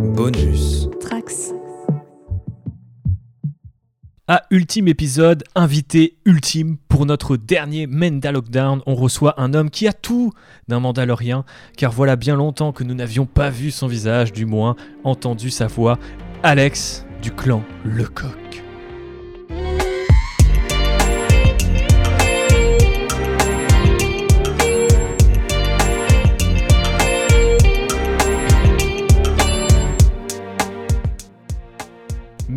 Bonus. Trax. À ultime épisode, invité ultime pour notre dernier Lockdown, on reçoit un homme qui a tout d'un Mandalorien, car voilà bien longtemps que nous n'avions pas vu son visage, du moins entendu sa voix, Alex du clan Lecoq.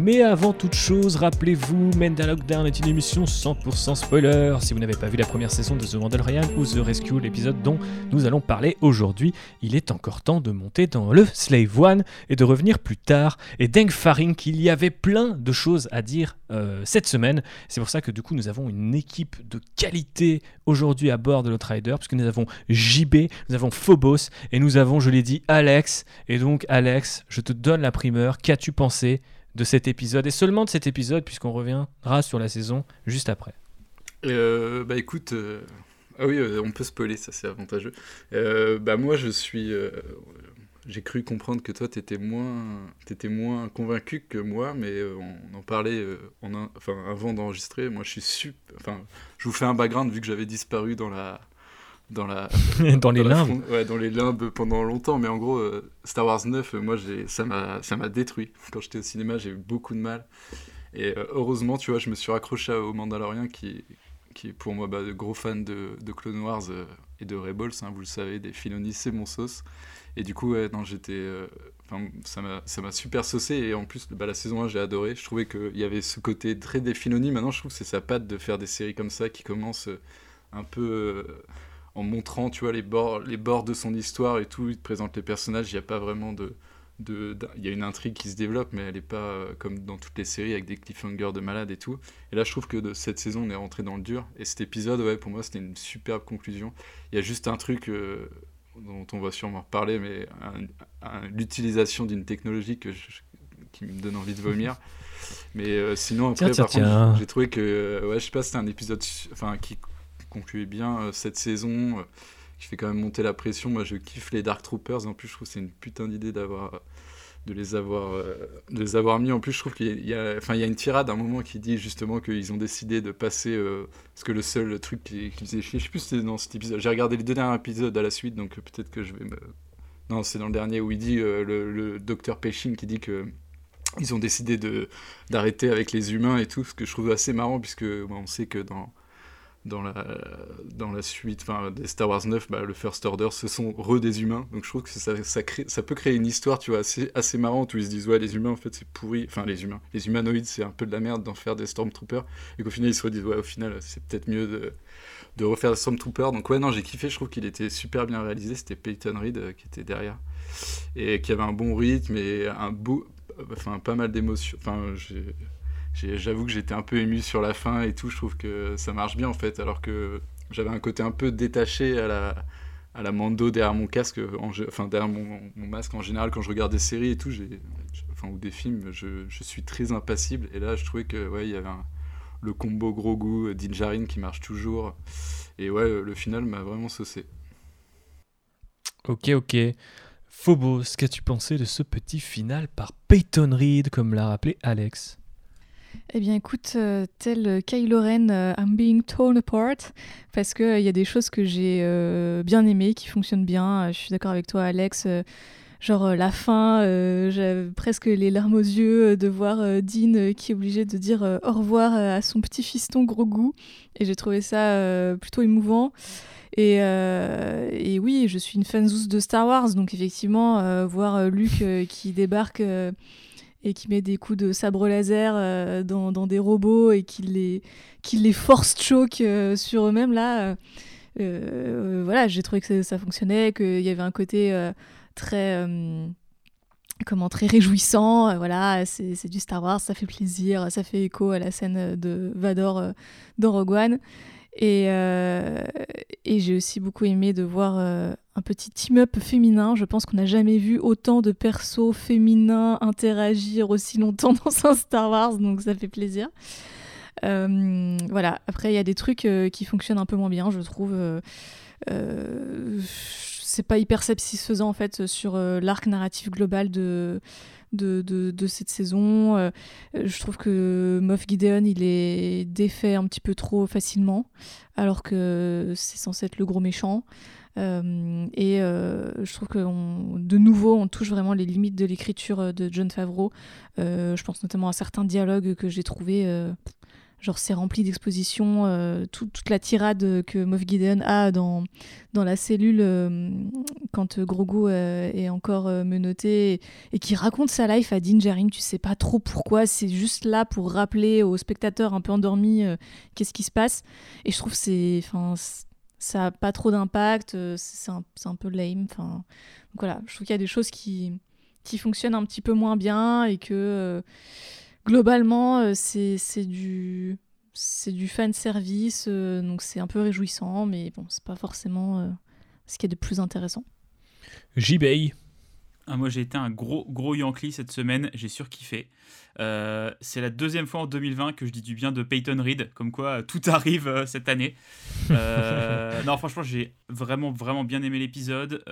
Mais avant toute chose, rappelez-vous, Menda Lockdown est une émission 100% spoiler. Si vous n'avez pas vu la première saison de The Mandalorian ou The Rescue, l'épisode dont nous allons parler aujourd'hui, il est encore temps de monter dans le Slave One et de revenir plus tard. Et Deng Faring qu'il y avait plein de choses à dire euh, cette semaine. C'est pour ça que du coup nous avons une équipe de qualité aujourd'hui à bord de l'Outrider, puisque nous avons JB, nous avons Phobos et nous avons, je l'ai dit, Alex. Et donc Alex, je te donne la primeur. Qu'as-tu pensé de cet épisode et seulement de cet épisode puisqu'on reviendra sur la saison juste après. Euh, bah écoute, euh, ah oui, euh, on peut spoiler, ça c'est avantageux. bah moi je suis, j'ai cru comprendre que toi t'étais moins, étais moins convaincu que moi, mais on en parlait enfin, avant d'enregistrer. Moi je suis super, enfin je vous fais un background vu que j'avais disparu dans la dans la dans, les limbes. ouais dans les limbes pendant longtemps mais en gros euh, Star Wars 9 euh, moi j'ai ça m'a ça m'a détruit. Quand j'étais au cinéma j'ai eu beaucoup de mal. Et euh, heureusement tu vois je me suis raccroché au Mandalorian qui qui est pour moi bah, de gros fan de, de Clone Wars et de Rebels hein, vous le savez des Filoni c'est mon sauce. Et du coup ouais, non j'étais enfin ça m'a ça m'a super saucé. Et en plus bah, la saison 1 j'ai adoré. Je trouvais qu'il y avait ce côté très des Filoni. Maintenant je trouve que c'est sa patte de faire des séries comme ça qui commencent un peu en montrant, tu vois, les bords, les bords de son histoire et tout. Il te présente les personnages. Il n'y a pas vraiment de, de, il y a une intrigue qui se développe, mais elle n'est pas euh, comme dans toutes les séries avec des cliffhangers de malade et tout. Et là, je trouve que de cette saison, on est rentré dans le dur. Et cet épisode, ouais, pour moi, c'était une superbe conclusion. Il y a juste un truc euh, dont on va sûrement reparler, mais l'utilisation d'une technologie que qui me donne envie de vomir. Mais euh, sinon, après, j'ai trouvé que, ouais, je sais pas, c'était un épisode, enfin, qui concluait bien euh, cette saison, euh, qui fait quand même monter la pression. Moi, je kiffe les Dark Troopers. En plus, je trouve que c'est une putain d'idée d'avoir de les avoir euh, de les avoir mis en plus je trouve qu'il y a enfin il y a une tirade à un moment qui dit justement qu'ils ont décidé de passer parce que le seul truc qui, qui faisait chier je sais plus si c'était dans cet épisode j'ai regardé les deux derniers épisodes à la suite donc peut-être que je vais me non c'est dans le dernier où il dit le, docteur Peching qui dit que ils ont décidé de d'arrêter avec les humains et tout ce que je trouve assez marrant puisque on sait que dans dans la, dans la suite des Star Wars 9, bah, le First Order, ce sont re des humains. Donc je trouve que ça, ça, crée, ça peut créer une histoire tu vois, assez, assez marrante où ils se disent Ouais, les humains, en fait, c'est pourri. Enfin, les humains. Les humanoïdes, c'est un peu de la merde d'en faire des Stormtroopers. Et qu'au final, ils se disent Ouais, au final, c'est peut-être mieux de, de refaire des Stormtroopers. Donc, ouais, non, j'ai kiffé. Je trouve qu'il était super bien réalisé. C'était Peyton Reed euh, qui était derrière. Et qui avait un bon rythme et un beau. Enfin, pas mal d'émotions. Enfin, j'ai j'avoue que j'étais un peu ému sur la fin et tout. Je trouve que ça marche bien en fait, alors que j'avais un côté un peu détaché à la, à la Mando derrière mon casque, enfin derrière mon, masque en général quand je regarde des séries et tout, enfin ou des films, je, suis très impassible. Et là, je trouvais que ouais, il y avait le combo gros goût d'Injarin qui marche toujours. Et ouais, le final m'a vraiment saucé. Ok, ok. Phobos, qu'as-tu pensé de ce petit final par Peyton Reed, comme l'a rappelé Alex? Eh bien, écoute, euh, tel Kylo Ren, euh, I'm being torn apart, parce qu'il y a des choses que j'ai euh, bien aimées, qui fonctionnent bien. Je suis d'accord avec toi, Alex. genre la fin, j'avais presque les larmes aux yeux de voir Dean qui est obligé de dire au revoir à son petit fiston gros goût. Et j'ai trouvé ça plutôt émouvant. Et, et, oui, je suis une fan de Star Wars, donc effectivement, voir Luke qui débarque et qui met des coups de sabre laser euh, dans, des robots et qui les, qui les force choke euh, sur eux-mêmes, là, euh, voilà, j'ai trouvé que ça, fonctionnait, qu'il y avait un côté très comment très réjouissant voilà c'est du Star Wars ça fait plaisir ça fait écho à la scène de Vador dans Rogue One et, et j'ai aussi beaucoup aimé de voir un petit team-up féminin. Je pense qu'on n'a jamais vu autant de persos féminins interagir aussi longtemps dans un Star Wars, donc ça fait plaisir. Euh, voilà, après il y a des trucs euh, qui fonctionnent un peu moins bien, je trouve. Euh, c'est pas hyper satisfaisant en fait sur l'arc narratif global de, de, cette saison. Euh, je trouve que Moff Gideon, il est défait un petit peu trop facilement, alors que c'est censé être le gros méchant. Euh, et euh, je trouve que de nouveau, on touche vraiment les limites de l'écriture de John Favreau. je pense notamment à certains dialogues que j'ai trouvés Genre, c'est rempli d'expositions, euh, toute la tirade que Moff Gideon a dans, dans la cellule euh, quand Grogu euh, est encore menotté et, qui raconte sa life à Din Djarin. Tu sais pas trop pourquoi, c'est juste là pour rappeler aux spectateurs un peu endormis qu'est-ce qui se passe. Et je trouve c'est, enfin, ça a pas trop d'impact, c'est un, un, peu lame. Enfin, voilà, je trouve qu'il y a des choses qui, qui fonctionnent un petit peu moins bien et que globalement, euh, c'est du c'est du fan service, euh, donc c'est un peu réjouissant, mais bon, c'est pas forcément euh, ce qui est de plus intéressant. JB. Ah, moi j'ai été un gros gros Yankee cette semaine, j'ai surkiffé. c'est la deuxième fois en 2020 que je dis du bien de Peyton Reed, comme quoi tout arrive cette année. non franchement j'ai vraiment vraiment bien aimé l'épisode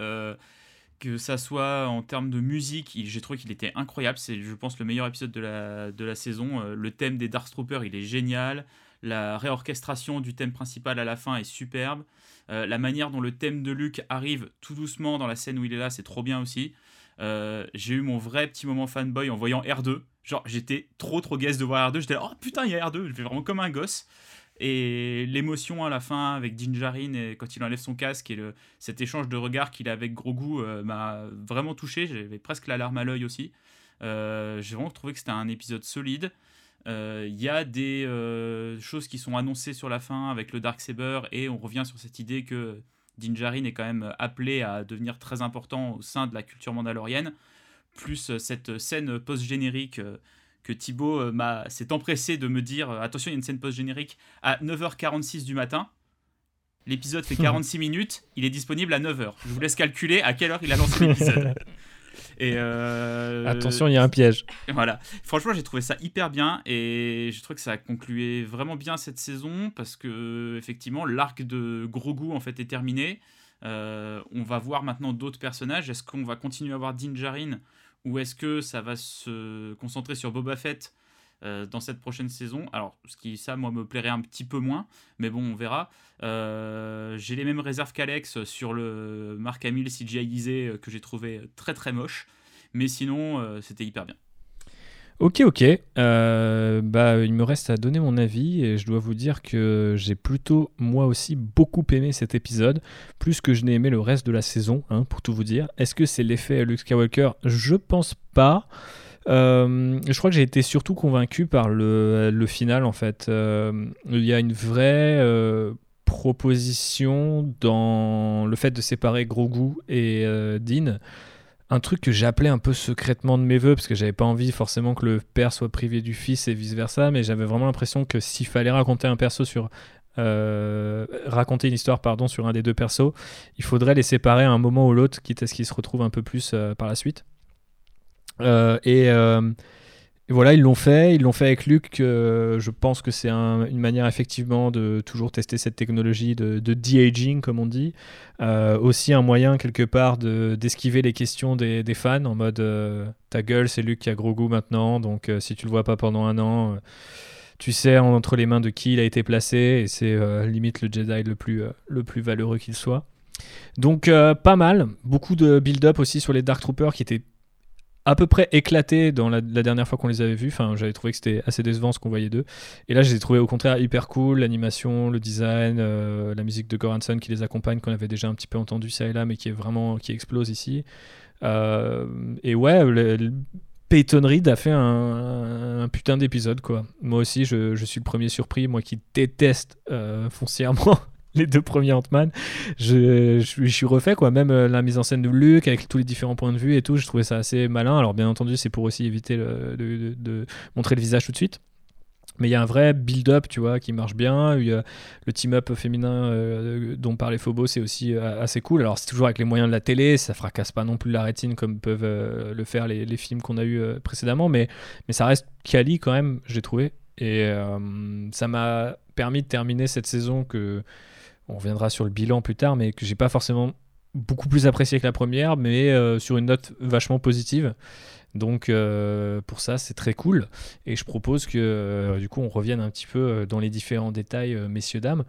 que ça soit en termes de musique, j'ai trouvé qu'il était incroyable. C'est, je pense, le meilleur épisode de la, saison. Euh, le thème des Dark Troopers, il est génial. La réorchestration du thème principal à la fin est superbe. Euh, la manière dont le thème de Luke arrive tout doucement dans la scène où il est là, c'est trop bien aussi. Euh, j'ai eu mon vrai petit moment fanboy en voyant R2. Genre, j'étais trop trop gaze de voir R2. J'étais là, oh putain, il y a R2. Je vais vraiment comme un gosse. Et l'émotion à la fin avec Dinjarin et quand il enlève son casque et le, cet échange de regards qu'il a avec Grogu euh, m'a vraiment touché. J'avais presque la larme à l'œil aussi. Euh, j'ai vraiment trouvé que c'était un épisode solide. Euh, il y a des choses qui sont annoncées sur la fin avec le Dark Saber et on revient sur cette idée que Dinjarin est quand même appelé à devenir très important au sein de la culture mandalorienne. Plus cette scène post-générique que Thibaut euh, s'est empressé de me dire euh, attention, il y a une scène post-générique à 9h46 du matin. L'épisode fait 46 minutes, il est disponible à 9h. Je vous laisse calculer à quelle heure il a lancé l'épisode. Et euh, Attention, il y a un piège. Voilà. Franchement, j'ai trouvé ça hyper bien et je trouve que ça a conclué vraiment bien cette saison parce que effectivement, l'arc de Grogu en fait est terminé. on va voir maintenant d'autres personnages. Est-ce qu'on va continuer à voir Din Djarin ou est-ce que ça va se concentrer sur Boba Fett euh, dans cette prochaine saison? Alors, ce qui, ça, moi, me plairait un petit peu moins, mais bon, on verra. Euh, j'ai les mêmes réserves qu'Alex sur le Mark Hamill CGI euh, que j'ai trouvé très très moche, mais sinon, c'était hyper bien. Ok, ok. Euh, bah, il me reste à donner mon avis et je dois vous dire que j'ai plutôt moi aussi beaucoup aimé cet épisode, plus que je n'ai aimé le reste de la saison, hein, pour tout vous dire. Est-ce que c'est l'effet Luke Skywalker? Je pense pas. Euh, je crois que j'ai été surtout convaincu par le, final en fait. Euh, il y a une vraie proposition dans le fait de séparer Grogu et Dean un truc que j'appelais un peu secrètement de mes voeux, parce que j'avais pas envie forcément que le père soit privé du fils et vice versa, mais j'avais vraiment l'impression que s'il fallait raconter un perso sur. Euh, raconter une histoire pardon sur un des deux persos, il faudrait les séparer à un moment ou l'autre, quitte à ce qu'ils se retrouvent un peu plus euh, par la suite. Euh, et voilà, ils l'ont fait. Ils l'ont fait avec Luc. je pense que c'est une manière effectivement de toujours tester cette technologie de, de comme on dit. Euh, aussi un moyen quelque part d'esquiver les questions des, fans en mode euh, ta gueule, c'est Luc qui a gros goût maintenant. Donc euh, si tu le vois pas pendant un an, tu sais entre les mains de qui il a été placé et c'est limite le Jedi le plus, le plus valeureux qu'il soit. Donc pas mal, beaucoup de build-up aussi sur les Dark Troopers qui étaient à peu près éclaté dans la, dernière fois qu'on les avait vus. Enfin, j'avais trouvé que c'était assez décevant ce qu'on voyait d'eux. Et là, je les ai trouvés au contraire hyper cool. L'animation, le design, euh, la musique de Goranson qui les accompagne, qu'on avait déjà un petit peu entendu ça et là, mais qui est vraiment qui explose ici. Euh, et ouais, le, Peyton Reed a fait un, putain d'épisode quoi. Moi aussi, je, suis le premier surpris, moi qui déteste euh, foncièrement les deux premiers Ant-Man, je, je, suis refait quoi. Même euh, la mise en scène de Luke avec tous les différents points de vue et tout, je trouvais ça assez malin. Alors bien entendu, c'est pour aussi éviter de, montrer le visage tout de suite. Mais il y a un vrai build-up, tu vois, qui marche bien. Il y a le team-up féminin euh, dont parlait Phobos, c'est aussi euh, assez cool. Alors c'est toujours avec les moyens de la télé, ça fracasse pas non plus la rétine comme peuvent le faire les, les films qu'on a eu précédemment, mais, mais ça reste quali quand même, j'ai trouvé. Et ça m'a permis de terminer cette saison que on reviendra sur le bilan plus tard, mais que j'ai pas forcément beaucoup plus appréciée que la première, mais sur une note vachement positive. Donc euh, pour ça, c'est très cool. Et je propose que euh, du coup, on revienne un petit peu euh, dans les différents détails, messieurs, dames.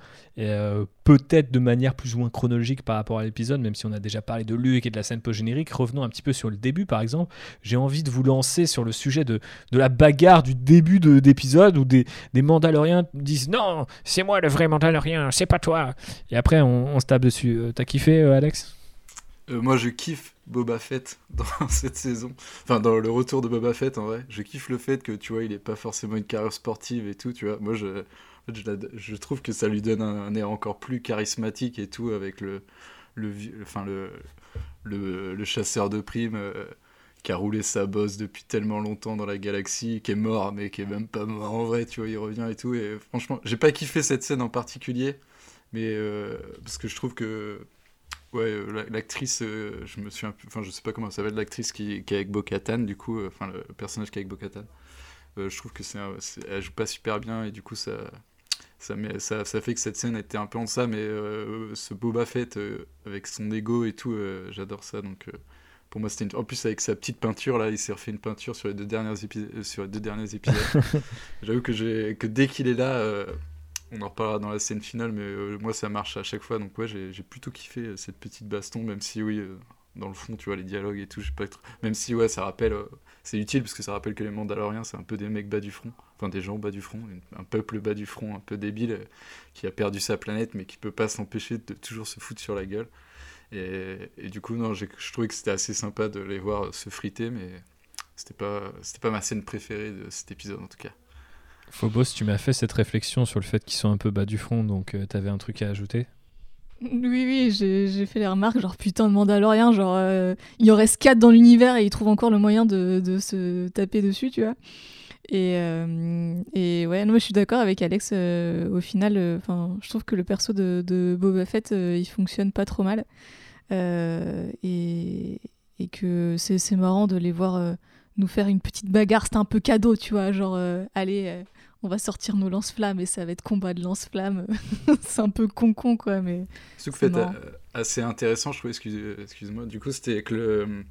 Peut-être de manière plus ou moins chronologique par rapport à l'épisode, même si on a déjà parlé de Luke et de la scène post-générique. Revenons un petit peu sur le début, par exemple. J'ai envie de vous lancer sur le sujet de, de la bagarre du début d'épisode où des, des Mandaloriens disent Non, c'est moi le vrai Mandalorien, c'est pas toi. Et après, on, on se tape dessus. T'as kiffé, Alex? Moi, je kiffe Boba Fett dans cette saison. Enfin, dans le retour de Boba Fett, en vrai. Je kiffe le fait que, tu vois, il est pas forcément une carrière sportive et tout, tu vois. Moi, je, je, trouve que ça lui donne un, air encore plus charismatique et tout, avec le, le, enfin, le, le, chasseur de primes euh, qui a roulé sa bosse depuis tellement longtemps dans la galaxie, qui est mort, mais qui est même pas mort en vrai, tu vois, il revient et tout. Et franchement, j'ai pas kiffé cette scène en particulier, mais euh, parce que je trouve que Ouais, euh, l'actrice, euh, je me suis un peu, enfin je sais pas comment ça s'appelle, l'actrice qui, qui, est avec Bo-Katan, du coup, euh, enfin le personnage qui est avec Bo-Katan. je trouve que c'est, elle joue pas super bien et du coup ça, ça, met, ça, ça, fait que cette scène était un peu en ça, mais ce Boba Fett avec son ego et tout, j'adore ça. Donc pour moi c'était une... en plus avec sa petite peinture là, il s'est refait une peinture sur les deux derniers épisodes. Sur les deux derniers épisodes. J'avoue que j'ai que dès qu'il est là on en reparlera dans la scène finale, mais euh, moi ça marche à chaque fois, donc ouais, j'ai plutôt kiffé euh, cette petite baston, même si oui, euh, dans le fond, tu vois, les dialogues et tout, je pas. Même si ouais, ça rappelle, c'est utile parce que ça rappelle que les Mandaloriens, c'est un peu des mecs bas du front, enfin des gens bas du front, un peuple bas du front, un peu débile, qui a perdu sa planète, mais qui peut pas s'empêcher de toujours se foutre sur la gueule. Et, du coup, non, je trouvais que c'était assez sympa de les voir se friter, mais c'était pas, pas ma scène préférée de cet épisode en tout cas. Phobos, tu m'as fait cette réflexion sur le fait qu'ils sont un peu bas du front, donc euh, t'avais un truc à ajouter? Oui, oui, j'ai fait les remarques, genre putain de Mandalorien, genre euh, il en reste 4 dans l'univers et ils trouvent encore le moyen de, se taper dessus, tu vois. Et, euh, ouais, non, je suis d'accord avec Alex, au final, je trouve que le perso de, de Boba Fett, il fonctionne pas trop mal. et, et que c'est marrant de les voir nous faire une petite bagarre, c'était un peu cadeau, tu vois, genre, allez, on va sortir nos lance-flammes et ça va être combat de lance-flammes. c'est un peu con-con, quoi, mais. Ce que vous faites euh, assez intéressant, je trouve, excuse-moi. Du coup, c'était que le,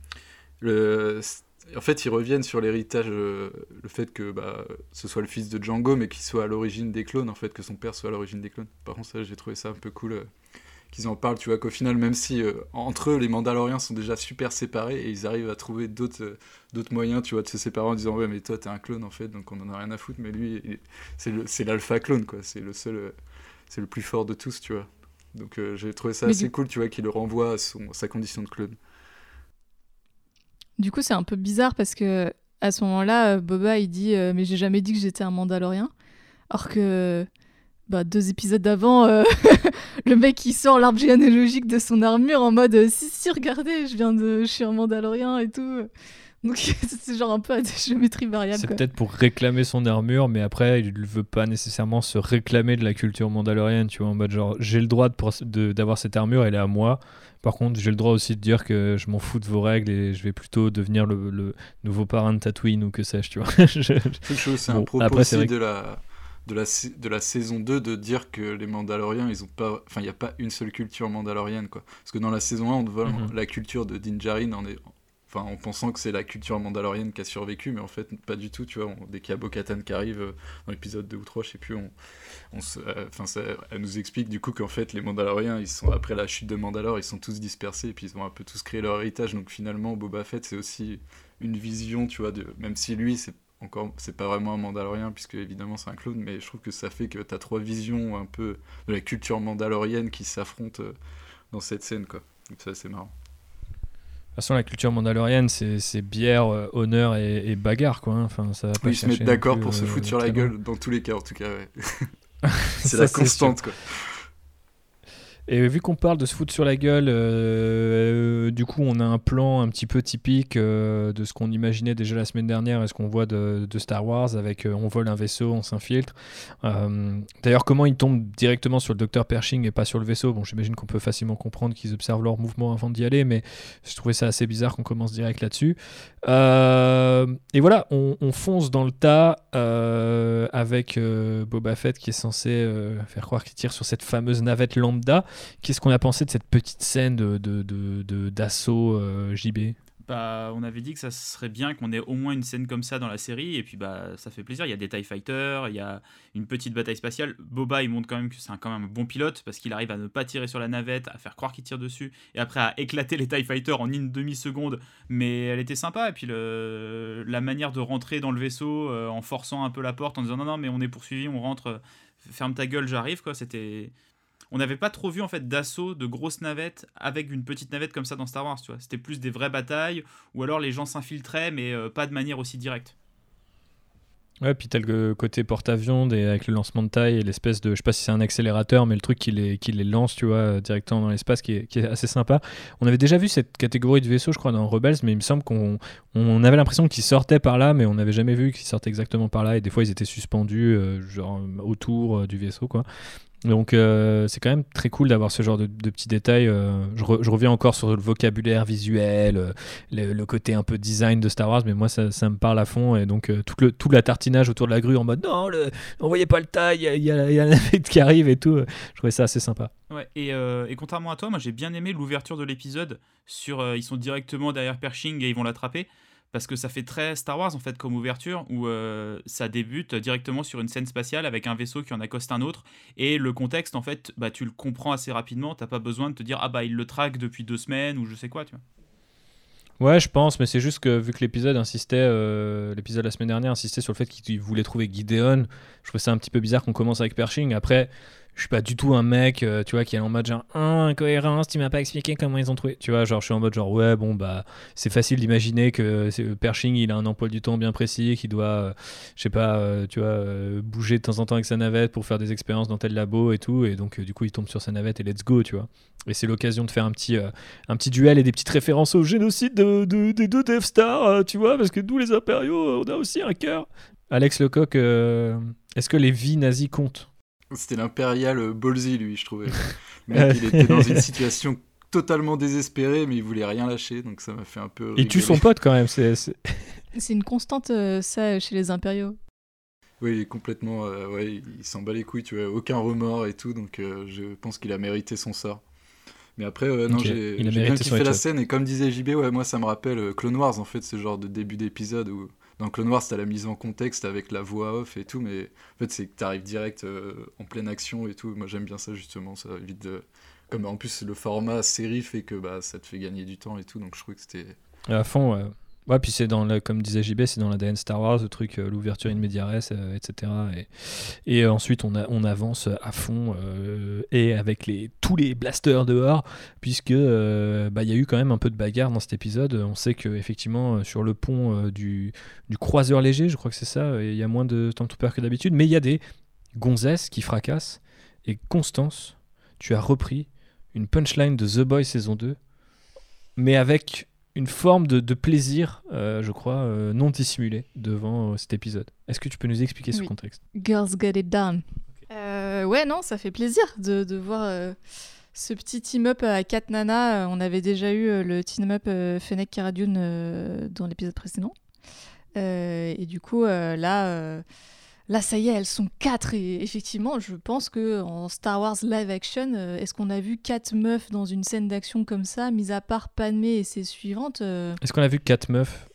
le. En fait, ils reviennent sur l'héritage, euh, le fait que bah, ce soit le fils de Django, mais qu'il soit à l'origine des clones, en fait, que son père soit à l'origine des clones. Par contre, ça, j'ai trouvé ça un peu cool. Qu'ils en parlent, tu vois, qu'au final, même si euh, entre eux, les Mandaloriens sont déjà super séparés et ils arrivent à trouver d'autres euh, d'autres moyens, tu vois, de se séparer en disant, ouais, mais toi, t'es un clone, en fait, donc on en a rien à foutre, mais lui, c'est l'alpha clone, quoi, c'est le seul, euh, c'est le plus fort de tous, tu vois. Donc j'ai trouvé ça assez cool, tu vois, qu'il le renvoie à son, sa condition de clone. Du coup, c'est un peu bizarre parce que à ce moment-là, Boba, il dit, mais j'ai jamais dit que j'étais un Mandalorien. Alors que bah, deux épisodes d'avant, euh, le mec qui sort l'arbre généalogique de son armure en mode si si regardez, je viens de, je suis un Mandalorien et tout. Donc c'est genre un peu à géométrie variable. C'est peut-être pour réclamer son armure, mais après il ne veut pas nécessairement se réclamer de la culture mandalorienne, tu vois, en mode genre j'ai le droit d'avoir cette armure, elle est à moi. Par contre, j'ai le droit aussi de dire que je m'en fous de vos règles et je vais plutôt devenir le, nouveau parrain de Tatooine ou que sais-je, tu vois. c'est un propos aussi de la de la, de la saison 2 de dire que les Mandaloriens, ils ont pas. Enfin, il n'y a pas une seule culture mandalorienne, quoi. Parce que dans la saison 1, on voit mhm. la culture de Din Djarin en, est, enfin, en pensant que c'est la culture mandalorienne qui a survécu, mais en fait, pas du tout, tu vois. dès qu'il y a Bo-Katan qui arrive euh, dans l'épisode 2 ou 3, je sais plus, on, on euh, enfin, elle nous explique du coup qu'en fait, les Mandaloriens, ils sont, après la chute de Mandalore, ils sont tous dispersés et puis ils ont un peu tous créé leur héritage. Donc finalement, Boba Fett, c'est aussi une vision, tu vois, de, même si lui, c'est encore, c'est pas vraiment un Mandalorien, puisque évidemment c'est un clone, mais je trouve que ça fait que tu as trois visions un peu de la culture mandalorienne qui s'affrontent euh, dans cette scène, quoi. Donc ça, c'est marrant. De toute façon, la culture mandalorienne, c'est bière, euh, honneur et, bagarre, quoi. Hein. Enfin, ça oui, ils se mettent d'accord pour se foutre sur la gueule, dans tous les cas, en tout cas, ouais. c'est la constante, quoi. Et vu qu'on parle de se foutre sur la gueule, euh, du coup, on a un plan un petit peu typique euh, de ce qu'on imaginait déjà la semaine dernière et ce qu'on voit de, Star Wars avec euh, on vole un vaisseau, on s'infiltre. D'ailleurs, comment ils tombent directement sur le docteur Pershing et pas sur le vaisseau? Bon, j'imagine qu'on peut facilement comprendre qu'ils observent leur mouvement avant d'y aller, mais je trouvais ça assez bizarre qu'on commence direct là-dessus. et voilà, on, on, fonce dans le tas avec Boba Fett qui est censé faire croire qu'il tire sur cette fameuse navette lambda. Qu'est-ce qu'on a pensé de cette petite scène de, d'assaut JB bah, on avait dit que ça serait bien qu'on ait au moins une scène comme ça dans la série, et puis bah, ça fait plaisir. Il y a des TIE Fighters, il y a une petite bataille spatiale. Boba, il montre quand même que c'est quand même un bon pilote, parce qu'il arrive à ne pas tirer sur la navette, à faire croire qu'il tire dessus, et après à éclater les TIE Fighters en une demi-seconde. Mais elle était sympa, et puis le, la manière de rentrer dans le vaisseau euh, en forçant un peu la porte, en disant non, non, mais on est poursuivi, on rentre, ferme ta gueule, j'arrive, quoi. C'était on n'avait pas trop vu en fait d'assaut de grosses navettes avec une petite navette comme ça dans Star Wars. C'était plus des vraies batailles ou alors les gens s'infiltraient mais euh, pas de manière aussi directe. Ouais, puis tel le côté porte-avions avec le lancement de taille et l'espèce de, je sais pas si c'est un accélérateur, mais le truc qui les, qui les lance, tu directement dans l'espace, qui, est, assez sympa. On avait déjà vu cette catégorie de vaisseau, je crois, dans Rebels, mais il me semble qu'on on avait l'impression qu'ils sortaient par là, mais on n'avait jamais vu qu'ils sortaient exactement par là, et des fois ils étaient suspendus, euh, genre autour euh, du vaisseau, quoi. Donc euh, c'est quand même très cool d'avoir ce genre de, petits détails. Euh, je, reviens encore sur le vocabulaire visuel, euh, le, côté un peu design de Star Wars, mais moi ça, me parle à fond. Et donc tout, le, tout la tartinage autour de la grue en mode non, le, on voyait pas le taille, il y, a, la navette qui arrive et tout. Je trouvais ça assez sympa. Ouais, et contrairement à toi, moi j'ai bien aimé l'ouverture de l'épisode sur ils sont directement derrière Pershing et ils vont l'attraper parce que ça fait très Star Wars en fait comme ouverture où euh, ça débute directement sur une scène spatiale avec un vaisseau qui en accoste un autre. Et le contexte en fait bah tu le comprends assez rapidement. T'as pas besoin de te dire ah bah il le traque depuis deux semaines ou je sais quoi tu vois. Ouais, je pense, mais c'est juste que vu que l'épisode insistait, euh, l'épisode la semaine dernière insistait sur le fait qu'il voulait trouver Gideon, je trouvais ça un petit peu bizarre qu'on commence avec Pershing. Après, je suis pas du tout un mec, euh, tu vois, qui est en mode genre, ah, incohérence, tu m'as pas expliqué comment ils ont trouvé. Tu vois, genre, je suis en mode genre, ouais, bon, bah, c'est facile d'imaginer que euh, Pershing, il a un emploi du temps bien précis, qu'il doit, euh, je sais pas, tu vois, bouger de temps en temps avec sa navette pour faire des expériences dans tel labo et tout. Et donc, du coup, il tombe sur sa navette et let's go, tu vois. Et c'est l'occasion de faire un petit, un petit duel et des petites références au génocide de, des deux Death Star, tu vois, parce que nous, les impériaux, on a aussi un cœur. Alex Lecoq, est-ce que les vies nazies comptent? C'était l'impérial Ballsy, lui, je trouvais. Mais il était dans une situation totalement désespérée, mais il voulait rien lâcher, donc ça m'a fait un peu. Il tue son pote quand même. C'est une constante, euh, ça, chez les impériaux. Oui, complètement. Euh, ouais, il s'en bat les couilles, tu vois, aucun remords et tout, donc euh, je pense qu'il a mérité son sort. Mais après, non, j'ai bien kiffé la scène, et comme disait JB, ouais, moi ça me rappelle Clone Wars, en fait, ce genre de début d'épisode où dans Clone Noir, c'était la mise en contexte avec la voix off et tout, mais en fait, c'est que tu arrives direct euh, en pleine action et tout. Moi, j'aime bien ça, justement. Ça évite de. Comme en plus, le format série fait que bah, ça te fait gagner du temps et tout, donc je trouve que c'était. À fond, ouais. Ouais, puis c'est dans, le, comme disait JB, c'est dans l'ADN Star Wars, le truc, euh, l'ouverture in media euh, etc. Et, euh, ensuite, on, avance à fond et avec les, tous les blasters dehors, puisque bah, y a eu quand même un peu de bagarre dans cet épisode. On sait qu'effectivement, sur le pont du, du croiseur léger, je crois que c'est ça, il y a moins de Stormtroopers que d'habitude, mais il y a des gonzesses qui fracassent. Et Constance, tu as repris une punchline de The Boy saison 2, mais avec une forme de, plaisir, euh, je crois, euh, non dissimulé devant euh, cet épisode. Est-ce que tu peux nous expliquer ce contexte? Girls get it done. ouais, non, ça fait plaisir de, de voir ce petit team-up à 4 nanas. On avait déjà eu le team-up Fennec Karadune dans l'épisode précédent. et du coup, là Là, ça y est, elles sont quatre. Et effectivement, je pense que en Star Wars live action, euh, est-ce qu'on a vu quatre meufs dans une scène d'action comme ça, mis à part Padmé et ses suivantes euh Est-ce qu'on a vu quatre meufs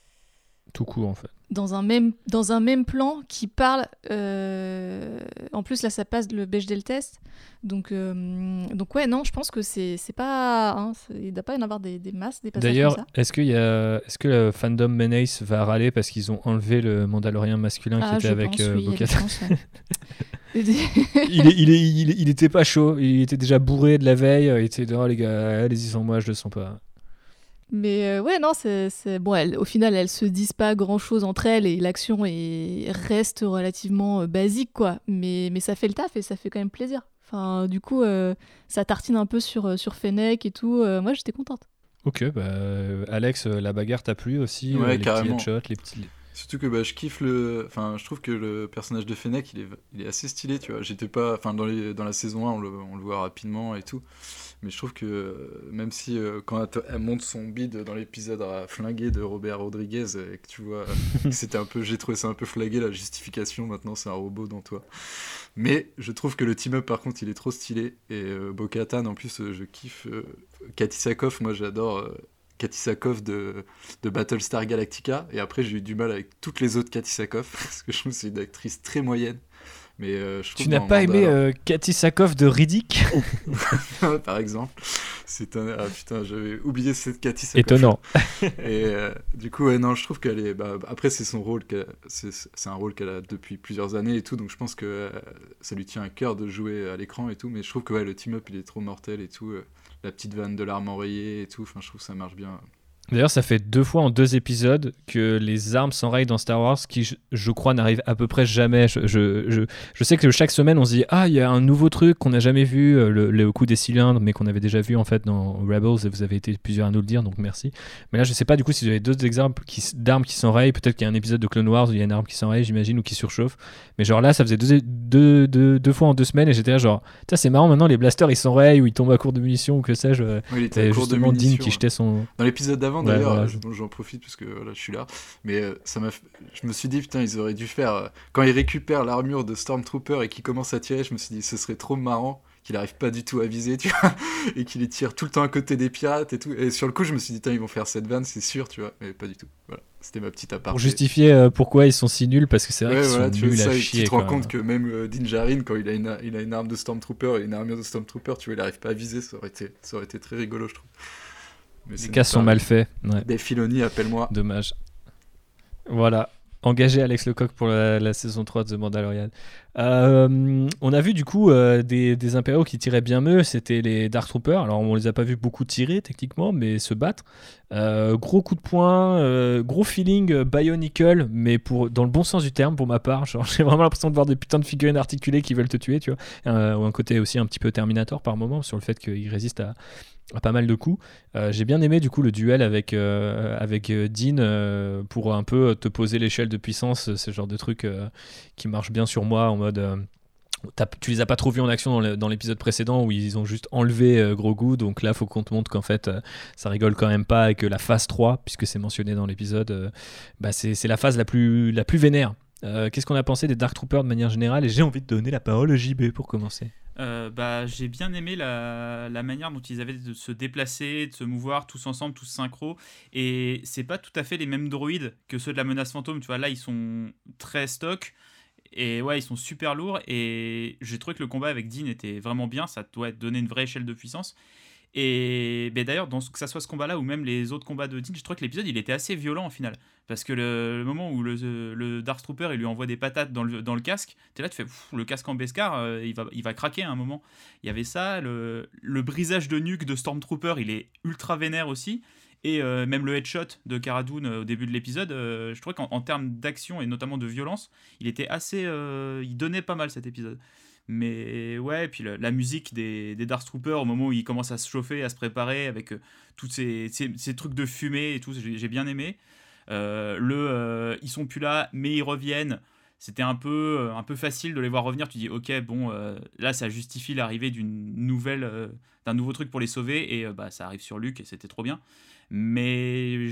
tout court en fait? Dans un même, dans un même plan qui parle. Euh, en plus, là, ça passe le Bechdel test. Donc, euh, donc ouais, non, je pense que c'est pas. Hein, il ne doit pas y en avoir des, des masses, des passages D'ailleurs, est-ce que, est -ce que le fandom Menace va râler parce qu'ils ont enlevé le Mandalorien masculin qui ah, était avec euh, il, il, il, il, était pas chaud, il était déjà bourré de la veille, il était dehors, les gars, allez-y sans moi, je le sens pas. Mais euh, ouais, non, c'est. Bon, au final, elles se disent pas grand chose entre elles et l'action reste relativement euh, basique, quoi. Mais, mais ça fait le taf et ça fait quand même plaisir. Enfin, du coup, euh, ça tartine un peu sur, sur Fennec et tout. moi, j'étais contente. Ok, bah, Alex, la bagarre t'a plu aussi Ouais, les carrément. petits headshots, les petits. Surtout que bah, je kiffe le. Enfin, je trouve que le personnage de Fennec, il est, il est assez stylé, tu vois. J'étais pas. Enfin, dans, les... dans la saison 1, on le... on le voit rapidement et tout. Mais je trouve que euh, même si euh, quand elle monte son bide dans l'épisode à flinguer de Robert Rodriguez, et que tu vois, c'était un peu. J'ai trouvé ça un peu flagué la justification. Maintenant, c'est un robot dans toi. Mais je trouve que le team-up, par contre, il est trop stylé. Et euh, Bo-Katan, en plus, je kiffe. Cathy Sakoff, moi, j'adore Cathy Sakoff de, de Battlestar Galactica. Et après, j'ai eu du mal avec toutes les autres Cathy Sakoff, parce que je trouve que c'est une actrice très moyenne. Mais euh, je tu n'as pas aimé euh, Cathy Sakoff de Riddick? Par exemple. C'est un... Ah putain, j'avais oublié cette Cathy Sakoff. Étonnant. et euh, du coup, ouais, non, je trouve qu'elle est. Bah, après, c'est son rôle. C'est un rôle qu'elle a depuis plusieurs années et tout. Donc je pense que ça lui tient à cœur de jouer à l'écran et tout. Mais je trouve que ouais, le team-up, il est trop mortel et tout la petite vanne de enrayée et tout. Enfin, je trouve que ça marche bien. D'ailleurs, ça fait deux fois en deux épisodes que les armes s'enrayent dans Star Wars, qui, je, crois, n'arrivent à peu près jamais. Je, je, je, sais que chaque semaine, on se dit Ah, il y a un nouveau truc qu'on n'a jamais vu, euh, le, le, coup des cylindres, mais qu'on avait déjà vu en fait dans Rebels, et vous avez été plusieurs à nous le dire, donc merci. Mais là, je sais pas du coup si vous avez d'autres exemples d'armes qui s'enrayent. Peut-être qu'il y a un épisode de Clone Wars où il y a une arme qui s'enraye, j'imagine, ou qui surchauffe. Mais genre là, ça faisait deux, deux, deux, deux fois en deux semaines, et j'étais là, genre, c'est marrant maintenant, les blasters ils s'enrayent ou ils tombent à court de munitions, ou que sais-je. Oui, il était à court de munitions. qui jetait son. Dans l'épisode d'avant, d'ailleurs j'en profite parce que voilà, je suis là. Mais euh, ça m'a, je me suis dit putain, ils auraient dû faire euh, quand ils récupèrent l'armure de Stormtrooper et qu'ils commencent à tirer. Je me suis dit ce serait trop marrant qu'il arrive pas du tout à viser, tu vois, et qu'il les tire tout le temps à côté des pirates et tout. Et sur le coup, je me suis dit, ils vont faire cette vanne, c'est sûr, tu vois, mais pas du tout. Voilà, c'était ma petite aparté. Pour justifier euh, pourquoi ils sont si nuls, parce que c'est vrai qu'ils sont nuls à chier. Tu te rends compte que même euh, Din quand il a, une, il a une arme de Stormtrooper et une armure de Stormtrooper, tu vois, il arrive pas à viser, ça aurait été, ça aurait été très rigolo, je trouve. Les cas sont mal faits. Des Filoni, appelle-moi. Dommage. Voilà. Engagé Alex Lecoq pour la, saison 3 de The Mandalorian. Euh, on a vu du coup euh, des, des, impériaux qui tiraient bien mieux, c'était les Dark Troopers. Alors on les a pas vus beaucoup tirer techniquement, mais se battre. Euh, gros coup de poing, gros feeling Bionicle, mais pour, dans le bon sens du terme pour ma part. J'ai vraiment l'impression de voir des putains de figurines articulées qui veulent te tuer, tu vois. ou un côté aussi un petit peu Terminator par moment sur le fait qu'ils résistent à, pas mal de coups. Euh, j'ai bien aimé du coup le duel avec, euh, avec euh, Dean pour un peu te poser l'échelle de puissance, ce genre de truc qui marche bien sur moi en mode tu les as pas trop vus en action dans l'épisode précédent où ils ont juste enlevé gros goût donc là faut qu'on te montre qu'en fait ça rigole quand même pas et que la phase 3 puisque c'est mentionné dans l'épisode bah c'est la phase la plus, la plus vénère. Qu'est-ce qu'on a pensé des Dark Troopers de manière générale? Et j'ai envie de donner la parole à JB pour commencer euh, bah, j'ai bien aimé la, manière dont ils avaient de se déplacer, de se mouvoir tous ensemble, tous synchro. Et c'est pas tout à fait les mêmes droïdes que ceux de la menace fantôme. Tu vois, là, ils sont très stock. Et ouais, ils sont super lourds. Et j'ai trouvé que le combat avec Dean était vraiment bien. Ça doit donner une vraie échelle de puissance. Et ben d'ailleurs, que ça soit ce combat-là ou même les autres combats de Dean, je trouve que l'épisode il était assez violent au final. Parce que le, moment où le, le, Dark Trooper il lui envoie des patates dans le, dans le casque, es là, tu fais le casque en Beskar, euh, il, va, il va craquer à un moment. Il y avait ça, le, le brisage de nuque de Stormtrooper il est ultra vénère aussi. Et euh, même le headshot de Cara euh, au début de l'épisode, je trouvais qu'en termes d'action et notamment de violence, il était assez. il donnait pas mal cet épisode. Mais ouais, puis la, musique des, des Dark Troopers au moment où ils commencent à se chauffer, à se préparer avec euh, tous ces, ces, trucs de fumée et tout, j'ai bien aimé. Euh, le euh, ils sont plus là, mais ils reviennent. C'était un peu, un peu facile de les voir revenir. Tu dis, ok, bon, là, ça justifie l'arrivée d'une nouvelle, d'un nouveau truc pour les sauver, et bah, ça arrive sur Luke, et c'était trop bien. Mais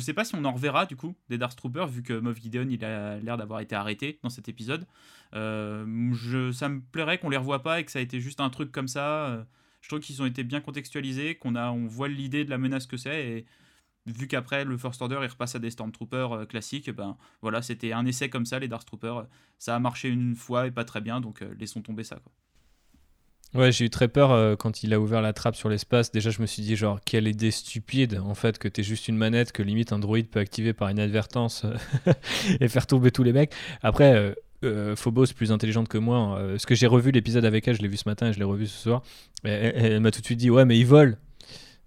sais pas si on en reverra du coup des Dark Troopers vu que Moff Gideon il a l'air d'avoir été arrêté dans cet épisode. Euh, je, ça me plairait qu'on les revoie pas et que ça a été juste un truc comme ça. Euh, je trouve qu'ils ont été bien contextualisés, qu'on a, on voit l'idée de la menace que c'est et vu qu'après le First Order il repasse à des Stormtroopers euh, classiques, ben voilà c'était un essai comme ça les Dark Troopers. Ça a marché une fois et pas très bien donc laissons tomber ça. Ouais, j'ai eu très peur euh, quand il a ouvert la trappe sur l'espace. Déjà, je me suis dit, genre, quelle idée stupide, en fait, que t'es juste une manette que limite un droïde peut activer par inadvertance euh, et faire tomber tous les mecs. Après, euh, Phobos, plus intelligente que moi, ce que j'ai revu l'épisode avec elle, je l'ai vu ce matin et je l'ai revu ce soir, elle, m'a tout de suite dit, ouais, mais ils volent.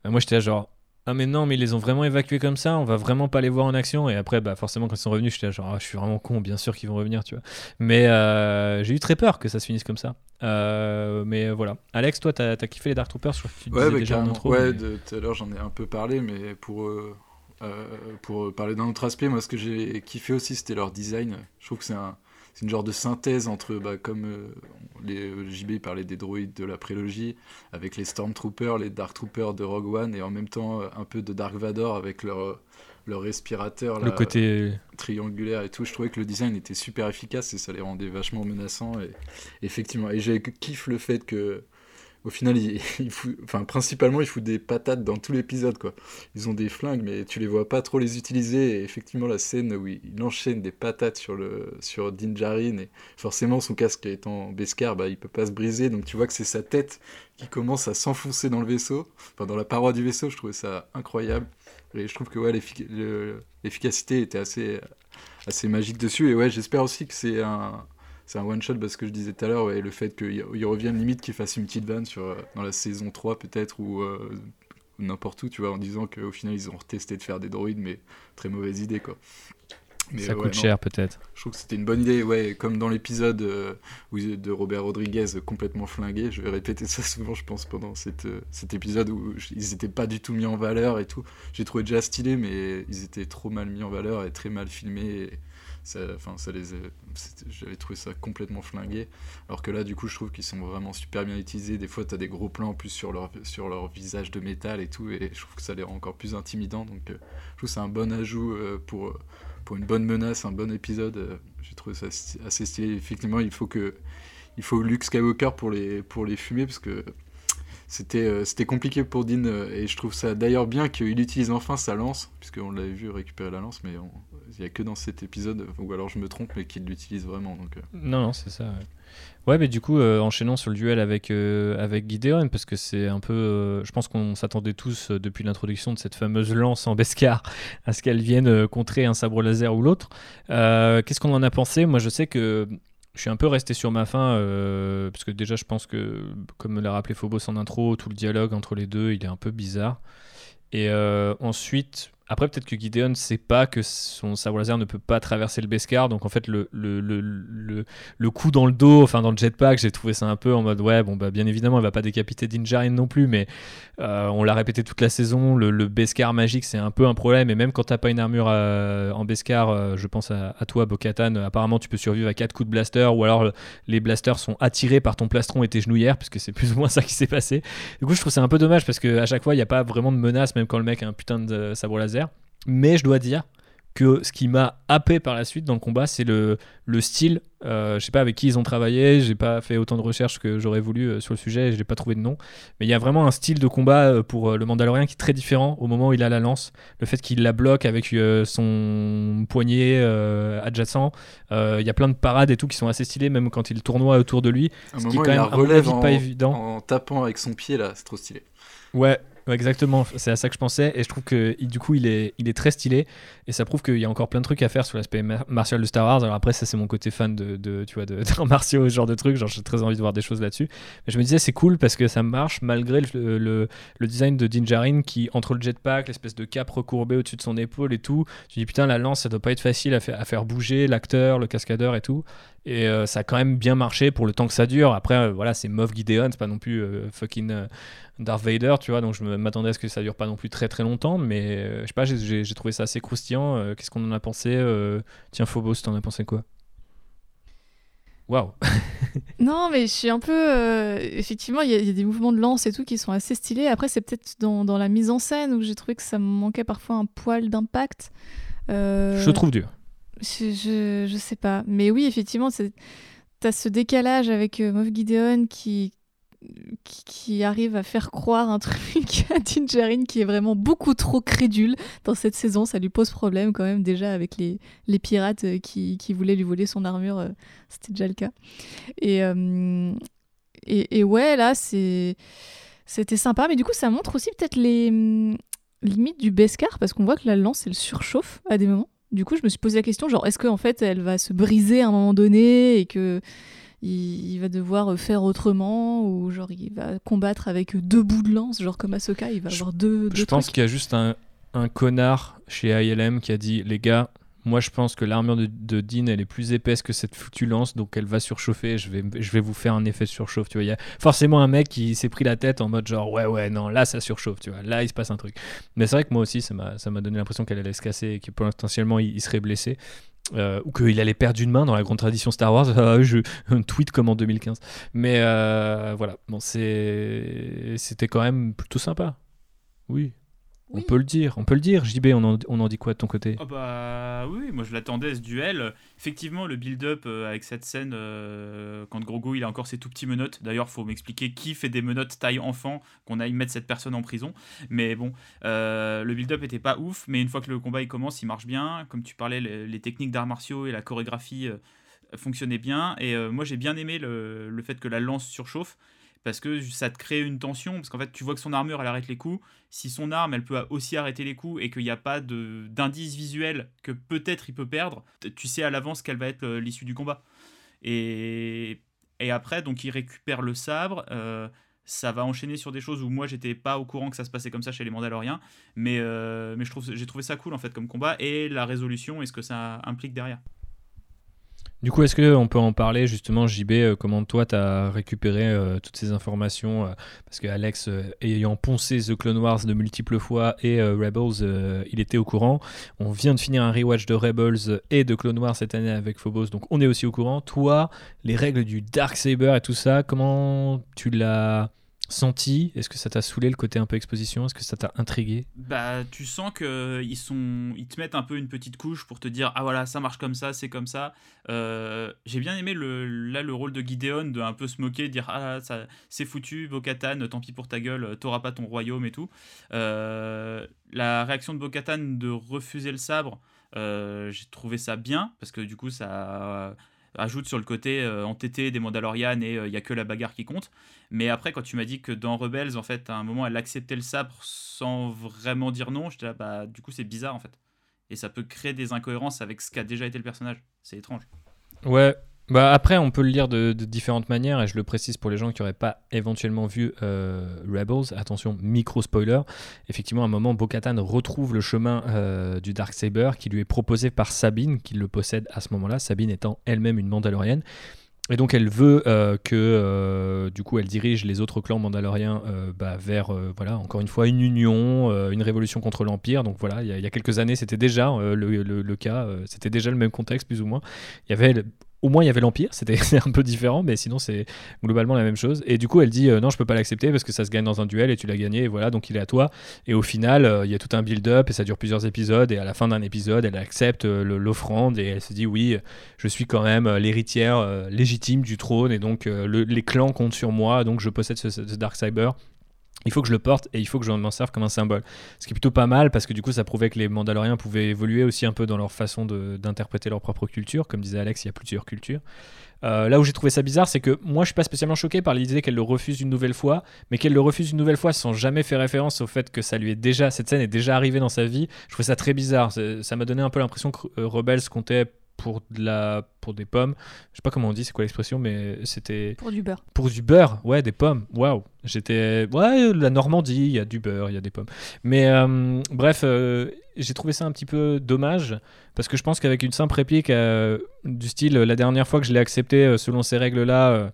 moi, j'étais genre, ah mais non mais ils les ont vraiment évacués comme ça on va vraiment pas les voir en action. Et après bah forcément quand ils sont revenus j'étais genre ah, je suis vraiment con bien sûr qu'ils vont revenir tu vois. Mais euh, j'ai eu très peur que ça se finisse comme ça. Euh, mais voilà. Alex toi t'as as kiffé les Dark Troopers? Je tu ouais, bah, déjà en intro, ouais de tout à l'heure j'en ai un peu parlé mais pour euh, pour parler d'un autre aspect, moi ce que j'ai kiffé aussi c'était leur design. Je trouve que c'est un, une genre de synthèse entre, bah, comme les JB parlait des droïdes de la prélogie, avec les Stormtroopers, les Dark Troopers de Rogue One, et en même temps un peu de Dark Vador avec leur le respirateur le côté triangulaire et tout. Je trouvais que le design était super efficace et ça les rendait vachement menaçants. Et effectivement et j'ai kiffe le fait que au final il, enfin principalement ils foutent des patates dans tout l'épisode ils ont des flingues mais tu les vois pas trop les utiliser. Effectivement la scène où il, enchaîne des patates sur le sur Din Djarin et forcément son casque étant Beskar bah il peut pas se briser. Donc tu vois que c'est sa tête qui commence à s'enfoncer dans le vaisseau enfin dans la paroi du vaisseau. Je trouvais ça incroyable. Et je trouve que ouais, l'efficacité était assez, assez magique dessus. Et ouais, j'espère aussi que c'est un, c'est un one shot parce que je disais tout à l'heure, ouais, le fait qu'il revienne limite qu'il fasse une petite vanne sur, dans la saison 3 peut-être ou euh, n'importe où, tu vois, en disant qu'au final ils ont testé de faire des droïdes, mais très mauvaise idée quoi ça coûte cher peut-être. Je trouve que c'était une bonne idée, ouais, comme dans l'épisode euh, de Robert Rodriguez complètement flingué. Je vais répéter ça souvent, je pense, pendant cette, euh, cet épisode où ils n'étaient pas du tout mis en valeur et tout. J'ai trouvé déjà stylé, mais ils étaient trop mal mis en valeur et très mal filmés. Enfin, ça les, j'avais trouvé ça complètement flingué. Alors que là, du coup, je trouve qu'ils sont vraiment super bien utilisés. Des fois, tu as des gros plans plus sur leur, sur leur visage de métal et tout, et je trouve que ça les rend encore plus intimidants. Donc, euh, je trouve c'est un bon ajout pour pour une bonne menace, un bon épisode. Euh, j'ai trouvé ça assez stylé. Effectivement, il faut que il faut Luke Skywalker pour les pour les fumer parce que c'était euh, c'était compliqué pour Dean euh, et je trouve ça d'ailleurs bien qu'il utilise enfin sa lance puisqu'on l'avait vu récupérer la lance mais il n'y a que dans cet épisode ou alors je me trompe mais qu'il l'utilise vraiment donc non non c'est ça Ouais, mais du coup, euh, enchaînant sur le duel avec, euh, avec Gideon, parce que c'est un peu. Euh, je pense qu'on s'attendait tous, depuis l'introduction de cette fameuse lance en Beskar, à ce qu'elle vienne contrer un sabre laser ou l'autre. Qu'est-ce qu'on en a pensé? Moi, je sais que je suis un peu resté sur ma faim, parce que déjà, je pense que, comme l'a rappelé Phobos en intro, tout le dialogue entre les deux, il est un peu bizarre. Et ensuite, après, peut-être que Gideon ne sait pas que son sabre laser ne peut pas traverser le Beskar. Donc, en fait, le, le, le, le, coup dans le dos, enfin dans le jetpack, j'ai trouvé ça un peu en mode ouais, bon, bah, bien évidemment, il va pas décapiter Dinjarin non plus, mais euh, on l'a répété toute la saison. Le, Beskar magique, c'est un peu un problème. Et même quand t'as pas une armure euh, en Beskar, euh, je pense à, toi, Bokatan, apparemment, tu peux survivre à 4 coups de blaster, ou alors les blasters sont attirés par ton plastron et tes genouillères, puisque c'est plus ou moins ça qui s'est passé. Du coup, je trouve c'est un peu dommage parce qu'à chaque fois, il n'y a pas vraiment de menace, même quand le mec a un putain de sabre laser. Mais je dois dire que ce qui m'a happé par la suite dans le combat, c'est le, le style. Euh, je sais pas avec qui ils ont travaillé, j'ai pas fait autant de recherches que j'aurais voulu euh, sur le sujet, je n'ai pas trouvé de nom. Mais il y a vraiment un style de combat euh, pour le Mandalorien qui est très différent au moment où il a la lance. Le fait qu'il la bloque avec son poignet adjacent. Il y a plein de parades et tout qui sont assez stylées, même quand il tournoie autour de lui. ce qui est quand même relève pas évident. En tapant avec son pied là, c'est trop stylé. Ouais, exactement, c'est à ça que je pensais. Et je trouve que du coup, il est, il est très stylé. Et ça prouve qu'il y a encore plein de trucs à faire sur l'aspect martial de Star Wars. Alors après, ça, c'est mon côté fan de, de tu vois, de, martiaux, ce genre de trucs. Genre, j'ai très envie de voir des choses là-dessus. Mais je me disais, c'est cool parce que ça marche malgré le, le, design de Din qui, entre le jetpack, l'espèce de cap recourbé au-dessus de son épaule et tout, tu dis putain, la lance, ça doit pas être facile à faire bouger l'acteur, le cascadeur et tout. Et euh, ça a quand même bien marché pour le temps que ça dure. Après, euh, voilà, c'est Moff Gideon, c'est pas non plus euh, fucking Darth Vader, tu vois. Donc je m'attendais à ce que ça dure pas non plus très très longtemps. Mais je sais pas, j'ai trouvé ça assez croustillant. Qu'est-ce qu'on en a pensé Tiens, Phobos, t'en as pensé quoi? Waouh Non, mais je suis un peu. effectivement, il y, a des mouvements de lance et tout qui sont assez stylés. Après, c'est peut-être dans, dans, la mise en scène où j'ai trouvé que ça me manquait parfois un poil d'impact. Je trouve dur. Je, je, sais pas. Mais oui, effectivement, t'as ce décalage avec euh, Moff Gideon qui, qui, arrive à faire croire un truc à Dingerine qui est vraiment beaucoup trop crédule dans cette saison. Ça lui pose problème quand même déjà avec les, les pirates euh, qui, qui, voulaient lui voler son armure. Euh, c'était déjà le cas. Et, et, et, ouais, là. C'était sympa, mais du coup, ça montre aussi peut-être les hum, limites du Beskar, parce qu'on voit que la lance, elle surchauffe à des moments. Du coup, je me suis posé la question, genre, est-ce qu'en fait, elle va se briser à un moment donné et que il, va devoir faire autrement ou genre il va combattre avec deux bouts de lance, genre comme Ahsoka, il va avoir deux. je pense qu'il y a juste un, un, connard chez ILM qui a dit, les gars, Moi, je pense que l'armure de, de, Dean, elle est plus épaisse que cette foutue lance, donc elle va surchauffer. Je vais, je vais vous faire un effet surchauffe. Tu vois, il y a forcément un mec qui s'est pris la tête en mode genre ouais, ouais, non, là ça surchauffe. Tu vois, là il se passe un truc. Mais c'est vrai que moi aussi, ça m'a donné l'impression qu'elle allait se casser et que potentiellement il, il serait blessé. Euh, ou qu'il allait perdre une main dans la grande tradition Star Wars. Euh, je, un tweet comme en 2015. Mais euh, voilà, c'était quand même plutôt sympa. Oui. On peut le dire, on peut le dire. JB, on en, on en dit quoi de ton côté? Oh bah oui, moi je l'attendais ce duel. Effectivement, le build-up euh, avec cette scène euh, quand Grogu il a encore ses tout petits menottes. D'ailleurs, faut m'expliquer qui fait des menottes taille enfant qu'on aille mettre cette personne en prison. Mais bon, euh, le build-up était pas ouf, mais une fois que le combat il commence, il marche bien. Comme tu parlais, les, techniques d'arts martiaux et la chorégraphie fonctionnaient bien. Et moi j'ai bien aimé le, le fait que la lance surchauffe parce que ça te crée une tension, parce qu'en fait tu vois que son armure elle arrête les coups, si son arme elle peut aussi arrêter les coups et qu'il n'y a pas d'indice visuel que peut-être il peut perdre, tu sais à l'avance quelle va être euh, l'issue du combat. Et, et après donc il récupère le sabre, euh, ça va enchaîner sur des choses où moi j'étais pas au courant que ça se passait comme ça chez les Mandaloriens, mais, euh, mais j'ai trouvé ça cool en fait comme combat et la résolution et ce que ça implique derrière. Du coup, est-ce qu'on peut en parler justement, JB, euh, comment toi tu as récupéré euh, toutes ces informations euh, Parce que Alex, ayant poncé The Clone Wars de multiples fois et Rebels, il était au courant. On vient de finir un rewatch de Rebels et de Clone Wars cette année avec Phobos, donc on est aussi au courant. Toi, les règles du Dark Saber et tout ça, comment tu l'as senti? Est-ce que ça t'a saoulé le côté un peu exposition? Est-ce que ça t'a intrigué? Bah, tu sens que ils sont, ils te mettent un peu une petite couche pour te dire ah voilà ça marche comme ça, c'est comme ça. Euh, j'ai bien aimé le là le rôle de Gideon de un peu se moquer, dire ah ça c'est foutu, Bokatan, tant pis pour ta gueule, t'auras pas ton royaume et tout. Euh, la réaction de Bokatan de refuser le sabre, euh, j'ai trouvé ça bien parce que du coup ça ajoute sur le côté euh, entêté des Mandalorian et il euh, n'y a que la bagarre qui compte. Mais après, quand tu m'as dit que dans Rebels, en fait, à un moment, elle acceptait le sabre sans vraiment dire non, j'étais là, bah, du coup, c'est bizarre, en fait. Et ça peut créer des incohérences avec ce qu'a déjà été le personnage. C'est étrange. Ouais, bah après, on peut le lire de, différentes manières, et je le précise pour les gens qui n'auraient pas éventuellement vu euh, Rebels. Attention, micro spoiler. Effectivement, à un moment, Bo-Katan retrouve le chemin euh, du Dark Saber qui lui est proposé par Sabine, qui le possède à ce moment-là. Sabine étant elle-même une Mandalorienne. Et donc elle veut euh, que du coup elle dirige les autres clans mandaloriens bah, vers voilà encore une fois une union, une révolution contre l'empire. Donc voilà, il y, a quelques années c'était déjà le, le, cas, c'était déjà le même contexte plus ou moins. Il y avait au moins il y avait l'Empire, c'était un peu différent, mais sinon c'est globalement la même chose. Et du coup, elle dit euh, non, je peux pas l'accepter parce que ça se gagne dans un duel et tu l'as gagné, et voilà, donc il est à toi. Et au final, euh, il y a tout un build-up et ça dure plusieurs épisodes. Et à la fin d'un épisode, elle accepte euh, l'offrande et elle se dit oui, je suis quand même l'héritière légitime du trône et donc les clans comptent sur moi, donc je possède ce, ce Dark Cyber il faut que je le porte et il faut que je m'en serve comme un symbole. Ce qui est plutôt pas mal parce que du coup ça prouvait que les Mandaloriens pouvaient évoluer aussi un peu dans leur façon d'interpréter leur propre culture. Comme disait Alex, il y a plusieurs cultures. Euh, là où j'ai trouvé ça bizarre, c'est que moi je suis pas spécialement choqué par l'idée qu'elle le refuse une nouvelle fois, mais qu'elle le refuse une nouvelle fois sans jamais faire référence au fait que ça lui est déjà, cette scène est déjà arrivée dans sa vie. Je trouvais ça très bizarre. Ça m'a donné un peu l'impression que Rebels comptait pour de la pour des pommes. Je sais pas comment on dit, c'est quoi l'expression, mais c'était pour du beurre. Pour du beurre, ouais, des pommes. Waouh, j'étais ouais, la Normandie, il y a du beurre, il y a des pommes. Mais euh, bref, euh, j'ai trouvé ça un petit peu dommage parce que je pense qu'avec une simple réplique euh, du style la dernière fois que je l'ai accepté selon ces règles là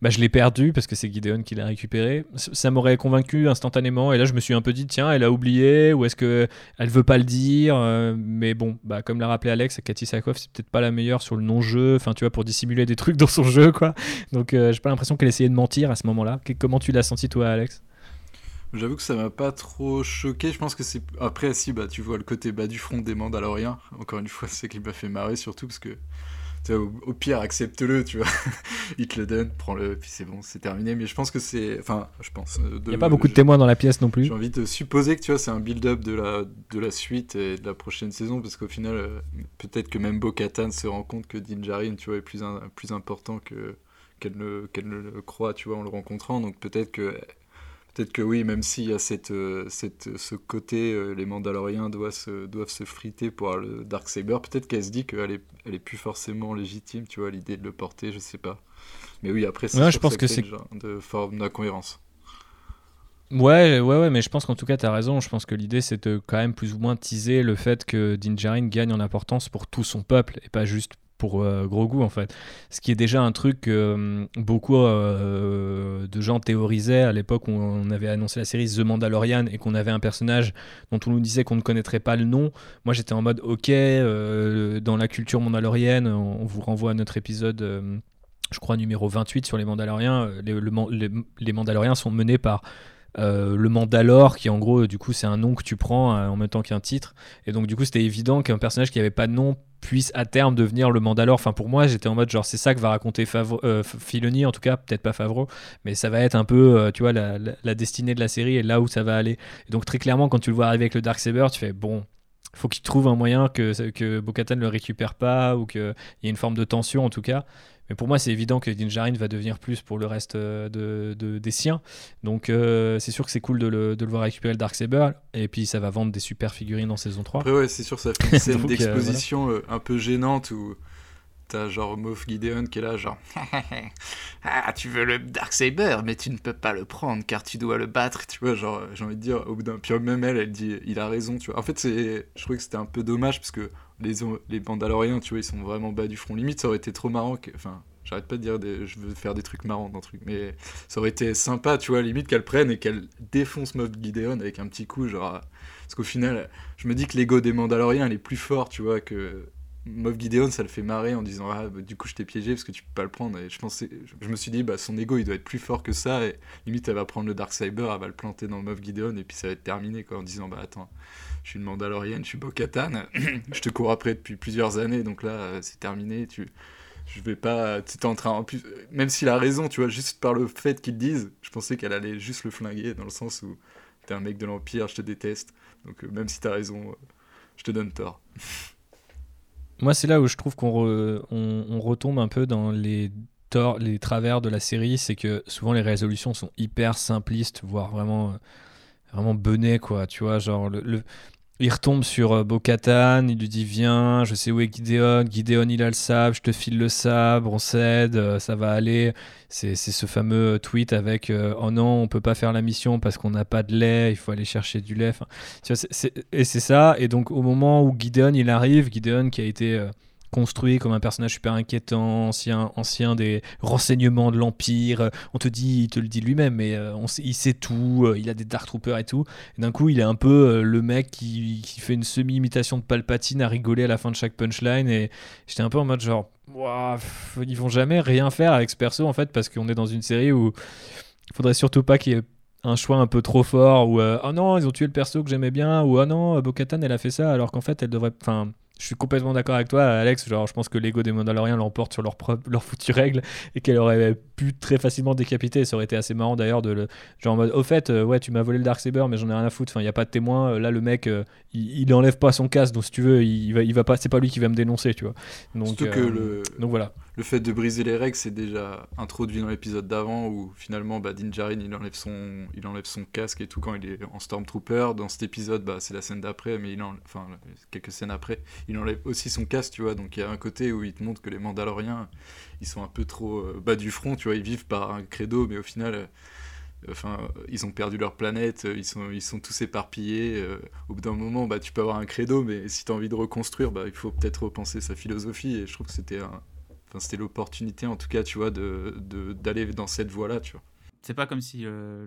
bah, je l'ai perdu parce que c'est Gideon qui l'a récupéré. Ça m'aurait convaincu instantanément. Et là, je me suis un peu dit, tiens, elle a oublié ou est-ce que elle veut pas le dire euh, Mais bon, bah, comme l'a rappelé Alex, Cathy Sakoff, c'est peut-être pas la meilleure sur le non-jeu. Enfin, tu vois, pour dissimuler des trucs dans son jeu, quoi. Donc, euh, j'ai pas l'impression qu'elle essayait de mentir à ce moment-là. Comment tu l'as senti, toi, Alex? J'avoue que ça m'a pas trop choqué. Je pense que c'est. Après, si, bah, tu vois le côté bas du front des Mandaloriens. Encore une fois, c'est qui m'a fait marrer, surtout parce que au, pire, accepte-le, tu vois. Il te le donne, prends-le, puis c'est bon, c'est terminé. Mais je pense que c'est. Enfin, je pense. Euh, Il n'y a pas beaucoup de témoins dans la pièce non plus. J'ai envie de supposer que tu vois, c'est un build-up de la, de la suite et de la prochaine saison, parce qu'au final, euh, peut-être que même Bo-Katan se rend compte que Din Djarin, tu vois, est plus, plus important que qu'elle ne, qu'elle ne le croit, tu vois, en le rencontrant. Donc peut-être que Peut-être que oui, même s'il y a cette, euh, cette, ce côté, euh, les Mandaloriens doivent se, doivent se friter pour le Dark Saber, peut-être qu'elle se dit qu'elle est, elle est plus forcément légitime, tu vois, l'idée de le porter, je sais pas. Mais oui, après, c'est je pense que c'est de forme d'incohérence. Ouais, ouais, ouais, mais je pense qu'en tout cas, tu as raison. Je pense que l'idée, c'est de quand même plus ou moins teaser le fait que Din Djarin gagne en importance pour tout son peuple et pas juste pour euh, Grogu en fait. Ce qui est déjà un truc que euh, beaucoup euh, de gens théorisaient à l'époque où on avait annoncé la série The Mandalorian et qu'on avait un personnage dont on nous disait qu'on ne connaîtrait pas le nom. Moi j'étais en mode ok, dans la culture mandalorienne, on, vous renvoie à notre épisode je crois numéro 28 sur les Mandaloriens. les Mandaloriens sont menés par euh, le Mandalore, qui en gros, du coup, c'est un nom que tu prends euh, en même temps qu'un titre. Et donc, du coup, c'était évident qu'un personnage qui n'avait pas de nom puisse à terme devenir le Mandalore. Enfin, pour moi, j'étais en mode genre, c'est ça que va raconter Favre, euh, Filoni, en tout cas, peut-être pas Favreau, mais ça va être un peu, tu vois, la, destinée de la série et là où ça va aller. Et donc, très clairement, quand tu le vois arriver avec le Dark Saber, tu fais bon. Faut qu'il trouve un moyen que, que Bo-Katan ne le récupère pas ou qu'il y ait une forme de tension en tout cas. Mais pour moi, c'est évident que Din Djarin va devenir plus pour le reste euh, de, des siens. Donc, euh, c'est sûr que c'est cool de le, de le, voir récupérer le Darksaber. Et puis, ça va vendre des super figurines en saison 3. Après, ouais, c'est sûr, ça fait une scène euh, d'exposition un peu gênante où t'as genre Moff Gideon qui est là, genre Ah, tu veux le Darksaber, mais tu ne peux pas le prendre car tu dois le battre. Tu vois, genre, j'ai envie de dire, au bout d'un. Puis même elle, elle dit Il a raison, tu vois. En fait, je trouvais que c'était un peu dommage parce que les, les Mandaloriens, tu vois, ils sont vraiment bas du front. Limite, ça aurait été trop marrant. Que, enfin, j'arrête pas de dire je veux faire des trucs marrants dans truc, mais ça aurait été sympa, tu vois, limite qu'elle prenne et qu'elle défonce Moff Gideon avec un petit coup, genre. Parce qu'au final, je me dis que l'ego des Mandaloriens, elle est plus fort, tu vois, que. Moff Gideon, ça le fait marrer en disant Ah, bah, du coup, je t'ai piégé parce que tu peux pas le prendre. Et je, pensais, je me suis dit, bah, son ego, il doit être plus fort que ça. Et limite, elle va prendre le Dark Saber, elle va le planter dans Moff Gideon, et puis ça va être terminé, quoi, en disant Bah, attends, je suis une Mandalorienne, je suis Bo-Katan, je te cours après depuis plusieurs années, donc là, euh, c'est terminé. Tu, je vais pas. Tu en train. En plus, même s'il a raison, tu vois, juste par le fait qu'il dise, je pensais qu'elle allait juste le flinguer, dans le sens où t'es un mec de l'Empire, je te déteste. Donc, euh, même si t'as raison, euh, je te donne tort. Moi, c'est là où je trouve qu'on on, retombe un peu dans les torts, les travers de la série, c'est que souvent les résolutions sont hyper simplistes, voire vraiment, vraiment benées, quoi. Tu vois, genre le, il retombe sur euh, Bo-Katan, il lui dit viens, je sais où est Gideon, Gideon il a le sabre, je te file le sabre, on cède, euh, ça va aller. C'est ce fameux euh, tweet avec oh non, on peut pas faire la mission parce qu'on n'a pas de lait, il faut aller chercher du lait. et c'est ça, et donc au moment où Gideon il arrive, Gideon qui a été construit comme un personnage super inquiétant, ancien, ancien des renseignements de l'Empire. On te dit, il te le dit lui-même, mais euh, on il sait tout, euh, il a des Dark Troopers et tout. D'un coup, il est un peu euh, le mec qui, fait une semi-imitation de Palpatine à rigoler à la fin de chaque punchline. Et j'étais un peu en mode genre, ils vont jamais rien faire avec ce perso en fait, parce qu'on est dans une série où il faudrait surtout pas qu'il y ait un choix un peu trop fort ou oh non ils ont tué le perso que j'aimais bien ou oh non Bo-Katan elle a fait ça alors qu'en fait elle devrait je suis complètement d'accord avec toi, Alex. Genre, je pense que l'ego des Mandaloriens l'emporte sur leurs leur foutues règles et qu'elle aurait pu très facilement décapiter. Ça aurait été assez marrant d'ailleurs de le. Genre en mode, au fait, euh, ouais, tu m'as volé le Darksaber, mais j'en ai rien à foutre. Enfin, il n'y a pas de témoin. Euh, là, le mec, euh, il, il, enlève pas son casque, donc si tu veux, il, va, il va pas. C'est pas lui qui va me dénoncer, tu vois. Donc, que le... donc voilà le fait de briser les règles, c'est déjà introduit dans l'épisode d'avant où finalement bah, Din Djarin il enlève, son, casque et tout quand il est en Stormtrooper. Dans cet épisode, bah, c'est la scène d'après, mais il enlève, enfin quelques scènes après, il enlève aussi son casque, tu vois. Donc il y a un côté où il te montre que les Mandaloriens, ils sont un peu trop euh, bas du front, tu vois. Ils vivent par un credo, mais au final. Euh, enfin, ils ont perdu leur planète, ils sont, ils sont tous éparpillés. Euh, au bout d'un moment, bah, tu peux avoir un credo, mais si tu as envie de reconstruire, bah, il faut peut-être repenser sa philosophie. Et je trouve que c'était un, C'était l'opportunité, en tout cas, tu vois, d'aller dans cette voie-là, tu vois. C'est pas comme si euh,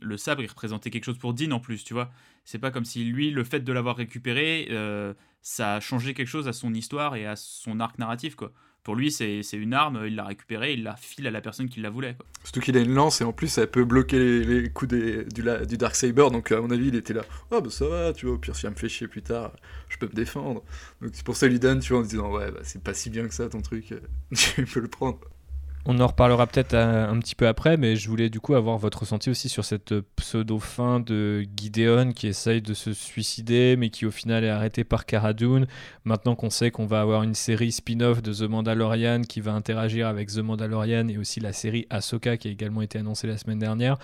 le, sabre représentait quelque chose pour Dean en plus, tu vois. C'est pas comme si lui, le fait de l'avoir récupéré, euh, ça a changé quelque chose à son histoire et à son arc narratif, quoi. Pour lui, c'est une arme, il l'a récupérée, il la file à la personne qui la voulait. Surtout qu'il a une lance et en plus, elle peut bloquer les, coups du, Dark Saber. Donc, à mon avis, il était là. Oh, bah ça va, tu vois. Au pire, si elle me fait chier plus tard, je peux me défendre. Donc, c'est pour ça lui donne, tu vois, en disant Ouais, bah, c'est pas si bien que ça ton truc. tu peux le prendre. On en reparlera peut-être un, petit peu après, mais je voulais du coup avoir votre ressenti aussi sur cette pseudo-fin de Gideon qui essaye de se suicider, mais qui au final est arrêté par Cara. Maintenant qu'on sait qu'on va avoir une série spin-off de The Mandalorian qui va interagir avec The Mandalorian et aussi la série Ahsoka qui a également été annoncée la semaine dernière.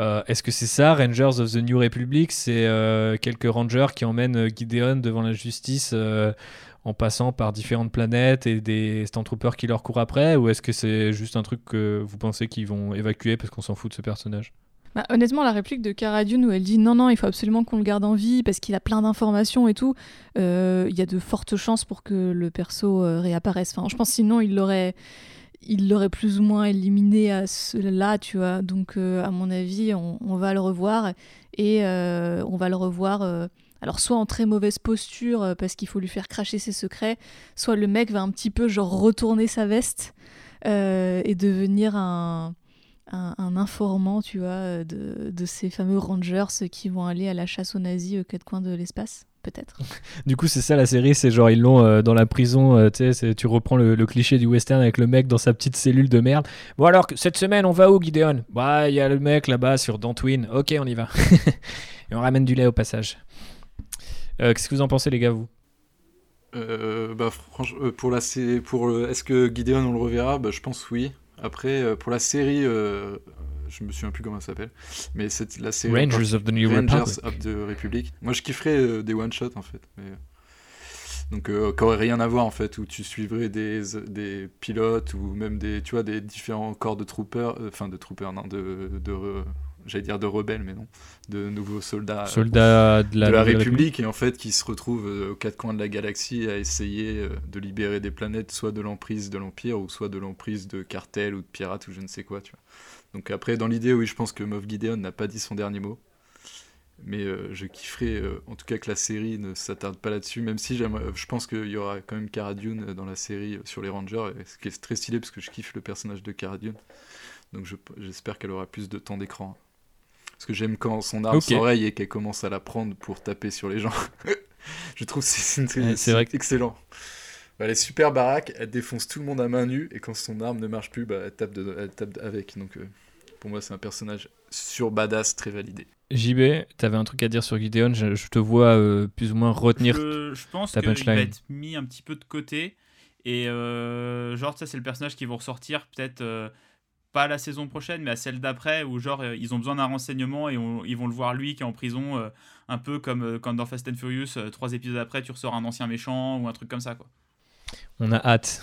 Euh, est-ce que c'est ça, Rangers of the New Republic? C'est euh, quelques rangers qui emmènent Gideon devant la justice euh, en passant par différentes planètes et des Stormtroopers qui leur courent après Ou est-ce que c'est juste un truc que vous pensez qu'ils vont évacuer parce qu'on s'en fout de ce personnage? Bah, honnêtement, la réplique de Cara Dune où elle dit non, non, il faut absolument qu'on le garde en vie parce qu'il a plein d'informations et tout, euh, il y a de fortes chances pour que le perso euh, réapparaisse. Enfin, je pense sinon il l'aurait il l'aurait plus ou moins éliminé à cela, tu vois. Donc, euh, à mon avis, on, on, va le revoir et on va le revoir. Alors, soit en très mauvaise posture parce qu'il faut lui faire cracher ses secrets, soit le mec va un petit peu genre retourner sa veste et devenir un un, informant, tu vois, euh, de, de, ces fameux rangers qui vont aller à la chasse aux nazis aux quatre coins de l'espace peut-être. du coup, c'est ça la série, c'est genre ils l'ont euh, dans la prison, euh, tu reprends le, cliché du western avec le mec dans sa petite cellule de merde. Bon alors, cette semaine, on va où Gideon? Bah, il y a le mec là-bas sur Dantwin. Ok, on y va. Et on ramène du lait au passage. Qu'est-ce que vous en pensez les gars, vous? Bah, franchement, pour la pour est-ce que Gideon on le reverra? Bah, je pense oui après, euh, pour la série, euh, je me souviens plus comment ça s'appelle, mais c'est la série Rangers of the New Republic. of the Republic. Moi, je kifferais euh, des one shot en fait. Donc, euh, qui aurait rien à voir en fait, où tu suivrais des, des pilotes ou même des, tu vois, des différents corps de troopers, enfin de troopers, non, de, de j'allais dire de rebelles, mais non, de nouveaux soldats, soldats de la, République, et en fait qui se retrouvent euh, aux quatre coins de la galaxie à essayer euh, de libérer des planètes, soit de l'emprise de l'Empire, ou soit de l'emprise de cartels ou de pirates ou je ne sais quoi, tu vois. Donc après, dans l'idée, oui, je pense que Moff Gideon n'a pas dit son dernier mot. Mais euh, je kifferais en tout cas que la série ne s'attarde pas là-dessus, même si je pense qu'il y aura quand même Cara Dune dans la série sur les Rangers, ce qui est très stylé parce que je kiffe le personnage de Cara Dune. Donc j'espère qu'elle aura plus de temps d'écran. Parce que j'aime quand son arme s'oreille et qu'elle commence à la prendre pour taper sur les gens. je trouve que c'est excellent. Bah, elle est super baraque, elle défonce tout le monde à main nue, et quand son arme ne marche plus, bah, elle, tape elle tape avec. Donc euh, pour moi, c'est un personnage sur badass très validé. JB, t'avais un truc à dire sur Gideon, je, te vois euh, plus ou moins retenir je, je pense qu'il va être mis un petit peu de côté, et euh, genre ça c'est le personnage qui va ressortir peut-être pas la saison prochaine, mais à celle d'après, où genre euh, ils ont besoin d'un renseignement et ils vont le voir lui qui est en prison, euh, un peu comme euh, quand dans Fast and Furious, trois épisodes après, tu ressors un ancien méchant ou un truc comme ça, quoi. On a hâte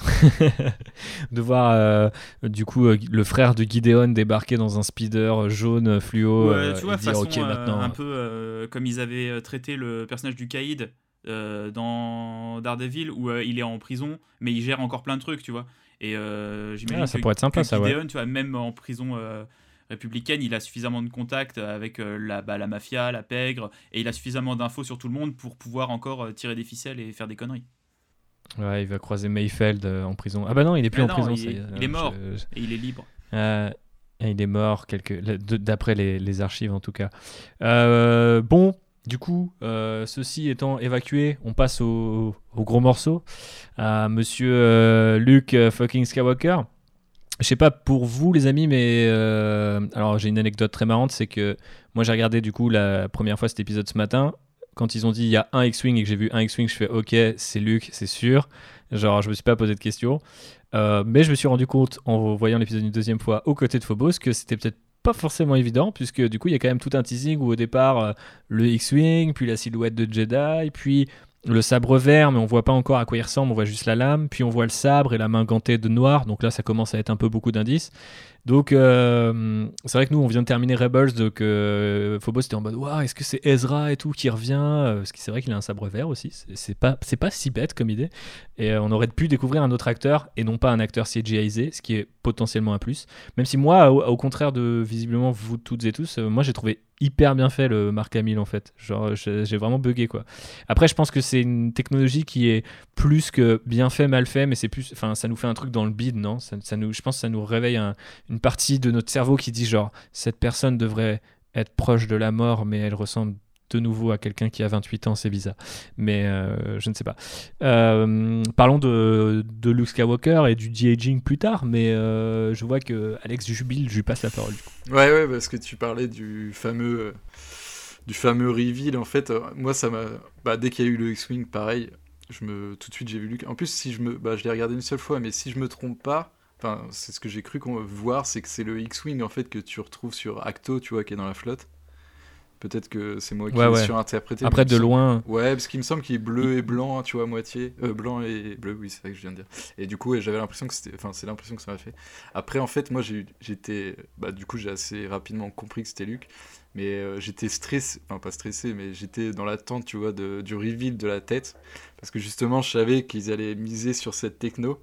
de voir du coup le frère de Gideon débarquer dans un speeder jaune fluo tu vois, façon, maintenant... un peu comme ils avaient traité le personnage du Caïd dans Daredevil où il est en prison mais il gère encore plein de trucs, tu vois. Et euh, j'imagine ah, ça pourrait être sympa, ça, ouais. tu vois, même en prison euh, républicaine, il a suffisamment de contacts avec euh, la, bah, la mafia, la pègre, et il a suffisamment d'infos sur tout le monde pour pouvoir encore tirer des ficelles et faire des conneries. Ouais, il va croiser Mayfeld en prison. Ah bah non, il est plus ah en prison. Il est, mort et il est libre. il est mort, d'après les, les, archives en tout cas. bon, du coup, euh, ceci étant évacué, on passe au, gros morceau, à monsieur euh, Luke euh, fucking Skywalker. Je sais pas pour vous les amis, mais alors j'ai une anecdote très marrante, c'est que moi j'ai regardé du coup la première fois cet épisode ce matin. Quand ils ont dit il y a un X-wing et que j'ai vu un X-wing, je fais ok, c'est Luke, c'est sûr. Genre je me suis pas posé de questions, mais je me suis rendu compte en voyant l'épisode une deuxième fois aux côtés de Phobos que c'était peut-être forcément évident, puisque du coup, il y a quand même tout un teasing où au départ, euh, le X-Wing, puis la silhouette de Jedi, puis le sabre vert, mais on voit pas encore à quoi il ressemble, on voit juste la lame, puis on voit le sabre et la main gantée de noir, donc là ça commence à être un peu beaucoup d'indices. Donc euh, c'est vrai que nous on vient de terminer Rebels, donc euh, Phobos était en mode waouh, est-ce que c'est Ezra et tout qui revient euh, Parce que c'est vrai qu'il a un sabre vert aussi, c'est pas, pas si bête comme idée. Et on aurait pu découvrir un autre acteur et non pas un acteur CGIisé, ce qui est potentiellement un plus. Même si moi, au, contraire de visiblement vous toutes et tous, moi j'ai trouvé hyper bien fait le Mark Hamill en fait. Genre j'ai vraiment bugué quoi. Après je pense que c'est une technologie qui est plus que bien fait mal fait mais c'est plus enfin ça nous fait un truc dans le bide non? Ça, nous je pense que ça nous réveille une partie de notre cerveau qui dit genre cette personne devrait être proche de la mort mais elle ressemble de nouveau à quelqu'un qui a 28 ans, c'est bizarre. Mais euh, je ne sais pas. Euh, parlons de, de, Luke Skywalker et du de-aging plus tard, mais euh, je vois que Alex jubile, je lui passe la parole. Ouais, ouais, parce que tu parlais du fameux, du fameux reveal. En fait, moi, ça m'a. Bah, dès qu'il y a eu le X-Wing, pareil, je me... tout de suite, j'ai vu Luke. En plus, si je me. Bah, je l'ai regardé une seule fois, mais si je me trompe pas. Enfin, c'est ce que j'ai cru qu'on voir, c'est que c'est le X-Wing en fait que tu retrouves sur Acto, tu vois, qui est dans la flotte. Peut-être que c'est moi qui Ouais, ouais. surinterprété. Après, de semble- loin, Ouais, parce qu'il me semble qu'il est bleu et blanc, tu vois, à moitié. Euh, blanc et bleu, oui, c'est ça que je viens de dire. Et du coup, j'avais l'impression que c'était. Enfin, c'est l'impression que ça m'a fait. Après, en fait, moi, j'étais. Bah, du coup, j'ai assez rapidement compris que c'était Luc. Mais euh, j'étais stressé. Enfin, pas stressé, mais j'étais dans l'attente, tu vois, de, du reveal de la tête. Parce que justement, je savais qu'ils allaient miser sur cette techno.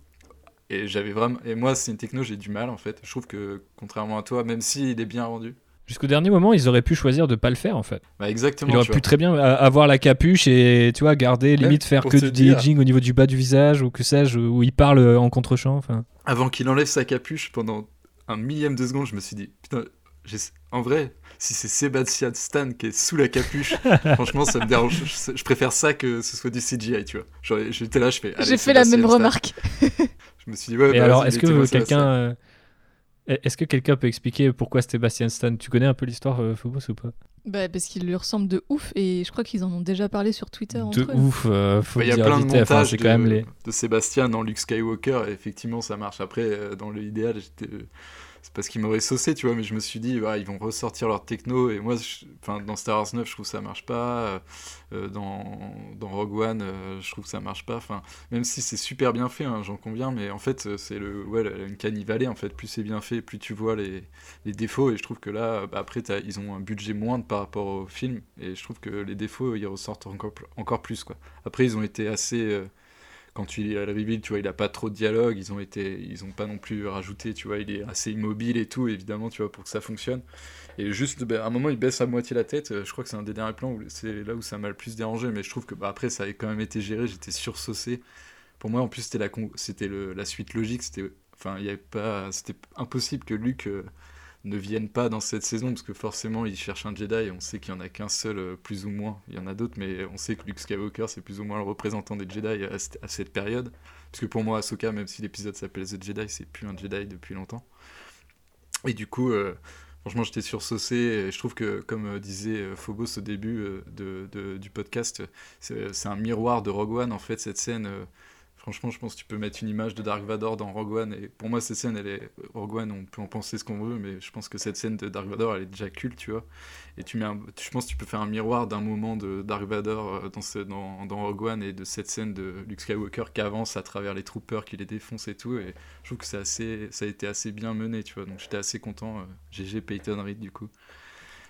Et j'avais vraiment. Et moi, c'est une techno, j'ai du mal, en fait. Je trouve que, contrairement à toi, même s'il est bien rendu. jusqu'au dernier moment, ils auraient pu choisir de pas le faire en fait. Bah, exactement. Il aurait tu pu très bien euh, avoir la capuche et tu vois garder Même limite faire que du dire- au niveau du bas du visage ou que sais-je où il parle euh, en contre-champ. Enfin, avant qu'il enlève sa capuche pendant un millième de seconde, je me suis dit, putain, en vrai, si c'est Sébastien Stan qui est sous la capuche, franchement, ça me dérange. Je, préfère ça que ce soit du CGI, tu vois. J'étais là, je fais. J'ai fait la même Stan. remarque. Je me suis dit, ouais, et bah, alors, est-ce que quelqu'un euh, est-ce que quelqu'un peut expliquer pourquoi Sébastien Stan Tu connais un peu l'histoire euh, Phobos ou pas? Bah, parce qu'il lui ressemble de ouf et je crois qu'ils en ont déjà parlé sur Twitter entre De eux. ouf, euh, faut Bah, Il y a plein de enfin, montages de, quand même les. de Sébastien dans Luke Skywalker, et effectivement, ça marche. Après, euh, dans l'idéal, j'étais. C'est parce qu'ils m'auraient saucé, tu vois, mais je me suis dit, ouais, ils vont ressortir leur techno, et moi, dans Star Wars 9, je trouve que ça marche pas, euh, euh, dans, Rogue One, euh, je trouve que ça marche pas, enfin, même si c'est super bien fait, hein, j'en conviens, mais en fait, c'est le, ouais, une canivalée, en fait, plus c'est bien fait, plus tu vois les, défauts, et je trouve que là, bah, après, ils ont un budget moindre par rapport au film, et je trouve que les défauts, ils ressortent encore, encore plus. Après, ils ont été assez... quand tu il a le reveal, tu vois, il a pas trop de dialogue, ils ont été, ils ont pas non plus rajouté, tu vois, il est assez immobile et tout, évidemment, tu vois, pour que ça fonctionne. Et juste, ben, à un moment, il baisse à moitié la tête, euh, je crois que c'est un des derniers plans où c'est là où ça m'a le plus dérangé, mais je trouve que, bah, après, ça avait quand même été géré, j'étais sursaucé. Pour moi, en plus, c'était la, la suite logique, c'était, enfin, il y avait pas, c'était impossible que Luke euh, ne vienne pas dans cette saison, parce que forcément, il cherche un Jedi, et on sait qu'il y en a qu'un seul, euh, plus ou moins. Il y en a d'autres, mais on sait que Luke Skywalker, c'est plus ou moins le représentant des Jedi à, cette- période. Parce que pour moi, Ahsoka, même si l'épisode s'appelle The Jedi, c'est plus un Jedi depuis longtemps. Et du coup, euh, franchement, j'étais sursaucé. Et je trouve que, comme euh, disait Phobos au début de, du podcast, c'est un miroir de Rogue One, en fait, cette scène. Franchement, je pense que tu peux mettre une image de Dark Vador dans Rogue One. Et pour moi, cette scène, elle est. Rogue One, on peut en penser ce qu'on veut, mais je pense que cette scène de Dark Vador, elle est déjà culte, tu vois. Et tu mets je pense que tu peux faire un miroir d'un moment de Dark Vador euh, dans, ce, dans, Rogue One et de cette scène de Luke Skywalker qui avance à travers les troopers, qui les défonce et tout. Et je trouve que assez, ça a été assez bien mené, tu vois. Donc j'étais assez content. euh, GG Peyton Reed, du coup.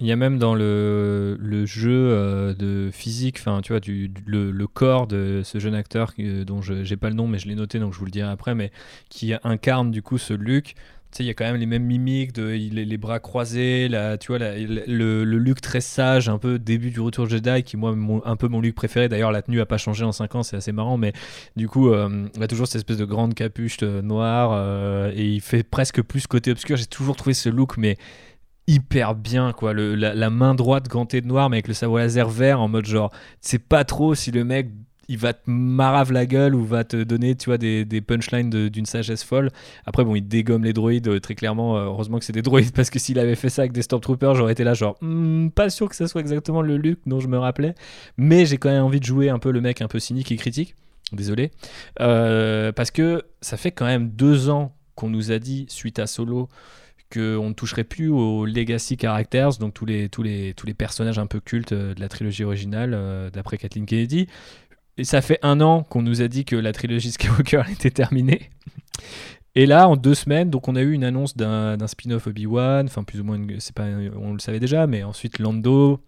Il y a même dans le, jeu euh, de physique, enfin tu vois, le, corps de ce jeune acteur euh, dont je j'ai pas le nom, mais je l'ai noté donc je vous le dirai après, mais qui incarne du coup ce Luke. Tu sais, il y a quand même les mêmes mimiques, les bras croisés, tu vois, le, le très sage, un peu début du retour Jedi, qui moi, un peu mon Luke préféré. D'ailleurs, la tenue a pas changé en 5 ans, c'est assez marrant, mais du coup, euh, il a toujours cette espèce de grande capuche euh, noire, et il fait presque plus côté obscur. J'ai toujours trouvé ce look, mais hyper bien quoi. Le, la, main droite gantée de noir mais avec le sabre laser vert en mode genre c'est pas trop si le mec il va te marave la gueule ou va te donner tu vois des, punchlines d'une sagesse folle. Après bon il dégomme les droïdes euh, très clairement euh, heureusement que c'est des droïdes parce que s'il avait fait ça avec des stormtroopers j'aurais été là genre Hmm, pas sûr que ça soit exactement le Luke dont je me rappelais. Mais j'ai quand même envie de jouer un peu le mec un peu cynique et critique. Désolé. Euh, parce que ça fait quand même deux ans qu'on nous a dit suite à Solo qu'on ne toucherait plus aux legacy characters, donc tous les, tous les, tous les personnages un peu cultes euh, de la trilogie originale, euh, d'après Kathleen Kennedy. Et ça fait un an qu'on nous a dit que la trilogie Skywalker était terminée. Et là, en deux semaines, donc on a eu une annonce d'un spin-off Obi-Wan, enfin plus ou moins, pas, on le savait déjà, mais ensuite Lando.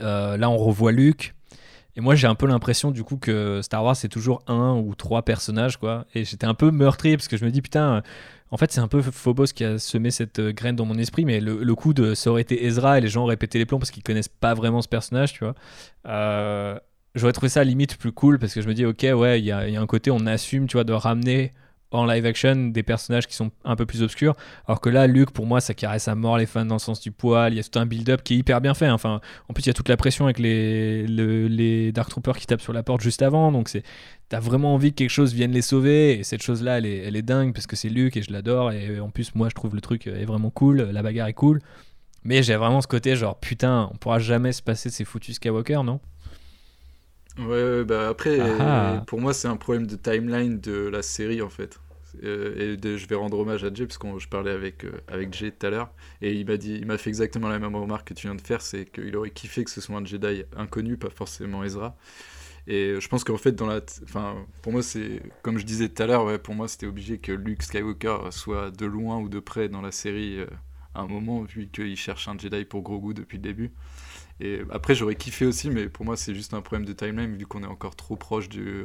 Euh, là, on revoit Luke. Et moi, j'ai un peu l'impression du coup que Star Wars c'est toujours un ou trois personnages, quoi. Et j'étais un peu meurtri parce que je me dis putain, en fait, c'est un peu Phobos qui a semé cette euh, graine dans mon esprit, mais le, le coup de ça aurait été Ezra et les gens auraient les plombs parce qu'ils connaissent pas vraiment ce personnage, tu vois. Euh, J'aurais trouvé ça limite plus cool parce que je me dis, ok, ouais, il y a un côté, on assume, tu vois, de ramener en live action des personnages qui sont un peu plus obscurs. Alors que là, Luke, pour moi, ça caresse à mort les fans dans le sens du poil. Il y a tout un build-up qui est hyper bien fait. hein. Enfin, en plus, il y a toute la pression avec les, le- les Dark Troopers qui tapent sur la porte juste avant. Donc, c'est, t'as vraiment envie que quelque chose vienne les sauver. Et cette chose-là, elle est, elle est dingue parce que c'est Luke et je l'adore. Et en plus, moi, je trouve le truc est vraiment cool. La bagarre est cool. Mais j'ai vraiment ce côté genre, putain, on pourra jamais se passer de ces foutus Skywalker, non? Ouais, ouais, bah après, Ah ah. pour moi, c'est un problème de timeline de la série, en fait. Euh, et je vais rendre hommage à Jay, parce que je parlais avec, euh, avec Jay tout à l'heure, et il m'a dit, il m'a fait exactement la même remarque que tu viens de faire, c'est qu'il aurait kiffé que ce soit un Jedi inconnu, pas forcément Ezra. Et je pense qu'en fait, dans la, enfin, pour moi, c'est comme je disais tout à l'heure, ouais, pour moi, c'était obligé que Luke Skywalker soit de loin ou de près dans la série euh, à un moment, vu qu'il cherche un Jedi pour Grogu depuis le début. Et après, j'aurais kiffé aussi, mais pour moi, c'est juste un problème de timeline, vu qu'on est encore trop proche du,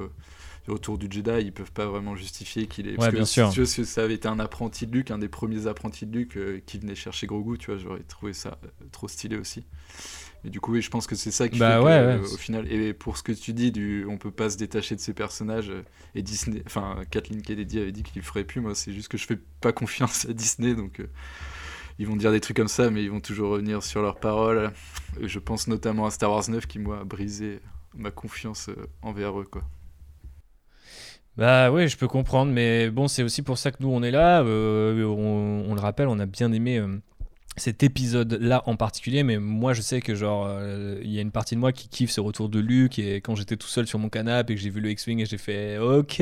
autour du Jedi, ils peuvent pas vraiment justifier qu'il est. Parce bien sûr. Tu ça avait été un apprenti de Luke, un des premiers apprentis de Luke euh, qui venait chercher Grogu, tu vois, j'aurais trouvé ça euh, trop stylé aussi. Et du coup, oui, je pense que c'est ça qui bah fait ouais, au final. Et pour ce que tu dis, du, on peut pas se détacher de ces personnages. Euh, et Disney, enfin, Kathleen Kennedy avait dit qu'il ferait plus. Moi, c'est juste que je fais pas confiance à Disney, donc. ils vont dire des trucs comme ça, mais ils vont toujours revenir sur leurs paroles. Je pense notamment à Star Wars 9 qui, moi, a brisé ma confiance envers eux, quoi. Bah oui, je peux comprendre, mais bon, c'est aussi pour ça que nous on est là. Euh, on, le rappelle, on a bien aimé euh, cet épisode-là en particulier, mais moi je sais que genre euh, il y a une partie de moi qui kiffe ce retour de Luke et quand j'étais tout seul sur mon canapé et que j'ai vu le X-wing et j'ai fait ok,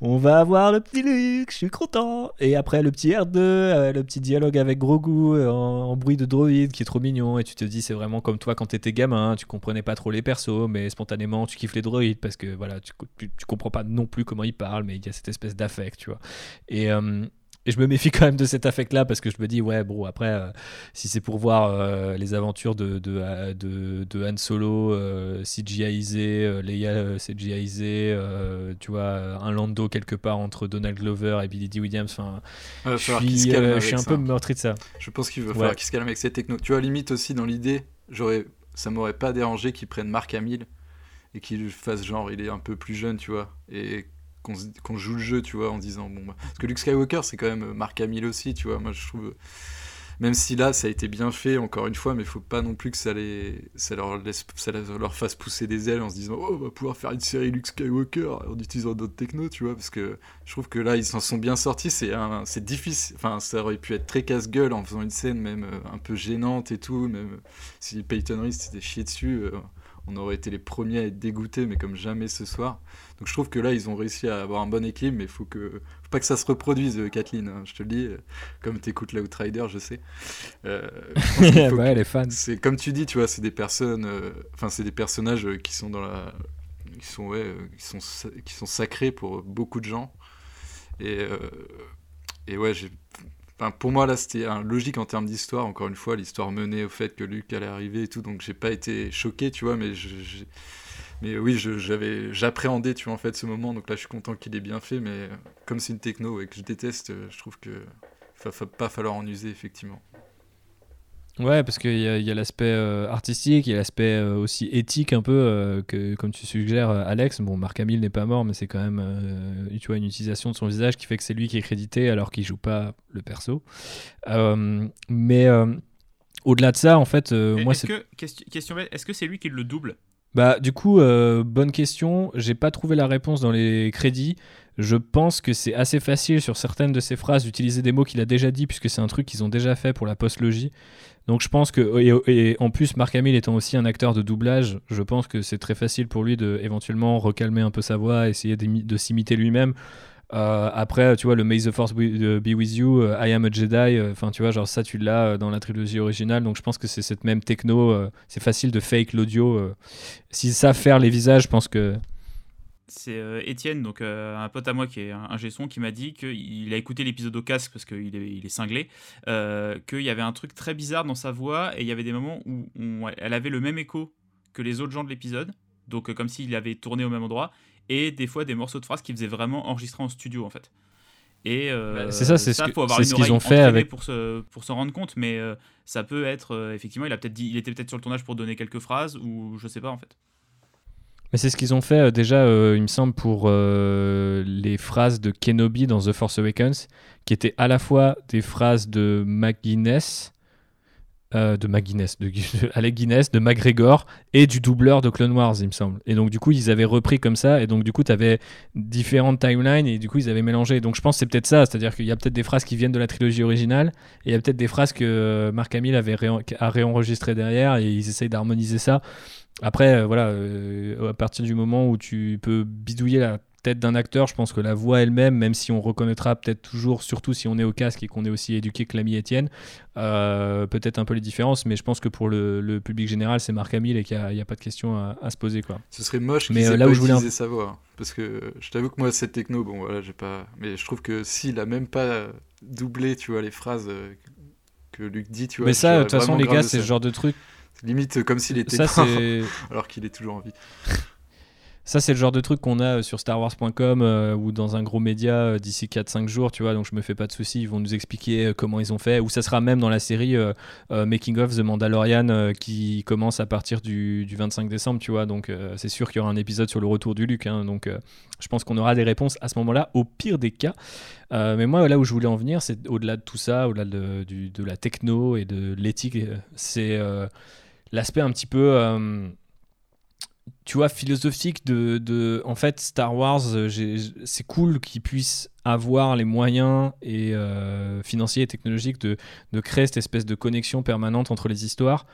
on va avoir le petit Luke, je suis content. Et après le petit R2, euh, le petit dialogue avec Grogu euh, en, bruit de droïde qui est trop mignon et tu te dis c'est vraiment comme toi quand t'étais gamin, tu comprenais pas trop les persos, mais spontanément tu kiffes les droïdes parce que voilà tu, tu, comprends pas non plus comment ils parlent, mais il y a cette espèce d'affect, tu vois. Et et je me méfie quand même de cet affect-là parce que je me dis, ouais, bon, après, euh, si c'est pour voir euh, les aventures de, de, euh, de, de Han Solo euh, CGIisé, Leia CGIisé, tu vois, un Lando quelque part entre Donald Glover et Billy D. Williams, enfin, je suis, je suis un peu meurtri de ça. Je pense qu'il va falloir qu'il se calme avec ces techno. Tu vois, limite aussi dans l'idée, j'aurais, ça m'aurait pas dérangé qu'ils prennent Mark Hamill et qu'il fasse genre, il est un peu plus jeune, tu vois, et qu'on joue le jeu, tu vois, en disant bon. Bah, parce que Luke Skywalker, c'est quand même euh, Mark Hamill aussi, tu vois. Moi, je trouve. Même si là, ça a été bien fait, encore une fois, mais il faut pas non plus que ça, les, ça, leur, laisse, ça leur fasse pousser des ailes en se disant Oh, on va pouvoir faire une série Luke Skywalker en utilisant d'autres technos, tu vois. Parce que je trouve que là, ils s'en sont bien sortis. C'est difficile. Enfin, ça aurait pu être très casse-gueule en faisant une scène même euh, un peu gênante et tout. Même si Peyton Reese s'était chié dessus, euh, on aurait été les premiers à être dégoûtés, mais comme jamais ce soir. Donc je trouve que là, ils ont réussi à avoir un bon équilibre, mais il faut, que... faut pas que ça se reproduise, euh, Kathleen. Hein, je te le dis, euh, comme tu écoutes l'Outrider, je sais. Euh, je ouais, les fans. C'est comme tu dis, tu vois, c'est des personnes, enfin c'est des personnages qui sont dans la, qui sont ouais, qui sont qui sont sacrés pour beaucoup de gens. Et et ouais, j'ai Pour moi, là, c'était logique en termes d'histoire. Encore une fois, l'histoire menait au fait que Luke allait arriver et tout, donc j'ai pas été choqué, tu vois, mais je, mais oui, j'avais, j'appréhendais, tu vois, en fait, ce moment. Donc là, je suis content qu'il ait bien fait. Mais comme c'est une techno et que je déteste, je trouve que va pas falloir en user, effectivement. Ouais, parce qu'il y a, l'aspect euh, artistique, il y a l'aspect euh, aussi éthique un peu, euh, que comme tu suggères, Alex. Bon, Marc Hamill n'est pas mort, mais c'est quand même tu vois, une utilisation de son visage qui fait que c'est lui qui est crédité alors qu'il joue pas le perso. mais au-delà de ça, en fait, moi c'est. question, est-ce que c'est lui qui le double? Bah, du coup, euh, bonne question. J'ai pas trouvé la réponse dans les crédits. Je pense que c'est assez facile sur certaines de ces phrases d'utiliser des mots qu'il a déjà dit, puisque c'est un truc qu'ils ont déjà fait pour la postlogie. Donc je pense que, et, en plus, Marc Hamill étant aussi un acteur de doublage, je pense que c'est très facile pour lui de éventuellement recalmer un peu sa voix, essayer de s'imiter lui-même. Euh, après, tu vois, le May the Force be with you, euh, I am a Jedi, euh, enfin, tu vois, genre ça, tu l'as dans la trilogie originale, donc je pense que c'est cette même techno, c'est facile de fake l'audio. S'ils savent faire les visages, je pense que. C'est Étienne, donc un pote à moi qui est un, un son, qui m'a dit qu'il a écouté l'épisode au casque parce qu'il est, il est cinglé, qu'il y avait un truc très bizarre dans sa voix et il y avait des moments où elle avait le même écho que les autres gens de l'épisode, donc comme s'il avait tourné au même endroit et des fois des morceaux de phrases qui faisaient vraiment enregistrer en studio en fait. Et euh, bah, c'est ça, c'est ce qu'ils ont fait avec pour se pour se rendre compte, mais euh, ça peut être euh, effectivement, il a peut-être dit, il était peut-être sur le tournage pour donner quelques phrases ou je sais pas en fait. Mais c'est ce qu'ils ont fait déjà, il me semble, pour les phrases de Kenobi dans The Force Awakens, qui étaient à la fois des phrases de McGuinness euh, de McGuinness, de, Guinness, de McGregor et du doubleur de Clone Wars, il me semble. Et donc, du coup, ils avaient repris comme ça. Et donc, du coup, tu avais différentes timelines et du coup, ils avaient mélangé. Donc, je pense que c'est peut-être ça. C'est-à-dire qu'il y a peut-être des phrases qui viennent de la trilogie originale et il y a peut-être des phrases que euh, Mark Hamill avait a réenregistrées derrière et ils essayent d'harmoniser ça. Après, euh, voilà, à partir du moment où tu peux bidouiller la tête d'un acteur, je pense que la voix elle-même, même si on reconnaîtra peut-être toujours, surtout si on est au casque et qu'on est aussi éduqué que l'ami Étienne, euh, peut-être un peu les différences, mais je pense que pour le, public général, c'est Marc Hamill et qu'il n'y a, pas de question à, se poser. Quoi. Ce serait moche mais euh, là où je voulais sa voix. Hein. parce que je t'avoue que moi, cette techno, bon voilà, j'ai pas. Mais je trouve que s'il a même pas doublé, tu vois, les phrases euh, que Luc dit, tu vois. Mais ça, de toute façon, les gars, c'est ce genre de truc. Limite comme s'il était ça, alors qu'il est toujours en vie. Ça, c'est le genre de truc qu'on a euh, sur starwars.com euh, ou dans un gros média euh, d'ici 4-5 jours, tu vois. Donc, je me fais pas de soucis. Ils vont nous expliquer comment ils ont fait. Ou ça sera même dans la série Making of The Mandalorian qui commence à partir du, 25 décembre, tu vois. Donc, c'est sûr qu'il y aura un épisode sur le retour du Luc. Hein. donc, je pense qu'on aura des réponses à ce moment-là, au pire des cas. mais moi, là où je voulais en venir, c'est au-delà de tout ça, au-delà de, de, la techno et de l'éthique, c'est l'aspect un petit peu tu vois, philosophique de, de, En fait, Star Wars, euh, c'est cool qu'ils puissent avoir les moyens et, euh, financiers et technologiques de, de, créer cette espèce de connexion permanente entre les histoires.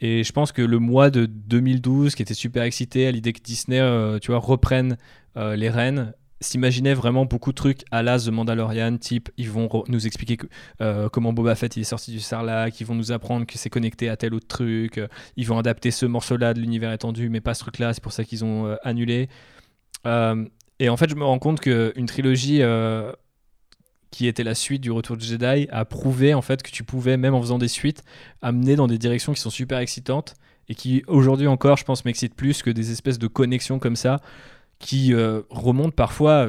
Et je pense que le mois de 2012, qui était super excité à l'idée que Disney, euh, tu vois, reprenne les rênes, s'imaginait vraiment beaucoup de trucs à la The Mandalorian, type ils vont nous expliquer euh, comment Boba Fett est sorti du Sarlacc, ils vont nous apprendre que c'est connecté à tel autre truc, euh, ils vont adapter ce morceau-là de l'univers étendu, mais pas ce truc-là, c'est pour ça qu'ils ont euh, annulé. et en fait, je me rends compte qu'une trilogie qui était la suite du Retour de Jedi a prouvé en fait que tu pouvais, même en faisant des suites, amener dans des directions qui sont super excitantes et qui aujourd'hui encore, je pense, m'excitent plus que des espèces de connexions comme ça qui euh, remonte parfois.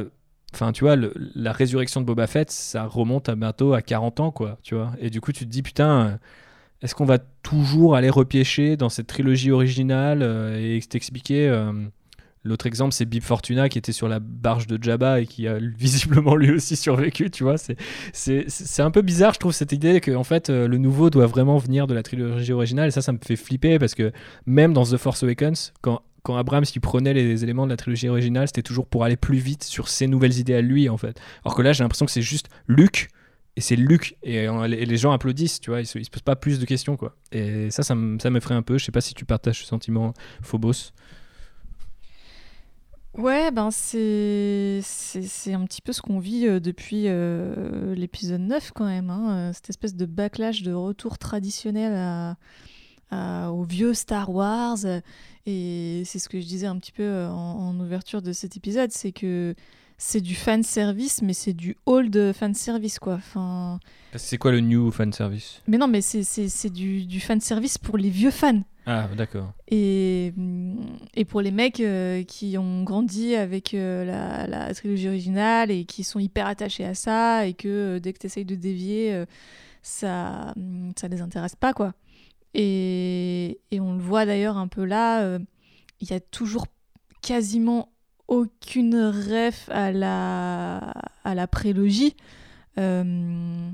Enfin, tu vois, la résurrection de Boba Fett, ça remonte à bientôt à 40 ans, quoi, tu vois. Et du coup, tu te dis, putain, est-ce qu'on va toujours aller repiécher dans cette trilogie originale euh, et t'expliquer euh, L'autre exemple, c'est Bib Fortuna qui était sur la barge de Jabba et qui a visiblement lui aussi survécu, tu vois. C'est un peu bizarre, je trouve, cette idée que en fait, le nouveau doit vraiment venir de la trilogie originale. Et ça, ça me fait flipper parce que même dans The Force Awakens, quand quand Abrams qui prenait les éléments de la trilogie originale, c'était toujours pour aller plus vite sur ses nouvelles idées à lui en fait. Alors que là, j'ai l'impression que c'est juste Luke et c'est Luke et, les gens applaudissent, tu vois, ils se, se posent pas plus de questions quoi. Et ça, ça, me, ça ferait un peu. Je sais pas si tu partages ce sentiment, Phobos. Ouais, ben c'est c'est un petit peu ce qu'on vit euh, depuis euh, l'épisode 9 quand même, hein, euh, cette espèce de backlash de retour traditionnel à, au vieux Star Wars. Et c'est ce que je disais un petit peu euh, en, ouverture de cet épisode, c'est que c'est du fan service, mais c'est du old fan service quoi. Enfin. C'est quoi le new fan service Mais non, mais c'est du, du fan service pour les vieux fans. Ah, d'accord. Et, mm, et pour les mecs euh, qui ont grandi avec euh, la, la, trilogie originale et qui sont hyper attachés à ça, et que dès que tu essayes de dévier, ça, mm, ça les intéresse pas, quoi. Et, on le voit d'ailleurs un peu là, euh, il y a toujours quasiment aucune ref à la, à la prélogie. Euh,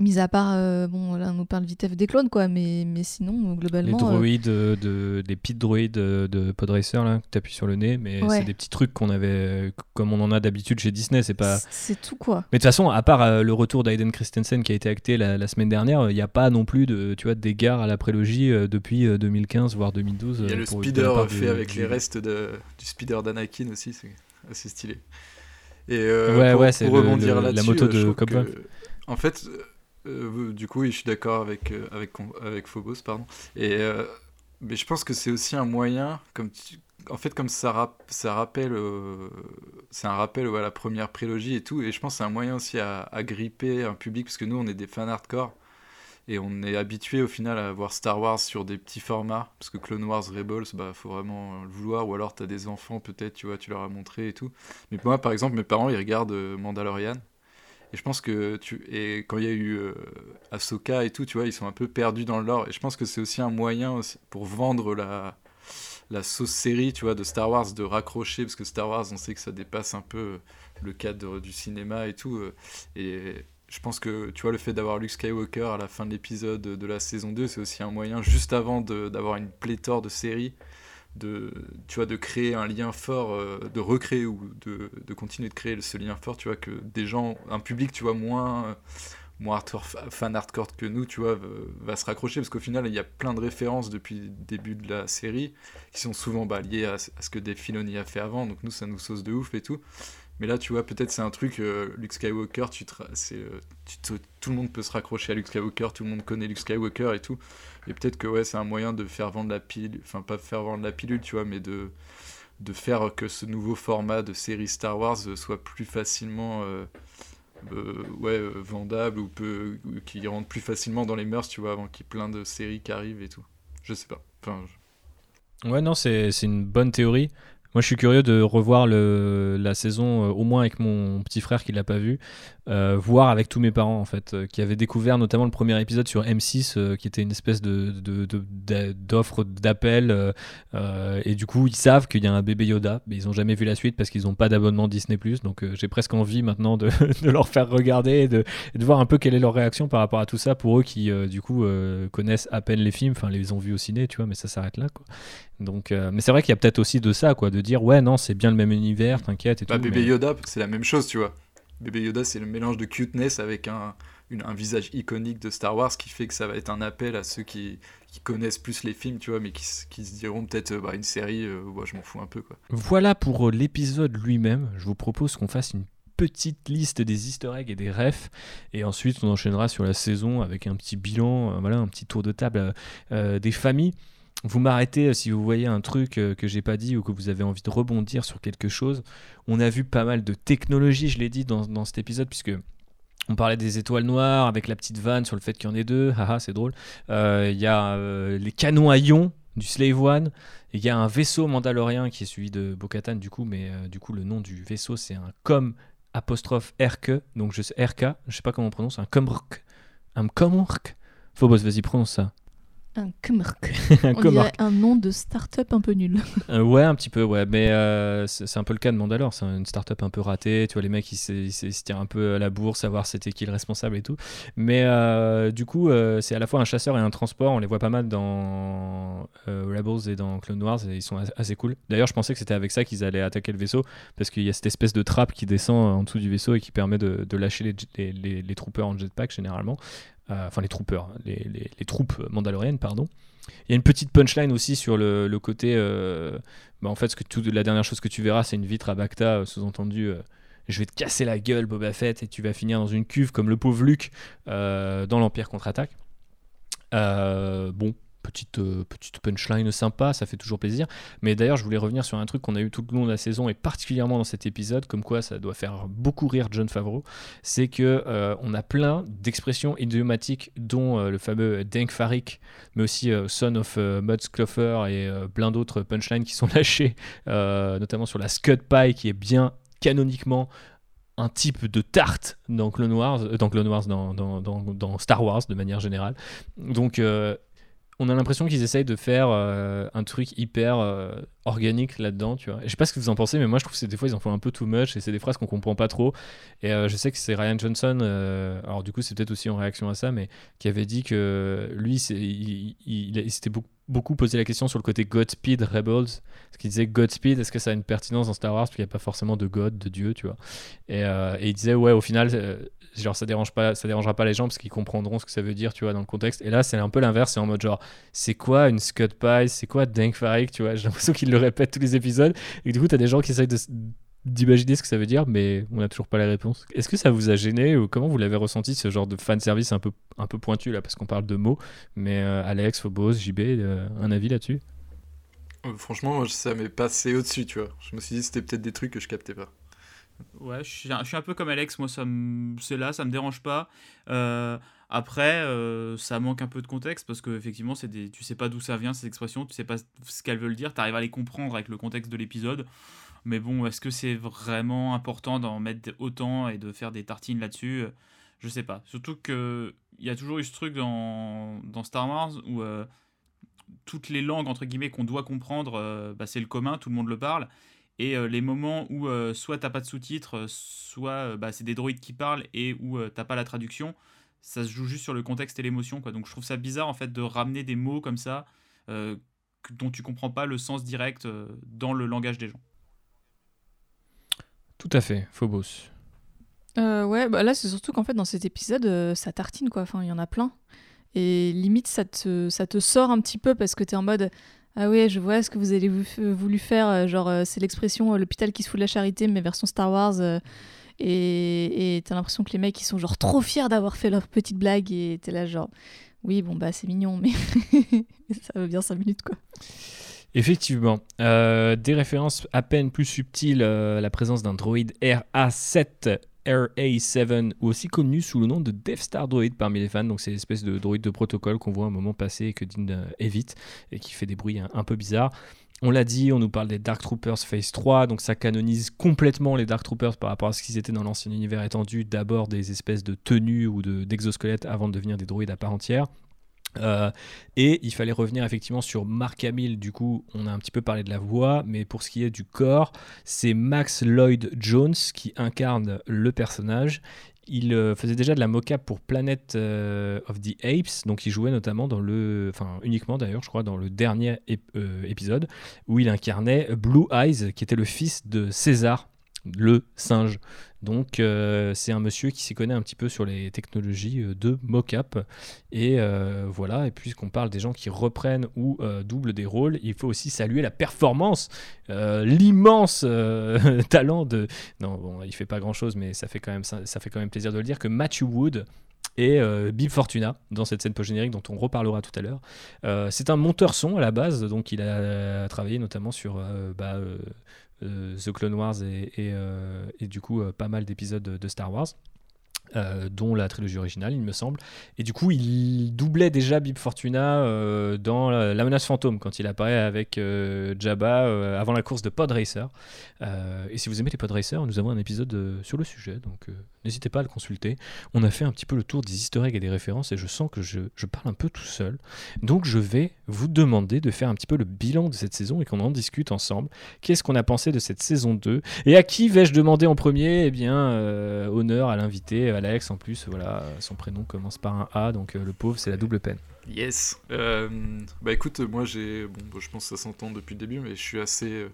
Mis à part, euh, bon, là on nous parle vite des clones, quoi, mais, mais sinon, globalement. Les euh, droïdes, de, des petites droïdes de Podracer, là, que tu appuies sur le nez, mais c'est des petits trucs qu'on avait, comme on en a d'habitude chez Disney, c'est pas. C'est tout, quoi. Mais de toute façon, à part euh, le retour d'Aiden Christensen qui a été acté la, semaine dernière, il n'y a pas non plus de, tu vois, d'égards à la prélogie depuis 2015, voire 2012. Il y a le speeder fait avec les restes de, du speeder d'Anakin aussi, c'est assez stylé. Et ouais, ouais, c'est la moto de Cobb. En fait, euh, du coup, je suis d'accord avec, euh, avec, avec Phobos, pardon. Et, euh, mais je pense que c'est aussi un moyen, comme en fait, comme ça, rappelle, c'est un rappel à la première prélogie et tout, et je pense que c'est un moyen aussi à, gripper un public, parce que nous, on est des fans hardcore, et on est habitué au final à voir Star Wars sur des petits formats, parce que Clone Wars Rebels, bah, faut vraiment le vouloir, ou alors tu as des enfants, peut-être, tu vois, tu leur as montré et tout. Mais moi, par exemple, mes parents, ils regardent Mandalorian, et je pense que tu et quand il y a eu euh, Ahsoka et tout, tu vois, ils sont un peu perdus dans le lore. Et je pense que c'est aussi un moyen aussi pour vendre la la sauce série, tu vois, de Star Wars, de raccrocher parce que Star Wars, on sait que ça dépasse un peu le cadre du cinéma et tout. Euh, et je pense que tu vois le fait d'avoir Luke Skywalker à la fin de l'épisode de la saison 2, c'est aussi un moyen juste avant d'avoir une pléthore de séries de, tu vois, de créer un lien fort, euh, de recréer ou de, de, continuer de créer ce lien fort, tu vois, que des gens, un public, tu vois, moins, moins hardcore, fan hardcore que nous, tu vois, va, se raccrocher parce qu'au final, il y a plein de références depuis le début de la série qui sont souvent bah, liées à, ce que Dave Filoni a fait avant. Donc nous, ça nous sauce de ouf et tout. Mais là, tu vois, peut-être c'est un truc, euh, Luke Skywalker, tu, c'est, euh, tout le monde peut se raccrocher à Luke Skywalker, tout le monde connaît Luke Skywalker et tout. Et peut-être que ouais, c'est un moyen de faire vendre la pilule, enfin pas faire vendre la pilule, tu vois, mais de, de faire que ce nouveau format de série Star Wars soit plus facilement euh, ouais, vendable ou, peut, qui rentre plus facilement dans les mœurs, tu vois, avant qu'il y ait plein de séries qui arrivent et tout. Je sais pas. Enfin, Ouais, non, c'est une bonne théorie. Moi, je suis curieux de revoir le, la saison, euh, au moins avec mon petit frère qui l'a pas vu, euh, voir avec tous mes parents en fait, euh, qui avaient découvert notamment le premier épisode sur M6, qui était une espèce de, d'offre d'appel, et du coup ils savent qu'il y a un bébé Yoda, mais ils ont jamais vu la suite parce qu'ils n'ont pas d'abonnement Disney+. Donc j'ai presque envie maintenant de, leur faire regarder et de, de, voir un peu quelle est leur réaction par rapport à tout ça pour eux qui du coup connaissent à peine les films, enfin les ont vus au ciné, tu vois, mais ça s'arrête là quoi. Donc, mais c'est vrai qu'il y a peut-être aussi de ça, quoi, de dire ouais non c'est bien le même univers, t'inquiète et bah, tout. Bébé Yoda, c'est la même chose, tu vois. Bébé Yoda, c'est le mélange de cuteness avec un, visage iconique de Star Wars qui fait que ça va être un appel à ceux qui, connaissent plus les films, tu vois, mais qui, se diront peut-être bah, une série, euh, je m'en fous un peu. Quoi. Voilà pour euh, l'épisode lui-même. Je vous propose qu'on fasse une petite liste des easter eggs et des refs et ensuite on enchaînera sur la saison avec un petit bilan, euh, voilà, un petit tour de table des familles vous m'arrêtez euh, si vous voyez un truc euh, que j'ai pas dit ou que vous avez envie de rebondir sur quelque chose. On a vu pas mal de technologie, je l'ai dit dans, dans, cet épisode, puisque on parlait des étoiles noires avec la petite vanne sur le fait qu'il y en ait deux. Haha, c'est drôle. Euh, il y a les canons à ion du Slave One. Il y a un vaisseau mandalorien qui est suivi de Bo-Katan, du coup, mais du coup, le nom du vaisseau, c'est un com apostrophe RK. Donc, je sais, RK, je sais pas comment on prononce, un comrk. Un comrk. Phobos, vas-y, prononce ça. Un Kmrk. On dirait un nom de start-up un peu nul. Euh, ouais, un petit peu, ouais. Mais euh, c'est un peu le cas de Mandalore. C'est une start-up un peu ratée. Tu vois, les mecs, ils, se tirent un peu à la bourre, savoir c'était qui le responsable et tout. Mais euh, du coup, c'est à la fois un chasseur et un transport. On les voit pas mal dans Rebels et dans Clone Wars. Et ils sont assez cool. D'ailleurs, je pensais que c'était avec ça qu'ils allaient attaquer le vaisseau. Parce qu'il y a cette espèce de trappe qui descend en dessous du vaisseau et qui permet de, lâcher les, les, les, troopers en jetpack généralement. Euh, enfin les troopers, les, les, troupes mandaloriennes, pardon. Il y a une petite punchline aussi sur le, le côté. Euh, bah en fait, ce que tout, la dernière chose que tu verras, c'est une vitre à Bacta, euh, sous-entendu. je vais te casser la gueule, Boba Fett, et tu vas finir dans une cuve comme le pauvre Luke dans l'Empire contre-attaque. bon, petite, euh, petite punchline sympa, ça fait toujours plaisir. Mais d'ailleurs, je voulais revenir sur un truc qu'on a eu tout le long de la saison et particulièrement dans cet épisode, comme quoi ça doit faire beaucoup rire John Favreau, c'est que euh, on a plein d'expressions idiomatiques, dont euh, le fameux Denk Farik, mais aussi Son of Muds Clover et plein d'autres punchlines qui sont lâchés, notamment sur la Scud Pie qui est bien canoniquement un type de tarte dans Clone Wars, dans, Clone Wars dans, dans, dans, Star Wars de manière générale. Donc on a l'impression qu'ils essayent de faire euh, un truc hyper euh, organique là-dedans, tu vois. je sais pas ce que vous en pensez, mais moi je trouve que des fois ils en font un peu too much et c'est des phrases qu'on comprend pas trop. Et euh, je sais que c'est Ryan Johnson, alors du coup c'est peut-être aussi en réaction à ça, mais qui avait dit que lui, il, il, s'était beaucoup, posé la question sur le côté Godspeed Rebels, ce qu'il disait Godspeed, est-ce que ça a une pertinence dans Star Wars? Parce qu'il n'y a pas forcément de God, de Dieu, tu vois. Et, et il disait ouais, au final genre ça dérange pas ça dérangera pas les gens parce qu'ils comprendront ce que ça veut dire tu vois dans le contexte. Et là c'est un peu l'inverse c'est en mode genre c'est quoi une Scud Pie? C'est quoi Dank Farik tu vois? J'ai l'impression qu'ils le répètent tous les épisodes. Et du coup t'as des gens qui essayent d'imaginer ce que ça veut dire mais on n'a toujours pas la réponse est-ce que ça vous a gêné ou comment vous l'avez ressenti ce genre de fan service un peu un peu pointu là parce qu'on parle de mots? Mais euh, Alex Phobos JB euh, un avis là-dessus? Euh, franchement ça m'est passé au-dessus tu vois. Je me suis dit c'était peut-être des trucs que je captais pas Ouais, je suis, un, peu comme Alex, moi c'est là, ça me dérange pas. Euh, après, euh, ça manque un peu de contexte parce que effectivement, c'est tu sais pas d'où ça vient ces expressions, tu sais pas ce qu'elles veulent dire, tu arrives à les comprendre avec le contexte de l'épisode. Mais bon, est-ce que c'est vraiment important d'en mettre autant et de faire des tartines là-dessus? Je sais pas. Surtout que il y a toujours eu ce truc dans, dans Star Wars où euh, toutes les langues entre guillemets qu'on doit comprendre, bah, c'est le commun, tout le monde le parle. Et euh, les moments où euh, soit t'as pas de sous-titres, euh, soit bah, c'est des droïdes qui parlent et où t'as pas la traduction, ça se joue juste sur le contexte et l'émotion. Quoi. Donc je trouve ça bizarre en fait de ramener des mots comme ça dont tu comprends pas le sens direct dans le langage des gens. Tout à fait, Phobos. ouais, ouais, bah là c'est surtout qu'en fait dans cet épisode ça tartine quoi, enfin il y en a plein. Et limite ça te, ça te sort un petit peu parce que t'es en mode ah ouais, je vois ce que vous avez voulu faire, genre c'est l'expression l'hôpital qui se fout de la charité mais version Star Wars. et t'as l'impression que les mecs ils sont genre trop fiers d'avoir fait leur petite blague et t'es là genre oui bon bah c'est mignon mais ça veut bien 5 minutes quoi. Effectivement, euh, des références à peine plus subtiles, euh, la présence d'un droïde RA7 RA7, ou aussi connu sous le nom de Death Star Droid parmi les fans. Donc, c'est l'espèce de droïde de protocole qu'on voit un moment passer et que Dean euh, évite et qui fait des bruits un, peu bizarres. On l'a dit, on nous parle des Dark Troopers Phase 3, donc ça canonise complètement les Dark Troopers par rapport à ce qu'ils étaient dans l'ancien univers étendu. D'abord des espèces de tenues ou d'exosquelettes avant de devenir des droïdes à part entière. Euh, et il fallait revenir effectivement sur Mark Hamill, du coup on a un petit peu parlé de la voix, mais pour ce qui est du corps, c'est Max Lloyd Jones qui incarne le personnage. Il euh, faisait déjà de la mocap pour Planet euh, of the Apes, donc il jouait notamment dans le, enfin uniquement d'ailleurs je crois dans le dernier épisode, où il incarnait Blue Eyes, qui était le fils de César, le singe. Donc euh, c'est un monsieur qui s'y connaît un petit peu sur les technologies euh, de mocap. Et euh, voilà, et puisqu'on parle des gens qui reprennent ou doublent des rôles, il faut aussi saluer la performance, l'immense talent de... Non, bon, il fait pas grand-chose, mais ça fait, quand même, ça, fait quand même plaisir de le dire, que Matthew Wood et Bill Fortuna dans cette scène post-générique dont on reparlera tout à l'heure. c'est un monteur son à la base, donc il a travaillé notamment sur bah, euh, The Clone Wars et, euh, du coup euh, pas mal d'épisodes de Star Wars. Euh, dont la trilogie originale, il me semble. Et du coup, il doublait déjà Bib Fortuna euh, dans la, menace fantôme quand il apparaît avec euh, Jabba avant la course de Pod Racer. et si vous aimez les Pod Racer, nous avons un épisode sur le sujet, donc n'hésitez pas à le consulter. On a fait un petit peu le tour des easter eggs et des références, et je sens que je, je parle un peu tout seul. Donc je vais vous demander de faire un petit peu le bilan de cette saison et qu'on en discute ensemble. Qu'est-ce qu'on a pensé de cette saison 2 Et à qui vais-je demander en premier? Eh bien, honneur à l'invité Alex en plus, voilà, son prénom commence par un A, donc euh, le pauvre, c'est la double peine. Yes. Euh, bah écoute, moi j'ai, bon, je pense que ça s'entend depuis le début, mais je suis assez euh,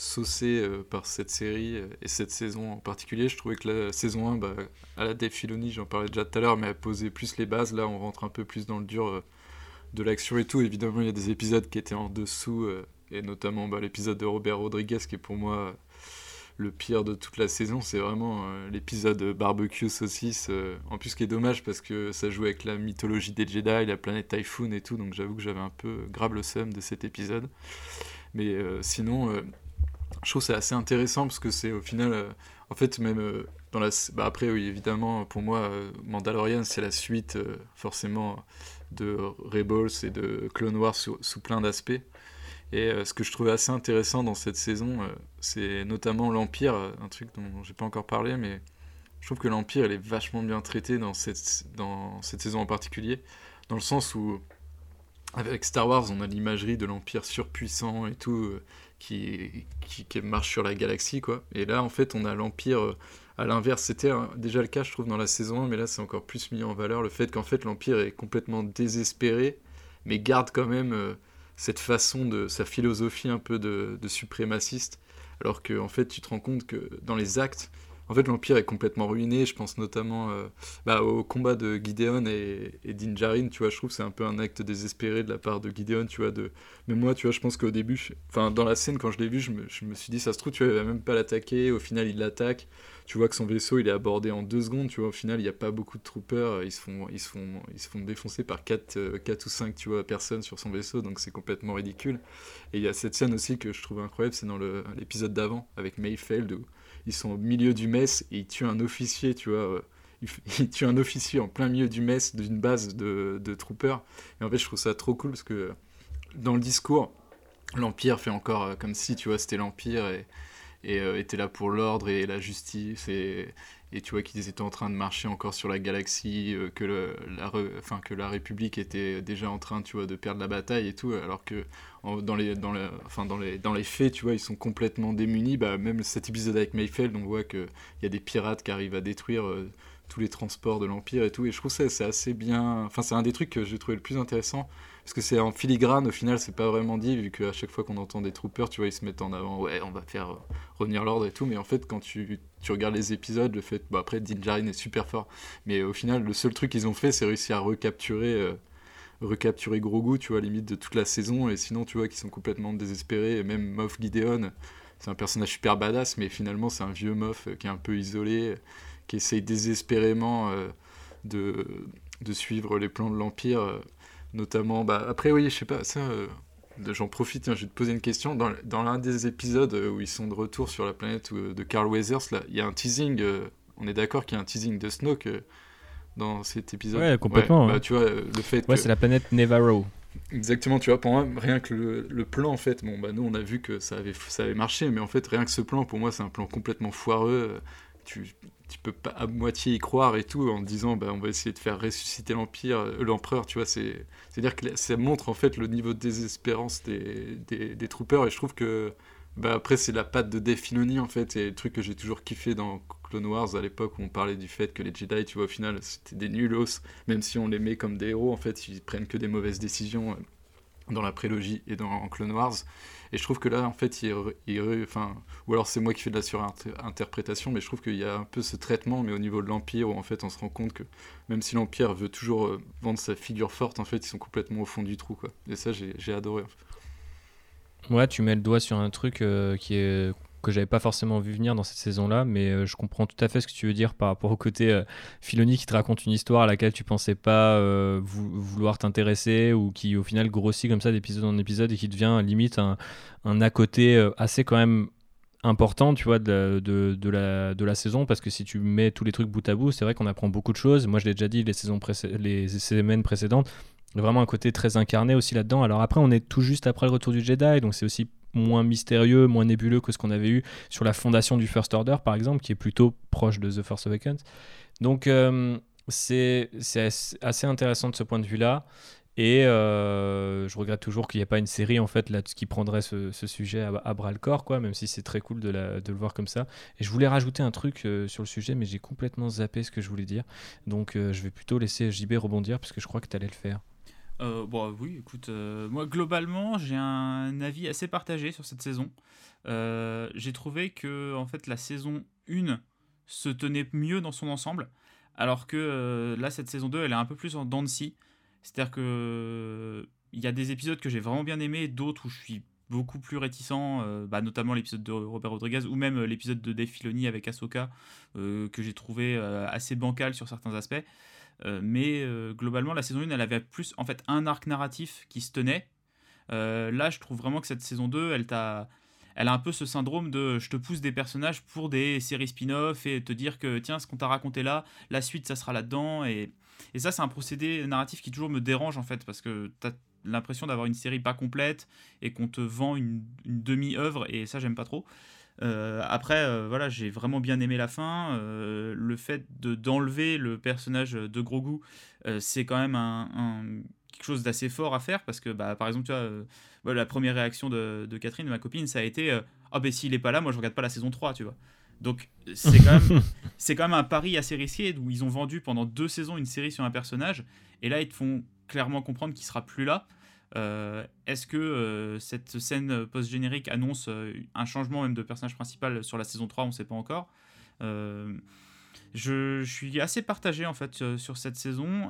saucé par cette série et cette saison en particulier. Je trouvais que la saison 1, bah, à la Dave j'en parlais déjà tout à l'heure, mais elle posait plus les bases. Là, on rentre un peu plus dans le dur de l'action et tout. Évidemment, il y a des épisodes qui étaient en dessous, et notamment bah, l'épisode de Robert Rodriguez, qui est pour moi le pire de toute la saison, c'est vraiment euh, l'épisode barbecue saucisse. Euh, en plus, ce qui est dommage parce que ça joue avec la mythologie des Jedi, la planète Typhoon et tout, donc j'avoue que j'avais un peu grave le seum de cet épisode. Mais euh, sinon, je trouve c'est assez intéressant parce que c'est au final, en fait, même dans la. Bah, après, oui, évidemment, pour moi, Mandalorian, c'est la suite forcément de Rebels et de Clone Wars sous plein d'aspects. Et euh, ce que je trouvais assez intéressant dans cette saison, euh, c'est notamment l'Empire, euh, un truc dont j'ai pas encore parlé, mais je trouve que l'Empire, elle est vachement bien traité dans cette, dans cette saison en particulier, dans le sens où, avec Star Wars, on a l'imagerie de l'Empire surpuissant et tout, qui, qui, marche sur la galaxie, quoi. Et là, en fait, on a l'Empire à l'inverse. C'était déjà le cas, je trouve, dans la saison 1, mais là, c'est encore plus mis en valeur, le fait qu'en fait, l'Empire est complètement désespéré, mais garde quand même cette façon de sa philosophie un peu de, suprémaciste, alors que en fait tu te rends compte que dans les actes, en fait l'empire est complètement ruiné. Je pense notamment euh, bah, au combat de Gideon et, et Din tu vois. Je trouve c'est un peu un acte désespéré de la part de Gideon, tu vois. Mais moi, tu vois, je pense qu'au début, enfin dans la scène quand je l'ai vu, je me, suis dit ça se trouve, tu vois, il va même pas l'attaquer. Au final, il l'attaque tu vois que son vaisseau il est abordé en deux secondes, tu vois, au final il n'y a pas beaucoup de troopers, ils se font, ils défoncer par 4, 4 euh, ou 5 tu vois, personnes sur son vaisseau, donc c'est complètement ridicule. Et il y a cette scène aussi que je trouve incroyable, c'est dans l'épisode d'avant avec Mayfeld où ils sont au milieu du mess et ils tuent un officier, tu vois. Euh, ils tuent un officier en plein milieu du mess d'une base de, de troopers. Et en fait, je trouve ça trop cool parce que dans le discours, l'Empire fait encore euh, comme si, tu vois, c'était l'Empire et, euh, était là pour l'ordre et la justice et, et tu vois qu'ils étaient en train de marcher encore sur la galaxie, euh, que, la, que la République était déjà en train tu vois, de perdre la bataille et tout, alors que dans, les, dans, les, dans les faits, tu vois, ils sont complètement démunis. Bah, même cet épisode avec Mayfeld, on voit qu'il y a des pirates qui arrivent à détruire euh, tous les transports de l'Empire et tout. Et je trouve ça c'est assez bien. Enfin, c'est un des trucs que j'ai trouvé le plus intéressant. Parce que c'est en filigrane, au final, c'est pas vraiment dit, vu qu'à chaque fois qu'on entend des troopers, tu vois, ils se mettent en avant, ouais, on va faire euh, revenir l'ordre et tout. Mais en fait, quand tu, regardes les épisodes, le fait. Bon, après, Din Djarin est super fort. Mais au final, le seul truc qu'ils ont fait, c'est réussir à recapturer. Euh, recapturer Grogu, tu vois, limite de toute la saison, et sinon, tu vois, qu'ils sont complètement désespérés, et même Moff Gideon, c'est un personnage super badass, mais finalement, c'est un vieux Moff euh, qui est un peu isolé, qui essaye désespérément euh, de, de suivre les plans de l'Empire, euh, notamment, bah, après, oui, je sais pas, ça, j'en profite, hein, je vais te poser une question, dans, dans l'un des épisodes où ils sont de retour sur la planète de Carl Weathers, il y a un teasing, on est d'accord qu'il y a un teasing de Snoke dans cet épisode. Ouais, complètement. Bah, hein. tu vois, le fait Ouais, que... c'est la planète Nevarro. Exactement, tu vois, pour moi, rien que le, le, plan, en fait, bon, bah, nous, on a vu que ça avait, ça avait marché, mais en fait, rien que ce plan, pour moi, c'est un plan complètement foireux. Tu, peux pas à moitié y croire et tout, en disant, bah, on va essayer de faire ressusciter l'Empire, euh, l'Empereur, tu vois, c'est... C'est-à-dire que ça montre, en fait, le niveau de désespérance des, des, des troopers, et je trouve que, bah, après, c'est la patte de Dave Filoni, en fait, et le truc que j'ai toujours kiffé dans Clone Wars à l'époque où on parlait du fait que les Jedi, tu vois, au final, c'était des nulos, même si on les met comme des héros, en fait, ils prennent que des mauvaises décisions dans la prélogie et dans Clone Wars. Et je trouve que là, en fait, il, il enfin, ou alors c'est moi qui fais de la surinterprétation, mais je trouve qu'il y a un peu ce traitement, mais au niveau de l'Empire, où en fait, on se rend compte que même si l'Empire veut toujours euh, vendre sa figure forte, en fait, ils sont complètement au fond du trou, quoi. Et ça, j'ai adoré. En. Ouais, tu mets le doigt sur un truc euh, qui est que j'avais pas forcément vu venir dans cette saison-là, mais euh, je comprends tout à fait ce que tu veux dire par rapport au côté euh, Filoni qui te raconte une histoire à laquelle tu pensais pas euh, vou vouloir t'intéresser ou qui au final grossit comme ça d'épisode en épisode et qui devient limite un, un à côté assez quand même important tu vois de, de, de, la, de la saison. Parce que si tu mets tous les trucs bout à bout c'est vrai qu'on apprend beaucoup de choses. Moi je l'ai déjà dit les saisons les semaines précédentes vraiment un côté très incarné aussi là-dedans. Alors après on est tout juste après le retour du Jedi donc c'est aussi moins mystérieux, moins nébuleux que ce qu'on avait eu sur la fondation du First Order, par exemple, qui est plutôt proche de The Force Awakens. Donc, euh, c'est assez intéressant de ce point de vue-là. Et euh, je regrette toujours qu'il n'y ait pas une série en fait là qui prendrait ce, sujet à, bras le corps, quoi, même si c'est très cool de, le voir comme ça. Et je voulais rajouter un truc euh, sur le sujet, mais j'ai complètement zappé ce que je voulais dire. Donc euh, je vais plutôt laisser JB rebondir parce que je crois que tu allais le faire. Euh, bon, oui, écoute, euh, moi globalement, j'ai un avis assez partagé sur cette saison. Euh, j'ai trouvé que en fait la saison 1 se tenait mieux dans son ensemble, alors que là cette saison 2 elle est un peu plus en dents de. C'est-à-dire que il y a des épisodes que j'ai vraiment bien aimés, d'autres où je suis beaucoup plus réticent, bah, notamment l'épisode de Robert Rodriguez ou même l'épisode de Dave Filoni avec Ahsoka que j'ai trouvé assez bancal sur certains aspects. Euh, mais euh, globalement, la saison 1, elle avait plus en fait un arc narratif qui se tenait. Euh, là, je trouve vraiment que cette saison 2, elle t'a elle a un peu ce syndrome de je te pousse des personnages pour des séries spin-off et te dire que tiens, ce qu'on t'a raconté là, la suite ça sera là-dedans. Et, et ça, c'est un procédé narratif qui toujours me dérange en fait parce que t'as l'impression d'avoir une série pas complète et qu'on te vend une, une demi-œuvre et ça, j'aime pas trop. Euh, après, euh, voilà, j'ai vraiment bien aimé la fin. Euh, le fait de d'enlever le personnage de Grogu, c'est quand même un, un, quelque chose d'assez fort à faire parce que, bah, par exemple, tu vois, bah, la première réaction de, de, Catherine, ma copine, ça a été Ah, oh, ben s'il est pas là, moi je regarde pas la saison 3, tu vois. Donc, c'est quand, même, quand même un pari assez risqué où ils ont vendu pendant deux saisons une série sur un personnage et là, ils te font clairement comprendre qu'il sera plus là. Euh, Est-ce que euh, cette scène post-générique annonce euh, un changement même de personnage principal sur la saison 3 On ne sait pas encore. Euh, je, suis assez partagé en fait sur cette saison.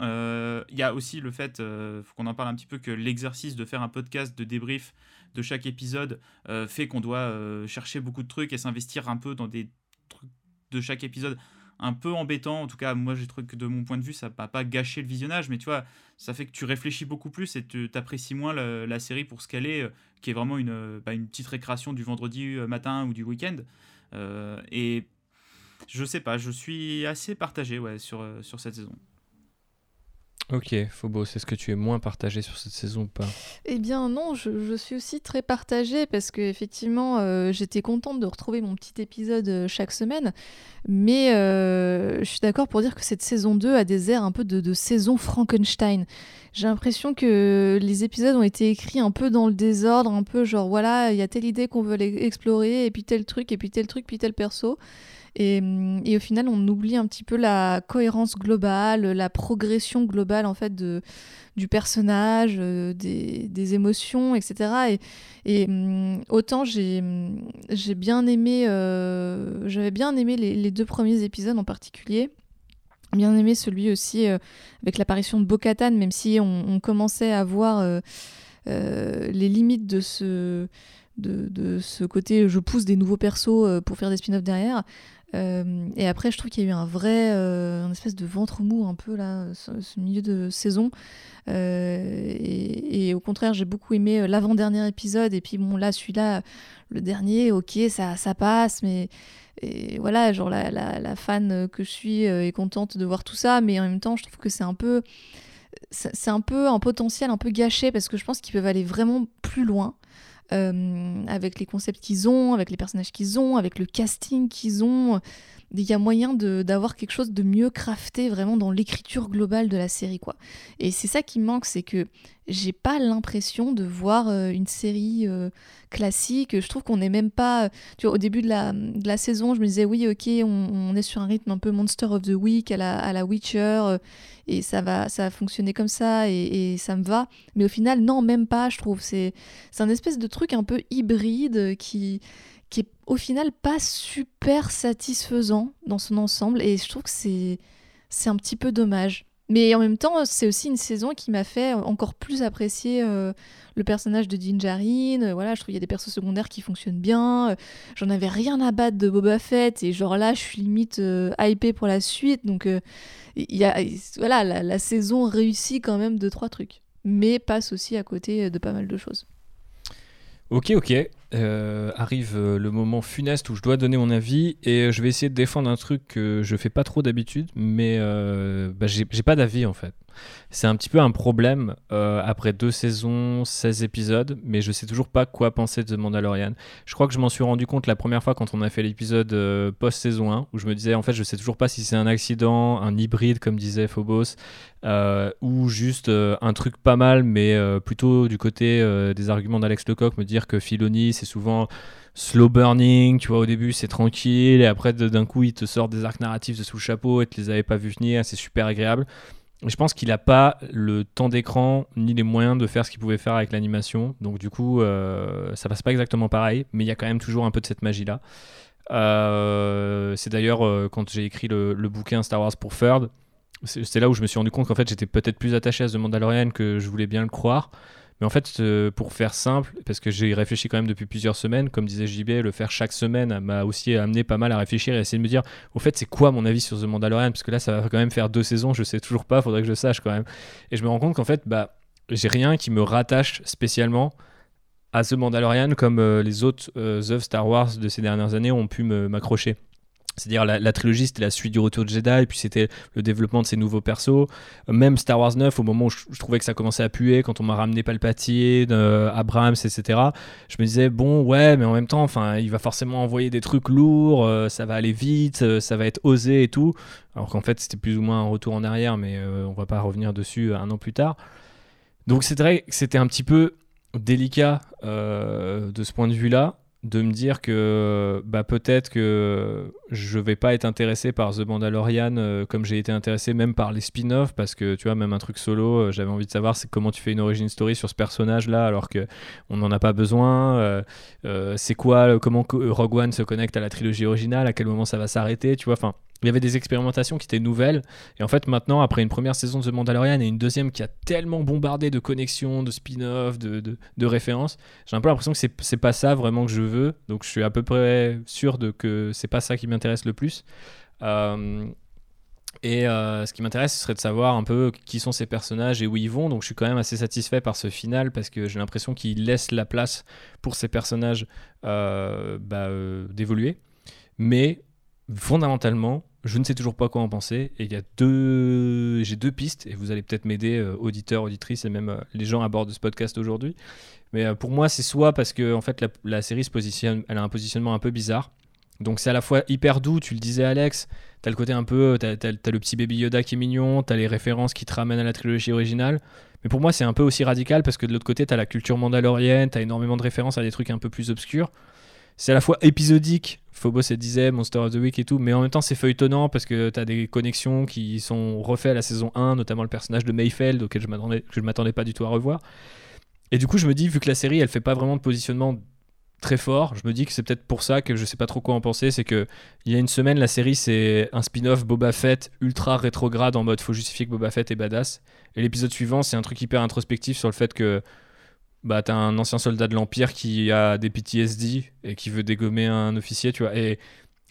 Il y a aussi le fait, faut qu'on en parle un petit peu, que l'exercice de faire un podcast de débrief de chaque épisode fait qu'on doit chercher beaucoup de trucs et s'investir un peu dans des trucs de chaque épisode un peu embêtant. En tout cas, moi, j'ai trouvé que de mon point de vue, ça va pas gâcher le visionnage, mais tu vois, ça fait que tu réfléchis beaucoup plus et tu apprécies moins la, série pour ce qu'elle est, euh, qui est vraiment une, bah, une petite récréation du vendredi euh, matin ou du week-end. Euh, et je sais pas, je suis assez partagé ouais, sur, sur cette saison. Ok, Phobo, est-ce que tu es moins partagé sur cette saison ou pas Eh bien non, je, suis aussi très partagée parce que effectivement, euh, j'étais contente de retrouver mon petit épisode euh, chaque semaine, mais euh, je suis d'accord pour dire que cette saison 2 a des airs un peu de, de saison Frankenstein. j'ai l'impression que les épisodes ont été écrits un peu dans le désordre, un peu genre voilà, il y a telle idée qu'on veut explorer, et puis tel truc, et puis tel truc, puis tel perso. Et, et, au final, on oublie un petit peu la cohérence globale, la progression globale en fait de, du personnage, euh, des, émotions, etc. Et, mm, autant j'ai j'ai bien aimé, euh, j'avais bien aimé les, deux premiers épisodes en particulier bien aimé celui aussi euh, avec l'apparition de Bo-Katan, même si on, commençait à voir les limites de ce, de, ce côté je pousse des nouveaux persos pour faire des spin-offs derrière. et après, je trouve qu'il y a eu un vrai, un espèce de ventre mou un peu là, ce, milieu de saison. Et, au contraire, j'ai beaucoup aimé l'avant-dernier épisode. Et puis bon, là, celui-là, le dernier, ok, ça, passe, mais voilà, genre la, la, fan que je suis euh, est contente de voir tout ça, mais en même temps, je trouve que c'est un peu, c'est un peu un potentiel un peu gâché parce que je pense qu'ils peuvent aller vraiment plus loin. Euh, avec les concepts qu'ils ont, avec les personnages qu'ils ont, avec le casting qu'ils ont il y a moyen d'avoir quelque chose de mieux crafté vraiment dans l'écriture globale de la série quoi. Et c'est ça qui manque, c'est que j'ai pas l'impression de voir euh, une série euh, classique. Je trouve qu'on n'est même pas. Tu vois, au début de la, de la, saison, je me disais oui, ok, on, est sur un rythme un peu Monster of the Week à la, à la Witcher euh, et ça va, ça va fonctionner comme ça et, et, ça me va. Mais au final, non, même pas. Je trouve c'est c'est un espèce de truc un peu hybride qui qui est au final pas super satisfaisant dans son ensemble et je trouve que c'est c'est un petit peu dommage. Mais en même temps, c'est aussi une saison qui m'a fait encore plus apprécier euh, le personnage de Dinjarin. Voilà, je trouve qu'il y a des persos secondaires qui fonctionnent bien. J'en avais rien à battre de Boba Fett et genre là, je suis limite euh, hypée pour la suite. Donc, euh, y a, voilà, la, la, saison réussit quand même deux trois trucs, mais passe aussi à côté de pas mal de choses. Ok, ok. Euh, arrive euh, le moment funeste où je dois donner mon avis et je vais essayer de défendre un truc que je fais pas trop d'habitude, mais euh, bah, j'ai pas d'avis en fait. C'est un petit peu un problème euh, après deux saisons, 16 épisodes, mais je sais toujours pas quoi penser de Mandalorian. Je crois que je m'en suis rendu compte la première fois quand on a fait l'épisode euh, post-saison 1, où je me disais en fait je sais toujours pas si c'est un accident, un hybride comme disait Phobos, euh, ou juste un truc pas mal, mais plutôt du côté des arguments d'Alex Lecoq, me dire que Filoni c'est souvent slow burning, tu vois, au début c'est tranquille, et après d'un coup il te sort des arcs narratifs de sous le chapeau et tu les avais pas vus venir, c'est super agréable je pense qu'il n'a pas le temps d'écran ni les moyens de faire ce qu'il pouvait faire avec l'animation. Donc du coup, euh, ça passe pas exactement pareil, mais il y a quand même toujours un peu de cette magie-là. Euh, c'est d'ailleurs euh, quand j'ai écrit le, bouquin Star Wars pour Third, c'est là où je me suis rendu compte qu'en fait j'étais peut-être plus attaché à The Mandalorian que je voulais bien le croire. Mais en fait, euh, pour faire simple, parce que j'ai réfléchi quand même depuis plusieurs semaines, comme disait JB, le faire chaque semaine m'a aussi amené pas mal à réfléchir et essayer de me dire, au fait, c'est quoi mon avis sur The Mandalorian? Parce que là, ça va quand même faire deux saisons, je sais toujours pas, faudrait que je sache quand même. Et je me rends compte qu'en fait, bah, j'ai rien qui me rattache spécialement à The Mandalorian comme euh, les autres euh, œuvres Star Wars de ces dernières années ont pu m'accrocher. C'est-à-dire la, trilogie, c'était la suite du Retour de Jedi, et puis c'était le développement de ces nouveaux persos. Même Star Wars 9, au moment où je, trouvais que ça commençait à puer, quand on m'a ramené Palpatine, euh, Abrams, etc., je me disais, bon, ouais, mais en même temps, enfin, il va forcément envoyer des trucs lourds, euh, ça va aller vite, euh, ça va être osé et tout. Alors qu'en fait, c'était plus ou moins un retour en arrière, mais on va pas revenir dessus un an plus tard. Donc c'est vrai que c'était un petit peu délicat de ce point de vue-là de me dire que bah, peut-être que je vais pas être intéressé par The Mandalorian euh, comme j'ai été intéressé même par les spin-offs parce que tu vois même un truc solo euh, j'avais envie de savoir comment tu fais une origin story sur ce personnage là alors que on n'en a pas besoin euh, c'est quoi comment Rogue One se connecte à la trilogie originale à quel moment ça va s'arrêter tu vois enfin il y avait des expérimentations qui étaient nouvelles. Et en fait, maintenant, après une première saison de The Mandalorian et une deuxième qui a tellement bombardé de connexions, de spin-off, de, de, références, j'ai un peu l'impression que c'est pas ça vraiment que je veux. Donc, je suis à peu près sûr de que c'est pas ça qui m'intéresse le plus. Euh, et euh, ce qui m'intéresse, ce serait de savoir un peu qui sont ces personnages et où ils vont. Donc je suis quand même assez satisfait par ce final parce que j'ai l'impression qu'il laisse la place pour ces personnages euh, bah, d'évoluer. Mais fondamentalement, je ne sais toujours pas quoi en penser. Et il y a deux, j'ai deux pistes et vous allez peut-être m'aider, euh, auditeurs, auditrices et même euh, les gens à bord de ce podcast aujourd'hui. Mais euh, pour moi, c'est soit parce que en fait la, série se positionne, elle a un positionnement un peu bizarre. Donc c'est à la fois hyper doux, tu le disais Alex, t'as le côté un peu, t'as, t'as le petit baby Yoda qui est mignon, t'as les références qui te ramènent à la trilogie originale. Mais pour moi c'est un peu aussi radical parce que de l'autre côté t'as la culture mandalorienne, t'as énormément de références à des trucs un peu plus obscurs. C'est à la fois épisodique, Phobos et disait, Monster of the Week et tout, mais en même temps c'est feuilletonnant parce que t'as des connexions qui sont refaites à la saison 1, notamment le personnage de Mayfeld auquel je je m'attendais pas du tout à revoir. Et du coup je me dis, vu que la série elle fait pas vraiment de positionnement très fort. Je me dis que c'est peut-être pour ça que je sais pas trop quoi en penser. C'est que il y a une semaine, la série c'est un spin-off Boba Fett ultra rétrograde en mode faut justifier que Boba Fett est badass. Et l'épisode suivant, c'est un truc hyper introspectif sur le fait que bah t'as un ancien soldat de l'Empire qui a des PTSD et qui veut dégommer un officier, tu vois. Et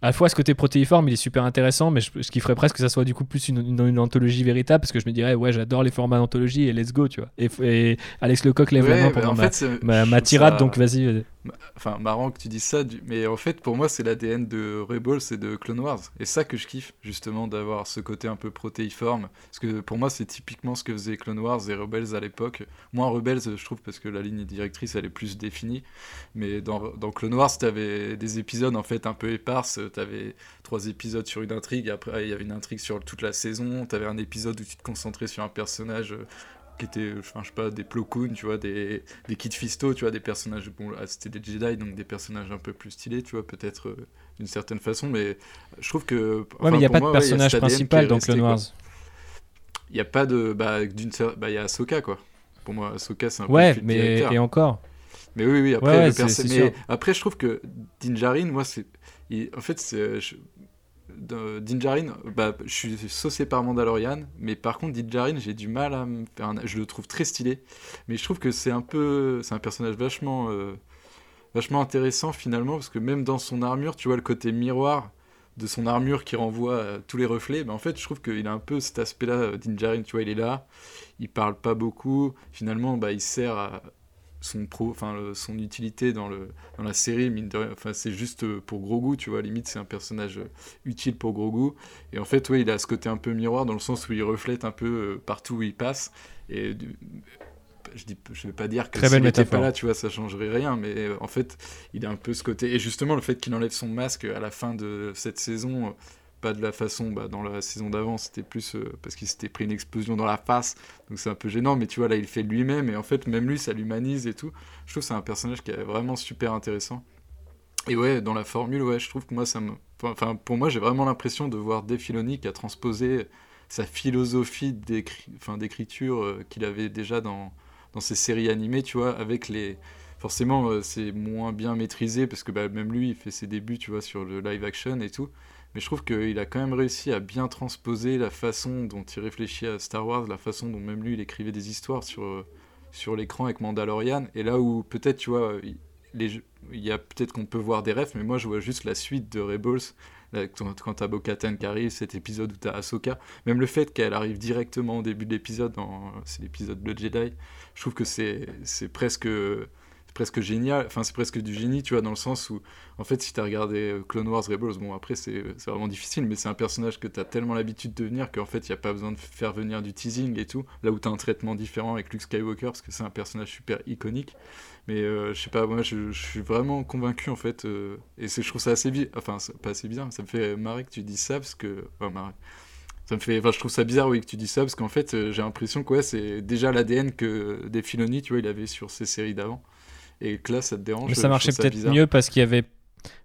à la fois ce côté protéiforme il est super intéressant mais je, ce qui ferait presque que ça soit du coup plus une, une, une anthologie véritable parce que je me dirais ouais j'adore les formats d'anthologie et let's go tu vois et, et Alex Lecoq lève la main Ouais, pendant en ma, fait, ma, tirade ça- donc vas-y. Enfin, marrant que tu dises ça, mais en fait, pour moi, c'est l'ADN de Rebels et de Clone Wars. Et ça que je kiffe, justement, d'avoir ce côté un peu protéiforme. Parce que pour moi, c'est typiquement ce que faisait Clone Wars et Rebels à l'époque. Moins Rebels, je trouve, parce que la ligne directrice, elle est plus définie. Mais dans, Clone Wars, t'avais des épisodes, en fait, un peu éparses. T'avais trois épisodes sur une intrigue. Après, il y avait une intrigue sur toute la saison. T'avais un épisode où tu te concentrais sur un personnage. Euh, qui était, enfin, je sais pas, des Plo Koon, tu vois, des, des Kid Fisto, tu vois, des personnages, bon, c'était des Jedi, donc des personnages un peu plus stylés, tu vois, peut-être euh, d'une certaine façon, mais je trouve que. Ouais, enfin, mais il n'y a pas moi, de ouais, personnage principal dans Clone. Wars. Il n'y a pas de. Bah, d'une bah, il y a Ahsoka, quoi. Pour moi, Ahsoka, c'est un peu Ouais, le fil mais directeur. et encore. Mais oui, oui, après, Ouais, le perso- mais après, je trouve que Din Djarin, moi, c'est. il- En fait, c'est. je- de- Din Djarin, bah, je suis saucé par Mandalorian, mais par contre, Din Djarin, j'ai du mal à me faire un- Je le trouve très stylé, mais je trouve que c'est un peu. C'est un personnage vachement. euh, vachement intéressant finalement, parce que même dans son armure, tu vois le côté miroir de son armure qui renvoie tous les reflets, bah, en fait, je trouve qu'il a un peu cet aspect-là, euh, Din Djarin, tu vois, il est là, il parle pas beaucoup, finalement, bah, il sert à son pro, enfin son utilité dans le dans la série, mine de rien, enfin c'est juste euh, pour Grogu, tu vois, limite c'est un personnage euh, utile pour Grogu, et en fait, ouais, il a ce côté un peu miroir dans le sens où il reflète un peu euh, partout où il passe, et je dis, je vais pas dire que s'il était métaphore. pas là, tu vois, ça changerait rien, mais en fait, il a un peu ce côté, et justement le fait qu'il enlève son masque à la fin de cette saison, pas de la façon, bah, dans la saison d'avant, c'était plus euh, parce qu'il s'était pris une explosion dans la face, donc c'est un peu gênant, mais tu vois, là, il fait lui-même, et en fait, même lui, ça l'humanise et tout. Je trouve que c'est un personnage qui est vraiment super intéressant. Et ouais, dans la formule, ouais, je trouve que moi, ça me. Enfin, pour moi, j'ai vraiment l'impression de voir Dave Filoni qui a transposé sa philosophie d'écri- enfin, d'écriture euh, qu'il avait déjà dans, dans ses séries animées, tu vois, avec les. Forcément, euh, c'est moins bien maîtrisé parce que bah, même lui, il fait ses débuts, tu vois, sur le live action et tout. Mais je trouve qu'il a quand même réussi à bien transposer la façon dont il réfléchit à Star Wars, la façon dont même lui, il écrivait des histoires sur, euh, sur l'écran avec Mandalorian. Et là où peut-être, tu vois, il- y a peut-être qu'on peut voir des rêves, mais moi je vois juste la suite de Rebels. Là, quand t'as Bo-Katan qui arrive, cet épisode où t'as Ahsoka, même le fait qu'elle arrive directement au début de l'épisode, c'est l'épisode de Jedi, je trouve que c'est presque presque génial, enfin c'est presque du génie, tu vois, dans le sens où, en fait, si t'as regardé euh, Clone Wars Rebels, bon après c'est c'est vraiment difficile, mais c'est un personnage que t'as tellement l'habitude de venir qu'en fait il n'y a pas besoin de faire venir du teasing et tout, là où t'as un traitement différent avec Luke Skywalker, parce que c'est un personnage super iconique, mais euh, je sais pas, moi je, suis vraiment convaincu en fait, euh, et c'est- je trouve ça assez bien, enfin c'est pas assez bien, ça me fait marrer que tu dis ça, parce que, enfin marrer. Ça me fait, enfin, je trouve ça bizarre, oui, que tu dis ça, parce qu'en fait, euh, j'ai l'impression que c'est déjà l'ADN que des Filoni, tu vois, il avait sur ses séries d'avant. Et que là, ça te dérange. Mais ça marchait peut-être mieux parce qu'il y avait.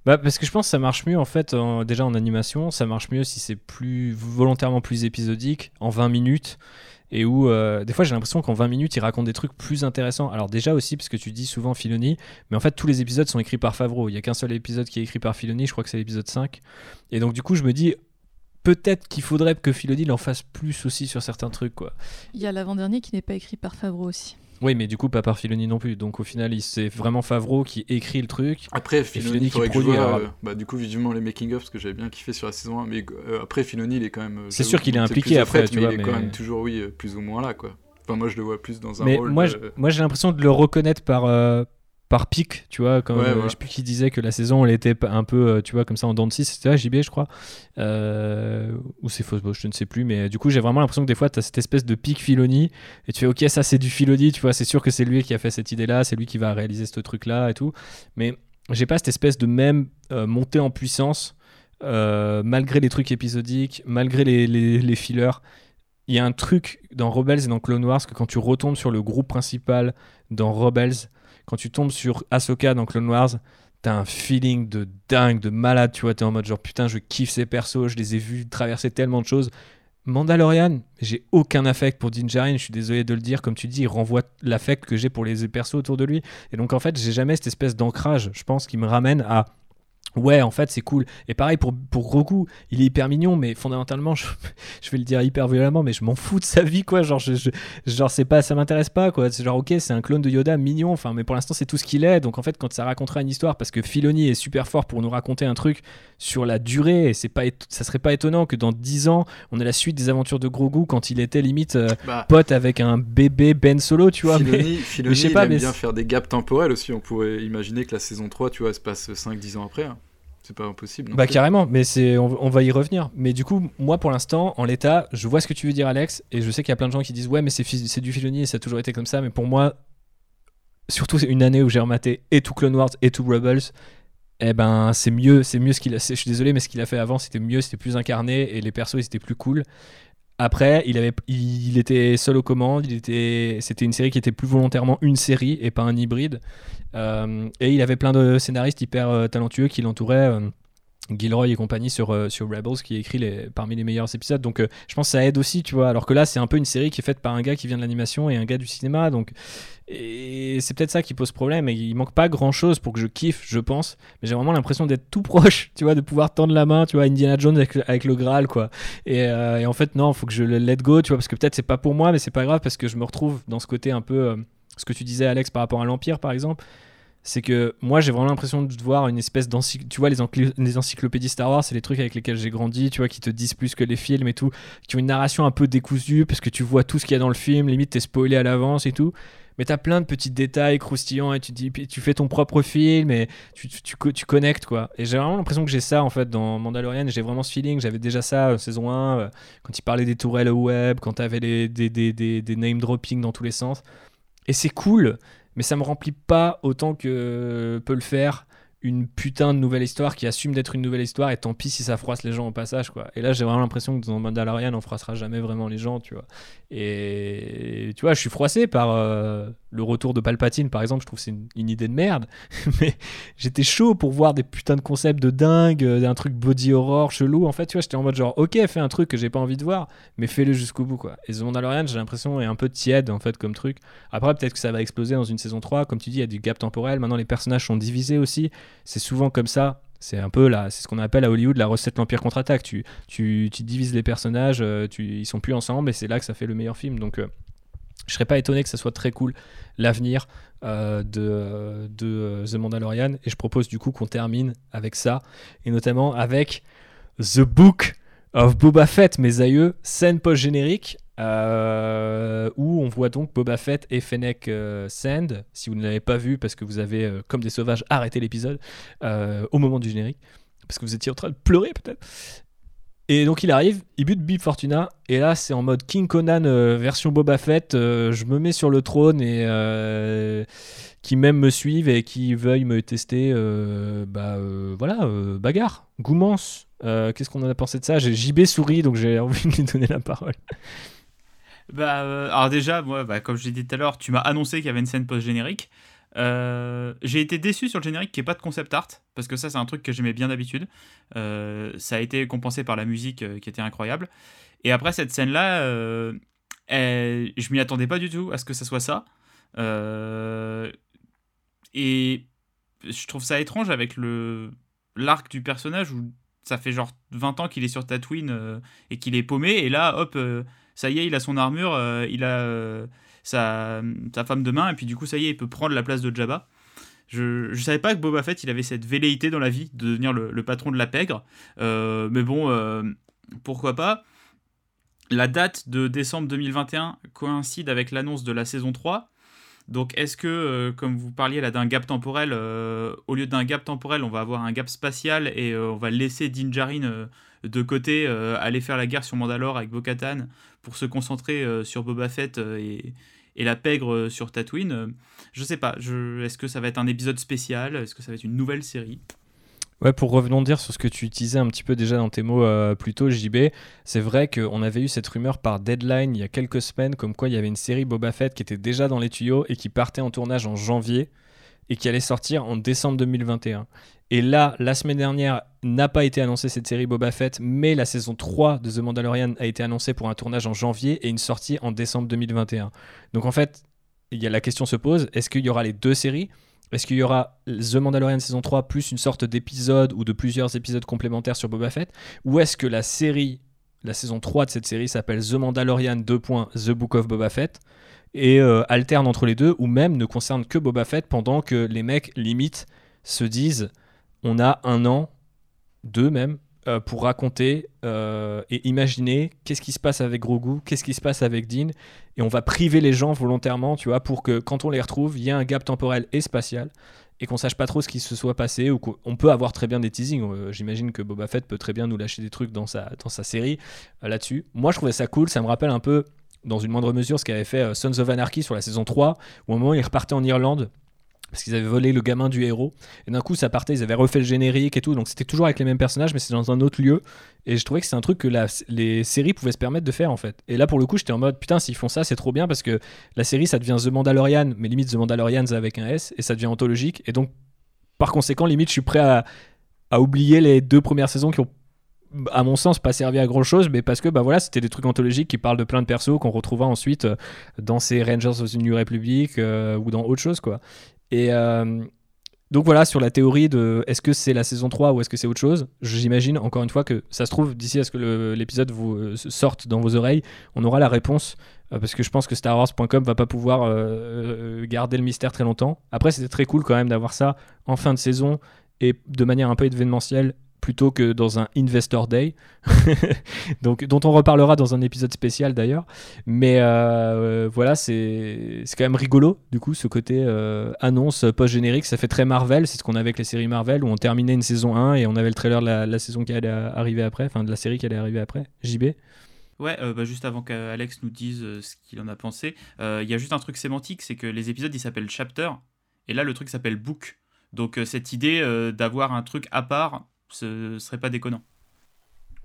Bah, parce que je pense que ça marche mieux en fait, en- déjà en animation, ça marche mieux si c'est plus volontairement plus épisodique, en 20 minutes, et où euh, des fois j'ai l'impression qu'en 20 minutes il raconte des trucs plus intéressants. Alors déjà aussi, parce que tu dis souvent Filoni, mais en fait tous les épisodes sont écrits par Favreau. Il y a qu'un seul épisode qui est écrit par Filoni, je crois que c'est l'épisode 5. Et donc du coup je me dis, peut-être qu'il faudrait que Filoni l'en fasse plus aussi sur certains trucs quoi. Il y a l'avant-dernier qui n'est pas écrit par Favreau aussi. Oui, mais du coup pas par Filoni non plus. Donc au final c'est vraiment Favreau qui écrit le truc. Après, Filoni Filoni, qui produit, vois, alors- euh, bah, du coup, vivement les making-of, parce que j'avais bien kiffé sur la saison 1. Mais euh, après, Filoni, il est quand même. euh, C'est sûr qu'il est impliqué après, fête, tu mais vois, il est quand même toujours, oui, plus ou moins là, quoi. Enfin, moi, je le vois plus dans un Mais rôle. moi, de- je- moi j'ai l'impression de le reconnaître par, euh, par pic, tu vois, comme Ouais, euh, je sais plus qui disait que la saison elle était un peu, euh, tu vois, comme ça en dents de c'était là, JB, je crois, euh, ou c'est fausse je ne sais plus, mais du coup j'ai vraiment l'impression que des fois tu as cette espèce de pic Filoni et tu fais ok, ça c'est du Filoni, tu vois, c'est sûr que c'est lui qui a fait cette idée là, c'est lui qui va réaliser ce truc là et tout, mais j'ai pas cette espèce de même montée en puissance malgré les trucs épisodiques, malgré les, les, les fillers. Il y a un truc dans Rebels et dans Clone Wars que quand tu retombes sur le groupe principal dans Rebels, quand tu tombes sur Ahsoka dans Clone Wars, t'as un feeling de dingue, de malade, tu vois, t'es en mode genre putain, je kiffe ces persos, je les ai vus traverser tellement de choses. Mandalorian, j'ai aucun affect pour Din Djarin, je suis désolé de le dire, comme tu dis, il renvoie l'affect que j'ai pour les persos autour de lui. Et donc en fait, j'ai jamais cette espèce d'ancrage, je pense, qui me ramène à Ouais, en fait, c'est cool. Et pareil pour, pour Goku, il est hyper mignon, mais fondamentalement, je, je vais le dire hyper violemment, mais je m'en fous de sa vie, quoi. Genre, je, genre c'est pas, ça m'intéresse pas, quoi. C'est genre, ok, c'est un clone de Yoda mignon, enfin, mais pour l'instant, c'est tout ce qu'il est. Donc, en fait, quand ça racontera une histoire, parce que Filoni est super fort pour nous raconter un truc sur la durée, et c'est pas, ça serait pas étonnant que dans 10 ans, on ait la suite des aventures de Grogu quand il était limite euh, bah. pote avec un bébé Ben Solo, tu vois. Filoni, mais, Filoni il pas, aime bien faire des gaps temporels aussi. On pourrait imaginer que la saison 3, tu vois, se passe 5-10 ans après. Hein. C'est pas impossible. Bah carrément, mais c'est on, va y revenir. Mais du coup, moi pour l'instant, en l'état, je vois ce que tu veux dire, Alex, et je sais qu'il y a plein de gens qui disent ouais, mais c'est du Filoni et ça a toujours été comme ça. Mais pour moi, surtout c'est une année où j'ai rematé et tout Clone Wars et tout Rebels. Eh ben c'est mieux, c'est mieux ce qu'il a. Je suis désolé, mais ce qu'il a fait avant, c'était mieux, c'était plus incarné et les persos ils étaient plus cool. Après, il, était seul aux commandes. C'était une série qui était plus volontairement une série et pas un hybride. Euh, et il avait plein de scénaristes hyper euh, talentueux qui l'entouraient. Euh, Gilroy et compagnie sur, Rebels qui écrit parmi les meilleurs épisodes. Donc je pense que ça aide aussi, tu vois. Alors que là, c'est un peu une série qui est faite par un gars qui vient de l'animation et un gars du cinéma. Donc et c'est peut-être ça qui pose problème. Et il manque pas grand chose pour que je kiffe, je pense. Mais j'ai vraiment l'impression d'être tout proche, tu vois, de pouvoir tendre la main, tu vois, Indiana Jones avec, le Graal, quoi. Euh, et, en fait, non, faut que je le let go, tu vois, parce que peut-être c'est pas pour moi, mais c'est pas grave parce que je me retrouve dans ce côté un peu. Euh, ce que tu disais, Alex, par rapport à l'Empire, par exemple c'est que moi j'ai vraiment l'impression de voir une espèce d'encyclopédie. Tu vois, les, encyclopédies Star Wars, c'est les trucs avec lesquels j'ai grandi, tu vois, qui te disent plus que les films et tout, qui ont une narration un peu décousue, parce que tu vois tout ce qu'il y a dans le film, limite t'es spoilé à l'avance et tout mais t'as plein de petits détails croustillants et tu dis tu fais ton propre film et tu, tu, tu, connectes quoi. Et j'ai vraiment l'impression que j'ai ça en fait dans Mandalorian. J'ai vraiment ce feeling. J'avais déjà ça euh, saison 1 euh, quand il parlait des tourelles au web quand t'avais des, des, des, des name dropping dans tous les sens. Et c'est cool mais ça me remplit pas autant que peut le faire une putain de nouvelle histoire qui assume d'être une nouvelle histoire et tant pis si ça froisse les gens au passage quoi. Et là j'ai vraiment l'impression que dans Mandalorian on froissera jamais vraiment les gens tu vois. Et tu vois je suis froissé par euh, le retour de Palpatine, par exemple, je trouve c'est une, idée de merde. Mais j'étais chaud pour voir des putains de concepts de dingue, euh, d'un truc body horror chelou. En fait, tu vois, j'étais en mode genre, ok, fais un truc que j'ai pas envie de voir, mais fais-le jusqu'au bout, quoi. Et The Mandalorian, j'ai l'impression, est un peu tiède, en fait, comme truc. Après, peut-être que ça va exploser dans une saison 3. Comme tu dis, il y a du gap temporel. Maintenant, les personnages sont divisés aussi. C'est souvent comme ça. C'est un peu là, c'est ce qu'on appelle à Hollywood la recette l'Empire contre-attaque. Tu, tu, divises les personnages, euh, tu, ils sont plus ensemble et c'est là que ça fait le meilleur film. Donc, euh, je serais pas étonné que ça soit très cool l'avenir euh, de, de euh, The Mandalorian. Et je propose du coup qu'on termine avec ça, et notamment avec The Book of Boba Fett, mes aïeux, scène post-générique. Euh, où on voit donc Boba Fett et Fennec Sand, si vous ne l'avez pas vu parce que vous avez, comme des sauvages, arrêté l'épisode au moment du générique, parce que vous étiez en train de pleurer peut-être. Et donc il arrive, il bute Bib Fortuna, et là c'est en mode King Conan euh, version Boba Fett, euh, je me mets sur le trône et euh, qui même me suivent et qui veuillent me tester, bah voilà, bagarre, goumance. Qu'est-ce qu'on en a pensé de ça? J'ai JB souris, donc j'ai envie de lui donner la parole. Bah, alors déjà, moi, bah, comme je l'ai dit tout à l'heure, tu m'as annoncé qu'il y avait une scène post-générique. Euh, j'ai été déçu sur le générique qui est pas de concept art parce que ça c'est un truc que j'aimais bien d'habitude. Euh, ça a été compensé par la musique euh, qui était incroyable. Et après cette scène là, je m'y attendais pas du tout à ce que ça soit ça. et je trouve ça étrange avec le l'arc du personnage où ça fait genre 20 ans qu'il est sur Tatooine et qu'il est paumé et là hop ça y est il a son armure, il a sa, femme de main, et puis du coup, ça y est, il peut prendre la place de Jabba. Je ne savais pas que Boba Fett, il avait cette velléité dans la vie de devenir le, patron de la pègre. Euh, mais bon, euh, pourquoi pas. La date de décembre 2021 coïncide avec l'annonce de la saison 3. Donc est-ce que, euh, comme vous parliez là d'un gap temporel, au lieu d'un gap temporel, on va avoir un gap spatial et on va laisser Din Djarin de côté, aller faire la guerre sur Mandalore avec Bo-Katan pour se concentrer sur Boba Fett et, et la pègre sur Tatooine? je sais pas, je... est-ce que ça va être un épisode spécial? Est-ce que ça va être une nouvelle série? Ouais, pour revenir sur ce que tu utilisais un petit peu déjà dans tes mots euh, plus tôt, JB, c'est vrai qu'on avait eu cette rumeur par Deadline il y a quelques semaines, comme quoi il y avait une série Boba Fett qui était déjà dans les tuyaux et qui partait en tournage en janvier et qui allait sortir en décembre 2021. Et là, la semaine dernière, n'a pas été annoncée cette série Boba Fett, mais la saison 3 de The Mandalorian a été annoncée pour un tournage en janvier et une sortie en décembre 2021. Donc en fait, la question se pose, est-ce qu'il y aura les deux séries est-ce qu'il y aura The Mandalorian saison 3 plus une sorte d'épisode ou de plusieurs épisodes complémentaires sur Boba Fett? Ou est-ce que la série, la saison 3 de cette série s'appelle The Mandalorian 2. The Book of Boba Fett et euh, alterne entre les deux ou même ne concerne que Boba Fett pendant que les mecs limite se disent on a un an, deux même, euh, pour raconter euh, et imaginer qu'est-ce qui se passe avec Grogu, qu'est-ce qui se passe avec Dean, et on va priver les gens volontairement, tu vois, pour que quand on les retrouve, il y ait un gap temporel et spatial, et qu'on sache pas trop ce qui se soit passé, ou qu'on peut avoir très bien des teasings. Euh, j'imagine que Boba Fett peut très bien nous lâcher des trucs dans sa, dans sa série là-dessus. Moi, je trouvais ça cool, ça me rappelle un peu, dans une moindre mesure, ce qu'avait fait Sons of Anarchy sur la saison 3, où au moment où il repartait en Irlande, parce qu'ils avaient volé le gamin du héros. Et d'un coup, ça partait, ils avaient refait le générique et tout. Donc c'était toujours avec les mêmes personnages, mais c'est dans un autre lieu. Et je trouvais que c'est un truc que les séries pouvaient se permettre de faire en fait. Et là, pour le coup, j'étais en mode putain, s'ils font ça, c'est trop bien parce que la série, ça devient The Mandalorian, mais limite The Mandalorians avec un S, et ça devient anthologique. Et donc, par conséquent, limite, je suis prêt à, à oublier les deux premières saisons qui ont à mon sens pas servi à grand chose mais parce que bah voilà c'était des trucs anthologiques qui parlent de plein de persos qu'on retrouvera ensuite euh, dans ces Rangers of the New Republic euh, ou dans autre chose quoi et euh, donc voilà, sur la théorie de est-ce que c'est la saison 3 ou est-ce que c'est autre chose, j'imagine encore une fois que ça se trouve d'ici à ce que l'épisode vous euh, sorte dans vos oreilles, on aura la réponse euh, parce que je pense que StarWars.com va pas pouvoir garder le mystère très longtemps. Après, c'était très cool quand même d'avoir ça en fin de saison et de manière un peu événementielle plutôt que dans un Investor Day, donc dont on reparlera dans un épisode spécial d'ailleurs. Mais euh, voilà, c'est quand même rigolo du coup ce côté euh, annonce post générique, ça fait très Marvel, c'est ce qu'on avait avec les séries Marvel où on terminait une saison 1 et on avait le trailer de la, saison qui allait arriver après, enfin de la série qui allait arriver après. JB. Ouais, euh, bah, juste avant qu'Alex nous dise ce qu'il en a pensé, il y a juste un truc sémantique, c'est que les épisodes ils s'appellent chapter et là le truc s'appelle book. Donc cette idée d'avoir un truc à part ce serait pas déconnant.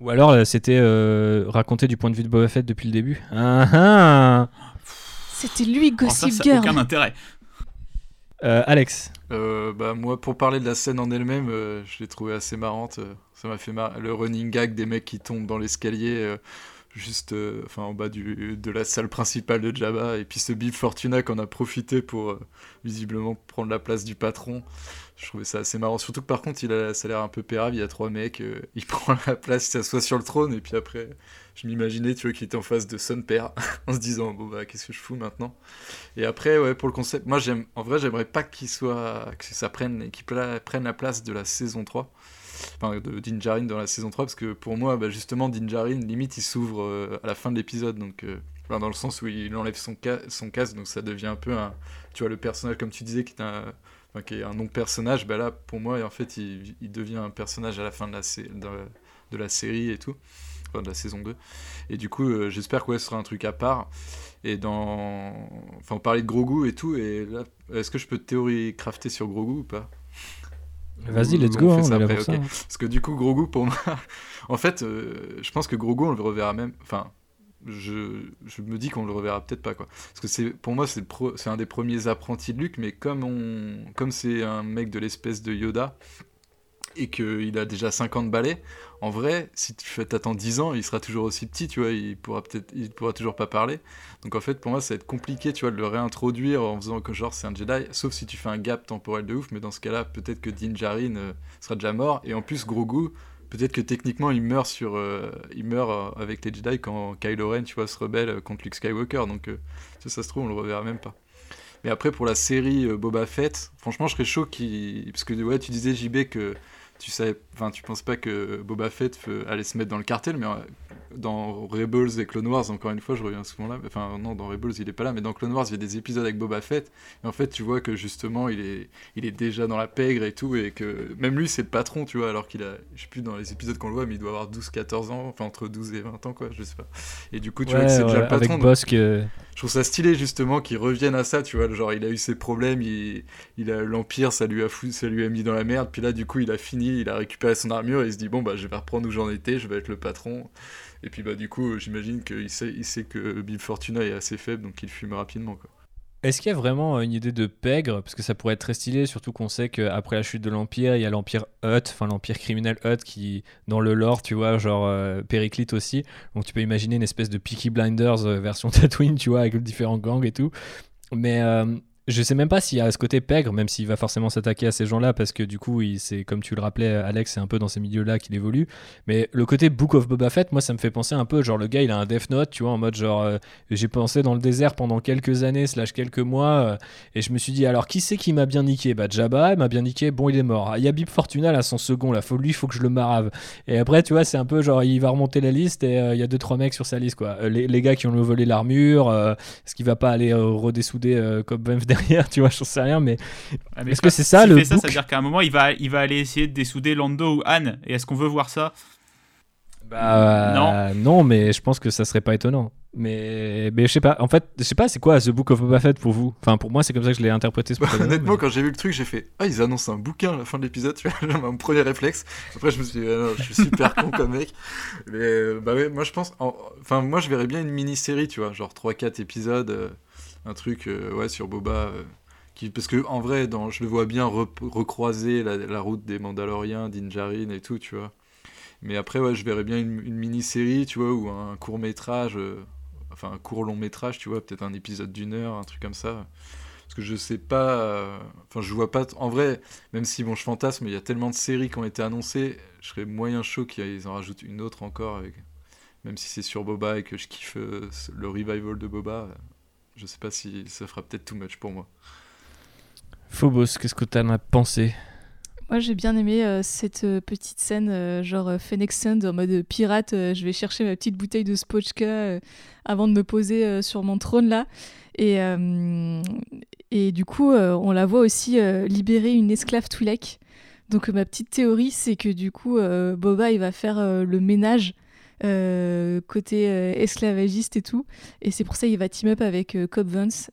Ou alors euh, c'était euh, raconté du point de vue de Boba Fett depuis le début. Ah, ah. C'était lui Gossip ça, ça aucun intérêt. Euh, Alex. bah moi pour parler de la scène en elle-même, je l'ai trouvé assez marrante. ça m'a fait marrer. Le running gag des mecs qui tombent dans l'escalier juste enfin en bas du, de la salle principale de Jabba et puis ce Bib Fortuna qu'on a profité pour visiblement prendre la place du patron je trouvais ça assez marrant. Surtout que par contre, il a, ça a l'air un peu pérave. Il y a trois mecs, euh, il prend la place, il s'assoit sur le trône. Et puis après, je m'imaginais, tu vois, qu'il était en face de son père, en se disant, bon bah, qu'est-ce que je fous maintenant? Et après, ouais, pour le concept, moi, j'aime, en vrai, j'aimerais pas qu'il soit, que ça prenne, la place de la saison 3. Enfin, de Dinjarin dans la saison 3, parce que pour moi, bah, justement, Dinjarin, limite, il s'ouvre euh, à la fin de l'épisode. Donc, euh, dans le sens où il enlève son, son casque, donc ça devient un peu un. Tu vois, le personnage, comme tu disais, qui est un qui est un nom personnage, bah là, pour moi, en fait, il, devient un personnage à la fin de la, de, la série et tout, enfin, de la saison 2. Et du coup, euh, j'espère que ce sera un truc à part. Et dans. Enfin, on parlait de Grogu et tout, et là, est-ce que je peux théorie crafter sur Grogu ou pas? Vas-y, let's go. Hein, hein. Parce que du coup, Grogu, pour moi, en fait, euh, je pense que Grogu, on le reverra même. Enfin, je, me dis qu'on le reverra peut-être pas quoi. Parce que c'est pour moi c'est un des premiers apprentis de Luke, mais comme c'est un mec de l'espèce de Yoda et qu'il a déjà 50 balais, en vrai, si tu t'attends 10 ans, il sera toujours aussi petit, tu vois, il pourra peut-être il pourra toujours pas parler. Donc en fait, pour moi, ça va être compliqué, tu vois, de le réintroduire en faisant que genre c'est un Jedi, sauf si tu fais un gap temporel de ouf, mais dans ce cas-là, peut-être que Din Djarin euh, sera déjà mort et en plus Grogu Peut-être que techniquement il meurt sur, euh, il meurt euh, avec les Jedi quand Kylo Ren, tu vois, se rebelle contre Luke Skywalker. Donc euh, ça, se trouve, on le reverra même pas. Mais après pour la série Boba Fett, franchement, je serais chaud qui, parce que ouais, tu disais JB que tu savais, enfin, penses pas que Boba Fett allait se mettre dans le cartel, mais dans Rebels et Clone Wars, encore une fois, je reviens souvent là. Enfin, non, dans Rebels, il est pas là, mais dans Clone Wars, il y a des épisodes avec Boba Fett. Et en fait, tu vois que justement, il est, il est déjà dans la pègre et tout, et que même lui, c'est le patron, tu vois, alors qu'il a, je sais plus dans les épisodes qu'on le voit, mais il doit avoir 12-14 ans, enfin entre 12 et 20 ans, quoi, je sais pas. Et du coup, tu vois que c'est déjà le patron. Avec Bosque. Euh, je trouve ça stylé justement qu'il revienne à ça, tu vois. Genre, il a eu ses problèmes, il, a l'Empire, ça lui a ça lui a mis dans la merde. Puis là, du coup, il a fini, il a récupéré son armure et il se dit bon bah je vais reprendre où j'en étais, je vais être le patron. Et puis bah du coup, j'imagine qu'il sait, il sait que Bill Fortuna est assez faible, donc il fume rapidement quoi. Est-ce qu'il y a vraiment une idée de pègre? Parce que ça pourrait être très stylé, surtout qu'on sait qu'après la chute de l'Empire, il y a l'Empire Hutt, enfin l'Empire criminel Hutt qui, dans le lore, tu vois, genre euh, Périclite aussi. Donc tu peux imaginer une espèce de Peaky Blinders euh, version Tatooine, tu vois, avec différents gangs et tout. Mais euh, je sais même pas s'il y a ce côté pègre, même s'il va forcément s'attaquer à ces gens-là, parce que du coup, c'est comme tu le rappelais, Alex, c'est un peu dans ces milieux-là qu'il évolue. Mais le côté Book of Boba Fett, moi, ça me fait penser un peu, genre le gars, il a un Death Note, tu vois, en mode genre, euh, j'ai pensé dans le désert pendant quelques années, slash quelques mois, euh, et je me suis dit, alors qui c'est qui m'a bien niqué? Bah Jabba, il m'a bien niqué, bon, il est mort. Il y a Bib Fortuna, là, son second, là, faut, lui, il faut que je le marave. Et après, tu vois, c'est un peu genre, il va remonter la liste et euh, il y a deux trois mecs sur sa liste, quoi. Les, les, gars qui ont volé l'armure, est-ce qu'il va pas aller redessouder comme derrière, tu vois, je sais rien, mais ah, est-ce que c'est ça le fait ça, ça veut dire qu'à un moment il va, il va aller essayer de dessouder Lando ou Anne. Et est-ce qu'on veut voir ça? Bah, non. non, mais je pense que ça serait pas étonnant. Mais, mais je sais pas. En fait, je sais pas, c'est quoi The Book of Boba Fett pour vous? Enfin, pour moi, c'est comme ça que je l'ai interprété. Bah, honnêtement, quand j'ai vu le truc, j'ai fait Ah, ils annoncent un bouquin à la fin de l'épisode. Tu vois, mon premier réflexe. Après, je me suis dit ah, non, Je suis super con comme mec. Mais euh, bah ouais, moi, je pense. Enfin, moi, je verrais bien une mini-série, tu vois, genre 3-4 épisodes. Euh, un truc euh, ouais, sur Boba parce que en vrai, dans, je le vois bien recroiser la, route des Mandaloriens, d'Injarin et tout, tu vois. Mais après, ouais, je verrais bien une, mini-série, tu vois, ou un court métrage, euh, enfin un court long métrage, tu vois, peut-être un épisode d'une heure, un truc comme ça. Parce que je sais pas, euh, je vois pas, en vrai, même si bon je fantasme, il y a tellement de séries qui ont été annoncées, je serais moyen chaud qu'ils en rajoutent une autre encore, même si c'est sur Boba et que je kiffe euh, le revival de Boba, je sais pas si ça fera peut-être too much pour moi. Phobos, qu'est-ce que tu en as pensé? Moi, j'ai bien aimé euh, cette euh, petite scène, euh, genre Fennec Sand en mode pirate. je vais chercher ma petite bouteille de Spochka avant de me poser sur mon trône là. Et, et du coup, on la voit aussi libérer une esclave Twi'lek. Donc, ma petite théorie, c'est que du coup, Boba, il va faire le ménage euh, côté euh, esclavagiste et tout. Et c'est pour ça qu'il va team up avec euh, Cobb Vance,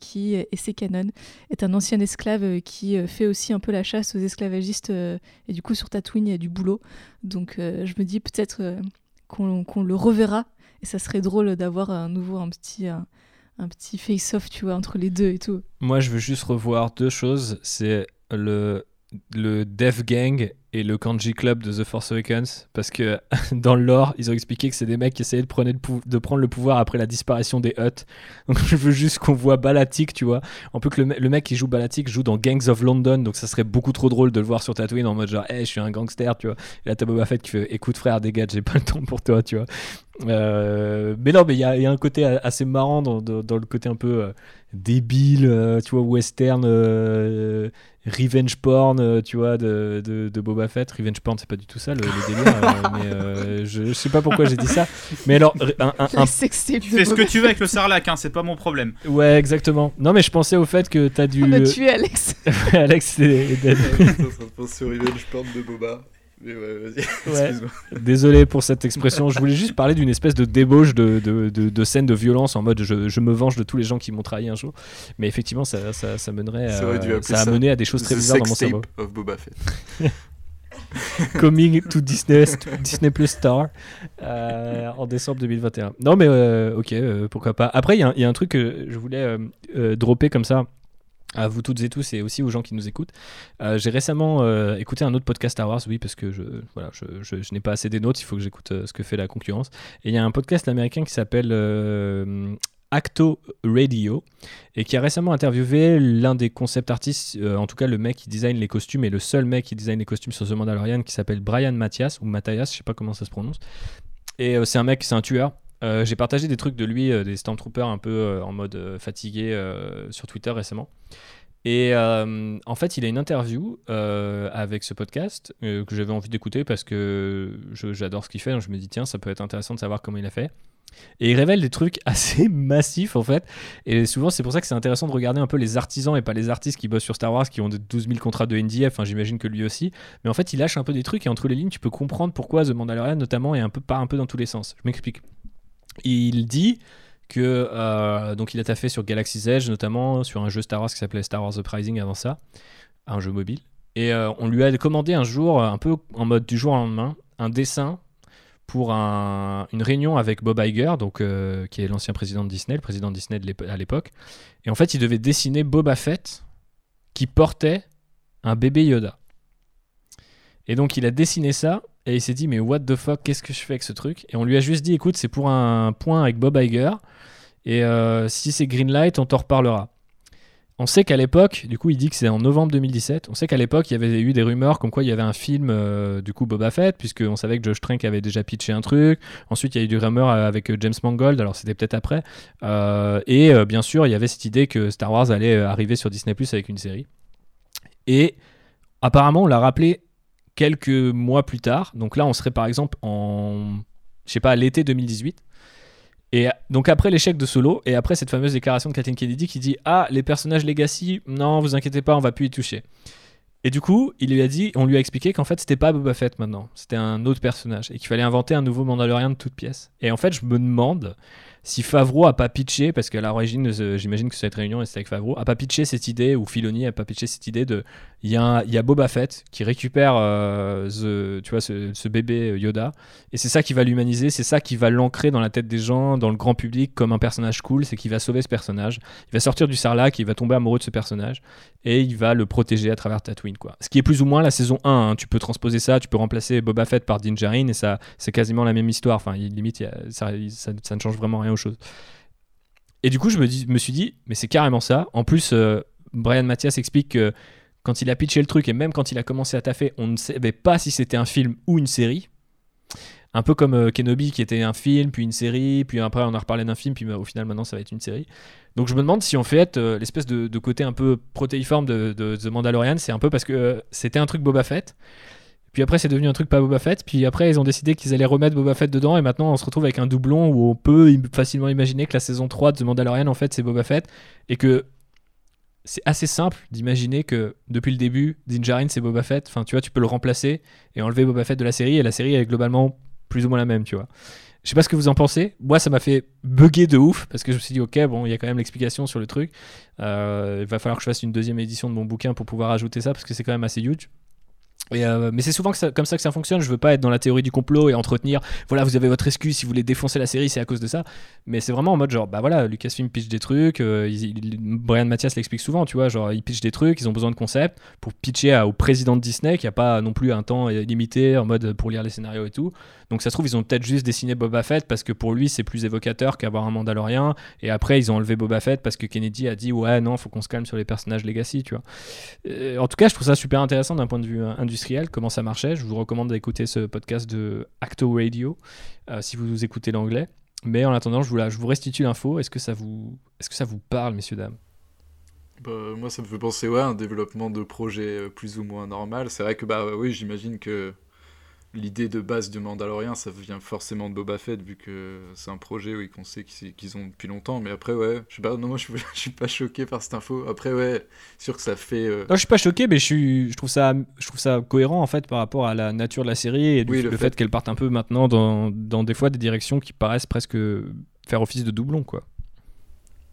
qui, et c'est canon, est un ancien esclave qui fait aussi un peu la chasse aux esclavagistes. et du coup, sur Tatooine, il y a du boulot. Donc, je me dis peut-être qu'on le reverra. Et ça serait drôle d'avoir un nouveau, un petit. Un, un petit face-off, tu vois, entre les deux et tout. Moi, je veux juste revoir deux choses. C'est le le Dev Gang et le Kanji Club de The Force Awakens parce que dans le lore ils ont expliqué que c'est des mecs qui essayaient de, prendre le, pouvoir après la disparition des Hutt. Donc je veux juste qu'on voit Balatik tu vois. On peut que le, mec qui joue Balatik joue dans Gangs of London donc ça serait beaucoup trop drôle de le voir sur Tatooine en mode genre hey je suis un gangster tu vois. Et là t'as Boba Fett qui fait écoute frère dégage j'ai pas le temps pour toi tu vois. Euh, mais non mais il y, a un côté assez marrant dans, dans, le côté un peu euh, débile euh, tu vois western revenge porn, tu vois, de, de, de, Boba Fett. Revenge porn, c'est pas du tout ça le, délire. mais je, je, sais pas pourquoi j'ai dit ça. Mais alors, un, un, un... tu fais ce que tu veux avec le sarlac, hein, c'est pas mon problème. Ouais, exactement. Non, mais je pensais au fait que t'as dû. On a tué Alex. Alex est dead. Je pense sur revenge porn de Boba. Désolé pour cette expression. Je voulais juste parler d'une espèce de débauche de, de, de, scène de violence en mode je, je, me venge de tous les gens qui m'ont trahi un jour. Mais effectivement, ça, ça, ça mènerait ça, a mené à des choses très bizarres dans mon cerveau. Of Boba Fett. Coming to Disney, Disney Plus Star euh, en décembre 2021. Non, mais euh, ok, euh, pourquoi pas. Après, il y, a un truc que je voulais dropper comme ça à vous toutes et tous et aussi aux gens qui nous écoutent. J'ai récemment écouté un autre podcast Star Wars, oui, parce que je, n'ai pas assez des notes, il faut que j'écoute ce que fait la concurrence. Et il y a un podcast américain qui s'appelle Acto Radio et qui a récemment interviewé l'un des concept artistes, en tout cas le mec qui design les costumes et le seul mec qui design les costumes sur The Mandalorian qui s'appelle Brian Mathias ou Matthias, je sais pas comment ça se prononce. Et c'est un mec, c'est un tueur. j'ai partagé des trucs de lui, des Stormtroopers un peu en mode fatigué sur Twitter récemment. Et euh, en fait, il a une interview euh, avec ce podcast euh, que j'avais envie d'écouter parce que j'adore ce qu'il fait. Donc je me dis, tiens, ça peut être intéressant de savoir comment il a fait. Et il révèle des trucs assez massifs en fait. Et souvent, c'est pour ça que c'est intéressant de regarder un peu les artisans et pas les artistes qui bossent sur Star Wars qui ont 12 000 contrats de NDF. Enfin, j'imagine que lui aussi. Mais en fait, il lâche un peu des trucs et entre les lignes, tu peux comprendre pourquoi The Mandalorian, notamment, est un peu, part un peu dans tous les sens. Je m'explique. Il dit que donc il a taffé sur Galaxy's Edge notamment sur un jeu Star Wars qui s'appelait Star Wars Uprising avant ça, un jeu mobile. Et on lui a commandé un jour, un peu en mode du jour au lendemain, un dessin pour une réunion avec Bob Iger, donc, euh, qui est l'ancien président de Disney, le président de Disney à l'époque. Et en fait, il devait dessiner Boba Fett qui portait un bébé Yoda. Et donc, il a dessiné ça et il s'est dit, mais what the fuck, qu'est-ce que je fais avec ce truc? Et on lui a juste dit, écoute, c'est pour un point avec Bob Iger. Et euh, si c'est Greenlight, on t'en reparlera. On sait qu'à l'époque, du coup, il dit que c'est en novembre 2017. On sait qu'à l'époque, il y avait eu des rumeurs comme quoi il y avait un film, euh, du coup, Boba Fett, puisqu'on savait que Josh Trank avait déjà pitché un truc. Ensuite, il y a eu du rumeur avec euh, James Mangold, alors c'était peut-être après. Euh, et bien sûr, il y avait cette idée que Star Wars allait arriver sur Disney Plus avec une série. Et apparemment, on l'a rappelé quelques mois plus tard. Donc là, on serait par exemple en, je sais pas, l'été 2018. Et donc après l'échec de Solo, et après cette fameuse déclaration de Kathleen Kennedy qui dit Ah, les personnages Legacy, non, vous inquiétez pas, on va plus y toucher. Et du coup, il lui a dit, on lui a expliqué qu'en fait, c'était pas Boba Fett maintenant, c'était un autre personnage, et qu'il fallait inventer un nouveau Mandalorian de toute pièce. Et en fait, je me demande si Favreau a pas pitché, parce qu'à l'origine, euh, j'imagine que cette réunion c'était avec Favreau, a pas pitché cette idée, ou Filoni a pas pitché cette idée de. Il y, y a Boba Fett qui récupère euh, tu vois, ce, bébé Yoda, et c'est ça qui va l'humaniser, c'est ça qui va l'ancrer dans la tête des gens, dans le grand public, comme un personnage cool, c'est qu'il va sauver ce personnage. Il va sortir du Sarlacc, il va tomber amoureux de ce personnage, et il va le protéger à travers Tatooine, quoi. Ce qui est plus ou moins la saison 1, hein. tu peux transposer ça, tu peux remplacer Boba Fett par Din Djarin, et c'est quasiment la même histoire. Enfin, limite, ça, ça ne change vraiment rien chose. Et du coup, je me, dis, me suis dit, mais c'est carrément ça. En plus, euh, Brian Mathias explique que quand il a pitché le truc et même quand il a commencé à taffer, on ne savait pas si c'était un film ou une série. Un peu comme euh, Kenobi qui était un film, puis une série, puis après on a reparlé d'un film, puis bah, au final maintenant ça va être une série. Donc je me demande si on fait euh, l'espèce de, côté un peu protéiforme de, de The Mandalorian, c'est un peu parce que c'était un truc Boba Fett. Puis après, c'est devenu un truc pas Boba Fett. Puis après, ils ont décidé qu'ils allaient remettre Boba Fett dedans. Et maintenant, on se retrouve avec un doublon où on peut facilement imaginer que la saison 3 de The Mandalorian, en fait, c'est Boba Fett. Et que c'est assez simple d'imaginer que depuis le début, Din c'est Boba Fett. Enfin, tu vois, tu peux le remplacer et enlever Boba Fett de la série. Et la série est globalement plus ou moins la même, tu vois. Je sais pas ce que vous en pensez. Moi, ça m'a fait bugger de ouf parce que je me suis dit, ok, bon, il y a quand même l'explication sur le truc. Euh, il va falloir que je fasse une deuxième édition de mon bouquin pour pouvoir ajouter ça parce que c'est quand même assez huge. Euh, mais c'est souvent comme ça que ça fonctionne. Je veux pas être dans la théorie du complot et entretenir. Voilà, vous avez votre excuse si vous voulez défoncer la série, c'est à cause de ça. Mais c'est vraiment en mode genre, bah voilà, Lucasfilm pitch des trucs. Euh, Brian Mathias l'explique souvent, tu vois, genre ils pitchent des trucs, ils ont besoin de concepts pour pitcher au président de Disney qui a pas non plus un temps limité en mode pour lire les scénarios et tout. Donc ça se trouve ils ont peut-être juste dessiné Boba Fett parce que pour lui c'est plus évocateur qu'avoir un Mandalorien. Et après ils ont enlevé Boba Fett parce que Kennedy a dit ouais non faut qu'on se calme sur les personnages legacy, tu vois. Euh, en tout cas je trouve ça super intéressant d'un point de vue industriel comment ça marchait. Je vous recommande d'écouter ce podcast de Acto Radio euh, si vous écoutez l'anglais. Mais en attendant, je vous, je vous restitue l'info. Est-ce que, ça vous, est-ce que ça vous parle, messieurs, dames? Bah, Moi, ça me fait penser ouais, à un développement de projet euh, plus ou moins normal. C'est vrai que, bah oui, j'imagine que l'idée de base de Mandalorian, ça vient forcément de Boba Fett, vu que c'est un projet oui, qu'on sait qu'ils ont depuis longtemps. Mais après, ouais, je sais pas, non, moi je, je suis pas choqué par cette info. Après, ouais, sûr que ça fait. Euh, non, je suis pas choqué, mais je, suis, je, trouve ça, je trouve ça cohérent en fait par rapport à la nature de la série et le, fait, qu'elle parte un peu maintenant dans, dans des fois des directions qui paraissent presque faire office de doublon, quoi.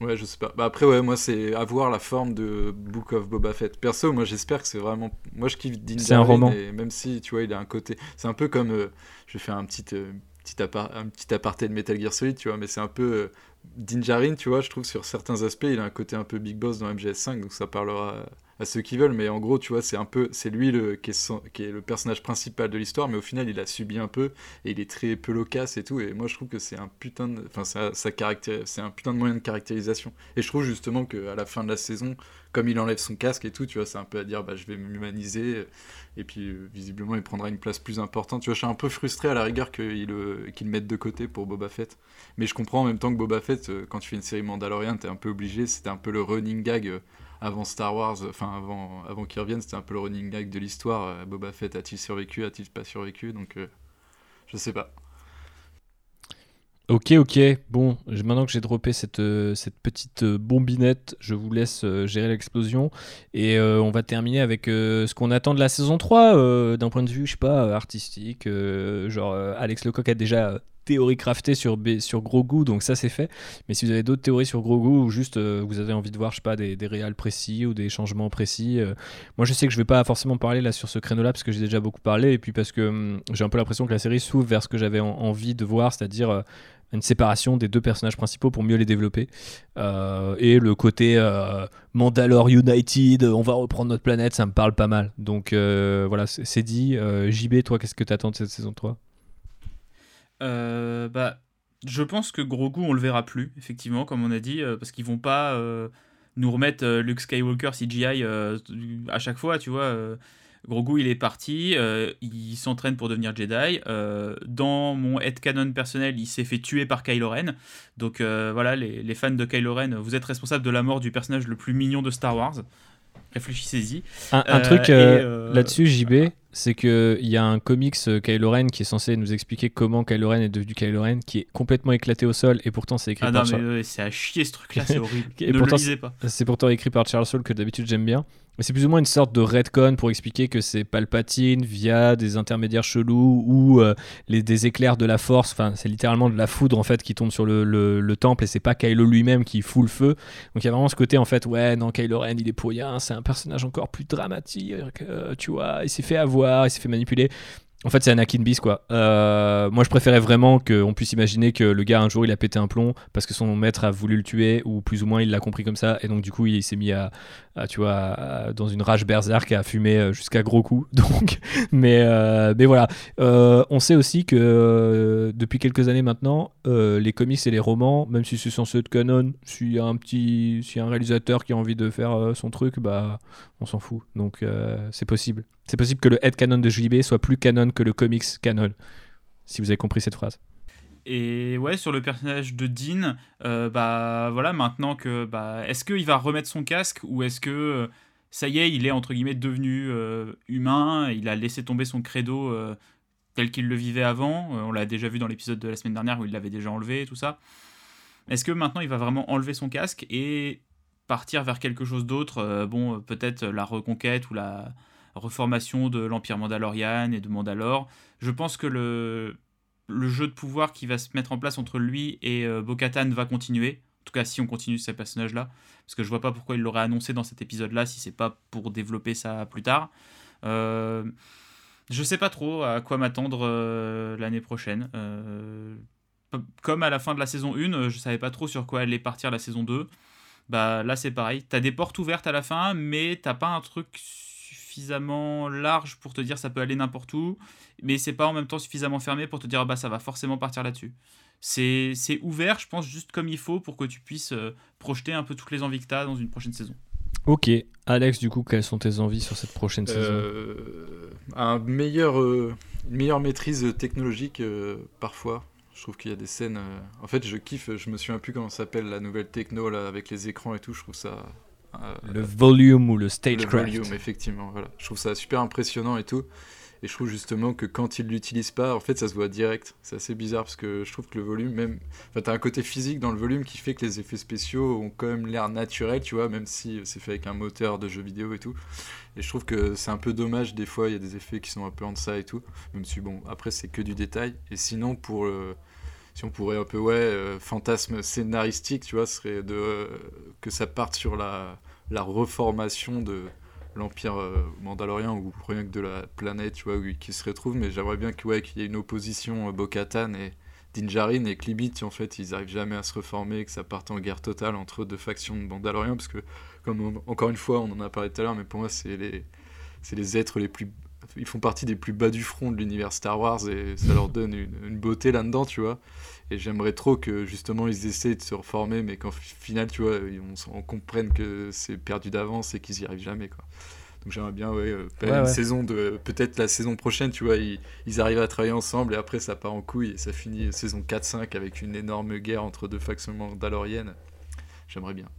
Ouais, je sais pas. Bah après, ouais, moi, c'est avoir la forme de Book of Boba Fett. Perso, moi, j'espère que c'est vraiment. Moi, je kiffe Din C'est un roman. même si, tu vois, il a un côté. C'est un peu comme. Euh, je vais faire un petit, euh, petit, un petit aparté de Metal Gear Solid, tu vois, mais c'est un peu. Euh, Din Djarin, tu vois, je trouve sur certains aspects, il a un côté un peu Big Boss dans MGS5, donc ça parlera à ceux qui veulent, mais en gros, tu vois, c'est un peu, c'est lui le, qui, est, le personnage principal de l'histoire, mais au final, il a subi un peu, et il est très peu loquace et tout, et moi, je trouve que c'est un putain de, enfin, ça, ça c'est un putain de moyen de caractérisation, et je trouve justement qu'à la fin de la saison, comme il enlève son casque et tout, tu vois, c'est un peu à dire, bah, je vais m'humaniser, et puis, euh, visiblement, il prendra une place plus importante, tu vois, je suis un peu frustré à la rigueur qu'il euh, qu le mette de côté pour Boba Fett, mais je comprends en même temps que Boba Fett, euh, quand tu fais une série Mandalorian, t'es un peu obligé, c'était un peu le running gag, avant Star Wars, enfin avant, avant qu'ils reviennent, c'était un peu le running gag de l'histoire. Euh, Boba Fett a-t-il survécu, a-t-il pas survécu? Donc, euh, je sais pas. Ok, ok. Bon, maintenant que j'ai droppé cette, euh, cette petite bombinette, je vous laisse gérer l'explosion. Et on va terminer avec ce qu'on attend de la saison 3, d'un point de vue, je sais pas, artistique. genre, Alex Lecoq a déjà théorie craftée sur, sur Grogu, donc ça c'est fait. Mais si vous avez d'autres théories sur Grogu ou juste euh, vous avez envie de voir, je sais pas, des, des réals précis ou des changements précis, euh, moi je sais que je vais pas forcément parler là sur ce créneau-là parce que j'ai déjà beaucoup parlé et puis parce que hum, j'ai un peu l'impression que la série s'ouvre vers ce que j'avais envie de voir, c'est-à-dire euh, une séparation des deux personnages principaux pour mieux les développer. et le côté Mandalore United, on va reprendre notre planète, ça me parle pas mal. Donc voilà, c'est dit. JB, toi, qu'est-ce que tu attends de cette saison 3 euh, bah, je pense que Grogu, on le verra plus, effectivement, comme on a dit, euh, parce qu'ils vont pas euh, nous remettre Luke Skywalker CGI à chaque fois, tu vois. Grogu, il est parti, il s'entraîne pour devenir Jedi. dans mon headcanon personnel, il s'est fait tuer par Kylo Ren. Donc voilà, les, les, fans de Kylo Ren, vous êtes responsables de la mort du personnage le plus mignon de Star Wars. Réfléchissez-y. Un, truc là-dessus, JB, c'est qu'il y a un comics euh, Kylo Ren qui est censé nous expliquer comment Kylo Ren est devenu Kylo Ren, qui est complètement éclaté au sol et pourtant c'est écrit ah par. Ah non, mais c'est à chier ce truc-là, c'est horrible. ne le lisez pas. C'est pourtant écrit par Charles Soule que d'habitude j'aime bien c'est plus ou moins une sorte de redcon pour expliquer que c'est Palpatine via des intermédiaires chelous ou euh, les, des éclairs de la force. Enfin, c'est littéralement de la foudre en fait qui tombe sur le, le, temple et c'est pas Kylo lui-même qui fout le feu. Donc il y a vraiment ce côté en fait, ouais, non, Kylo Ren il est pour rien, c'est un personnage encore plus dramatique, euh, tu vois, il s'est fait avoir, il s'est fait manipuler. En fait, c'est Anakin Beast, quoi. Euh, moi, je préférais vraiment qu'on puisse imaginer que le gars, un jour, il a pété un plomb parce que son maître a voulu le tuer, ou plus ou moins, il l'a compris comme ça, et donc, du coup, il s'est mis à, tu vois, dans une rage berserk à fumer euh, jusqu'à gros coups. Donc, mais, euh, mais voilà. on sait aussi que depuis quelques années maintenant, les comics et les romans, même si c'est censé être canon, s'il y a un petit, a un réalisateur qui a envie de faire son truc, bah, on s'en fout. Donc, c'est possible. C'est possible que le head canon de JB soit plus canon que le comics canon, si vous avez compris cette phrase. Et ouais, sur le personnage de Dean, euh, bah voilà, maintenant que bah, est-ce qu'il va remettre son casque ou est-ce que euh, ça y est, il est entre guillemets devenu euh, humain, il a laissé tomber son credo tel qu'il le vivait avant. on l'a déjà vu dans l'épisode de la semaine dernière où il l'avait déjà enlevé tout ça. Est-ce que maintenant il va vraiment enlever son casque et partir vers quelque chose d'autre Bon, peut-être la reconquête ou la reformation de l'Empire Mandalorian et de Mandalore. Je pense que le, jeu de pouvoir qui va se mettre en place entre lui et euh, Bo-Katan va continuer. En tout cas, si on continue ces personnages-là. Parce que je vois pas pourquoi il l'aurait annoncé dans cet épisode-là si c'est pas pour développer ça plus tard. Euh, je sais pas trop à quoi m'attendre euh, l'année prochaine. Euh, comme à la fin de la saison 1, je savais pas trop sur quoi allait partir la saison 2. Bah là c'est pareil, t'as des portes ouvertes à la fin, mais t'as pas un truc suffisamment large pour te dire ça peut aller n'importe où, mais c'est pas en même temps suffisamment fermé pour te dire bah ça va forcément partir là-dessus. C'est ouvert, je pense, juste comme il faut pour que tu puisses euh, projeter un peu toutes les envies que tu as dans une prochaine saison. Ok, Alex, du coup, quelles sont tes envies sur cette prochaine euh, saison? un meilleur, euh, Une meilleure maîtrise technologique parfois. Je trouve qu'il y a des scènes. En fait, je kiffe, je me souviens plus comment s'appelle la nouvelle techno là, avec les écrans et tout. Je trouve ça le volume ou le stagecraft. Le volume, effectivement. Voilà. Je trouve ça super impressionnant et tout. Et je trouve justement que quand il l'utilise pas, en fait, ça se voit direct. C'est assez bizarre parce que je trouve que le volume, même. Enfin, t'as un côté physique dans le volume qui fait que les effets spéciaux ont quand même l'air naturels, tu vois, même si c'est fait avec un moteur de jeu vidéo et tout. Et je trouve que c'est un peu dommage, des fois, il y a des effets qui sont un peu en deçà et tout. Même si, bon, après, c'est que du détail. Et sinon, pour le si on pourrait un peu ouais euh, fantasme scénaristique tu vois serait de euh, que ça parte sur la, la reformation de l'empire euh, mandalorien ou rien que de la planète tu vois qui se retrouve. Mais j'aimerais bien qu'il ouais, y ait une opposition Bo-Katan et Dinjarin et Klibit en fait ils arrivent jamais à se reformer que ça parte en guerre totale entre deux factions de mandaloriens parce que comme encore une fois on en a parlé tout à l'heure mais pour moi c'est les c'est les êtres les plus ils font partie des plus bas du front de l'univers Star Wars et ça leur donne une, beauté là-dedans, tu vois. Et j'aimerais trop que justement ils essaient de se reformer, mais qu'en final, tu vois, on, comprenne que c'est perdu d'avance et qu'ils y arrivent jamais, quoi. Donc j'aimerais bien, ouais, euh, une saison de. Peut-être la saison prochaine, tu vois, ils, ils, arrivent à travailler ensemble et après ça part en couille et ça finit saison 4-5 avec une énorme guerre entre deux factions mandaloriennes. J'aimerais bien.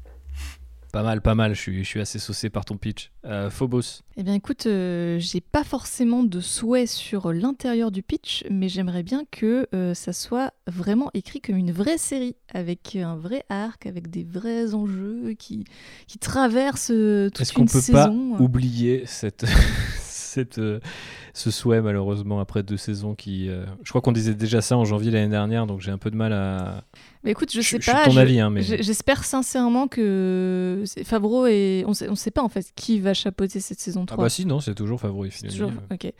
Pas mal, pas mal. Je suis, je suis assez saucé par ton pitch. Euh, Phobos. Eh bien, écoute, euh, j'ai pas forcément de souhait sur l'intérieur du pitch, mais j'aimerais bien que euh, ça soit vraiment écrit comme une vraie série, avec un vrai arc, avec des vrais enjeux qui, qui traversent toute Est-ce qu'on peut pas oublier cette cette, euh, ce souhait, malheureusement, après deux saisons qui. euh, je crois qu'on disait déjà ça en janvier l'année dernière, donc j'ai un peu de mal à. Mais écoute, je Je- sais pas. je- hein, mais- J'espère sincèrement que c'est- Favreau et on sait, on sait pas en fait qui va chapeauter cette saison 3. Ah bah si, non, c'est toujours C'est Filoni. toujours- Ok.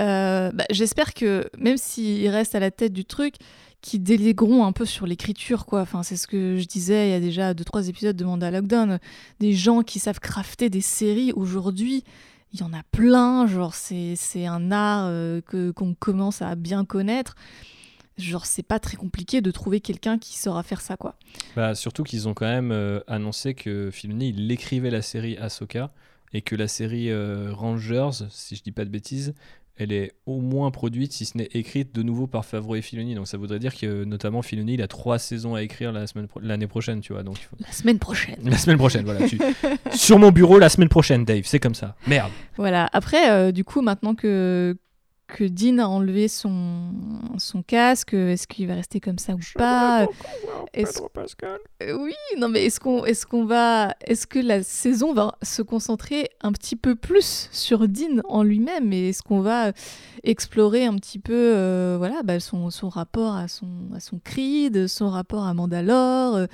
Euh, bah, J'espère que même s'ils restent à la tête du truc, qu'ils délégueront un peu sur l'écriture, quoi. Enfin, c'est ce que je disais il y a déjà deux trois épisodes de Manda Lockdown. Des gens qui savent crafter des séries aujourd'hui. Il y en a plein, genre c'est un art euh, que qu'on commence à bien connaître. Genre c'est pas très compliqué de trouver quelqu'un qui saura faire ça quoi. Bah, surtout qu'ils ont quand même euh, annoncé que Filoni il écrivait la série Ahsoka et que la série euh, Rangers, si je dis pas de bêtises, elle est au moins produite, si ce n'est écrite de nouveau par Favreau et Filoni. Donc ça voudrait dire que notamment Filoni il a trois saisons à écrire la semaine pro- l'année prochaine, tu vois. Donc faut- La semaine prochaine. la semaine prochaine, voilà. tu- Sur mon bureau la semaine prochaine, Dave. C'est comme ça. Merde. Voilà. Après, euh, du coup, maintenant que, que Dean a enlevé son, son casque, est-ce qu'il va rester comme ça ou pas Est-ce- Euh, Oui, non, mais est-ce qu'on est qu'on va. Est-ce que la saison va se concentrer un petit peu plus sur Dean en lui-même Et est-ce qu'on va explorer un petit peu euh, voilà, bah, son, son rapport à son, à son Creed, son rapport à Mandalore, euh,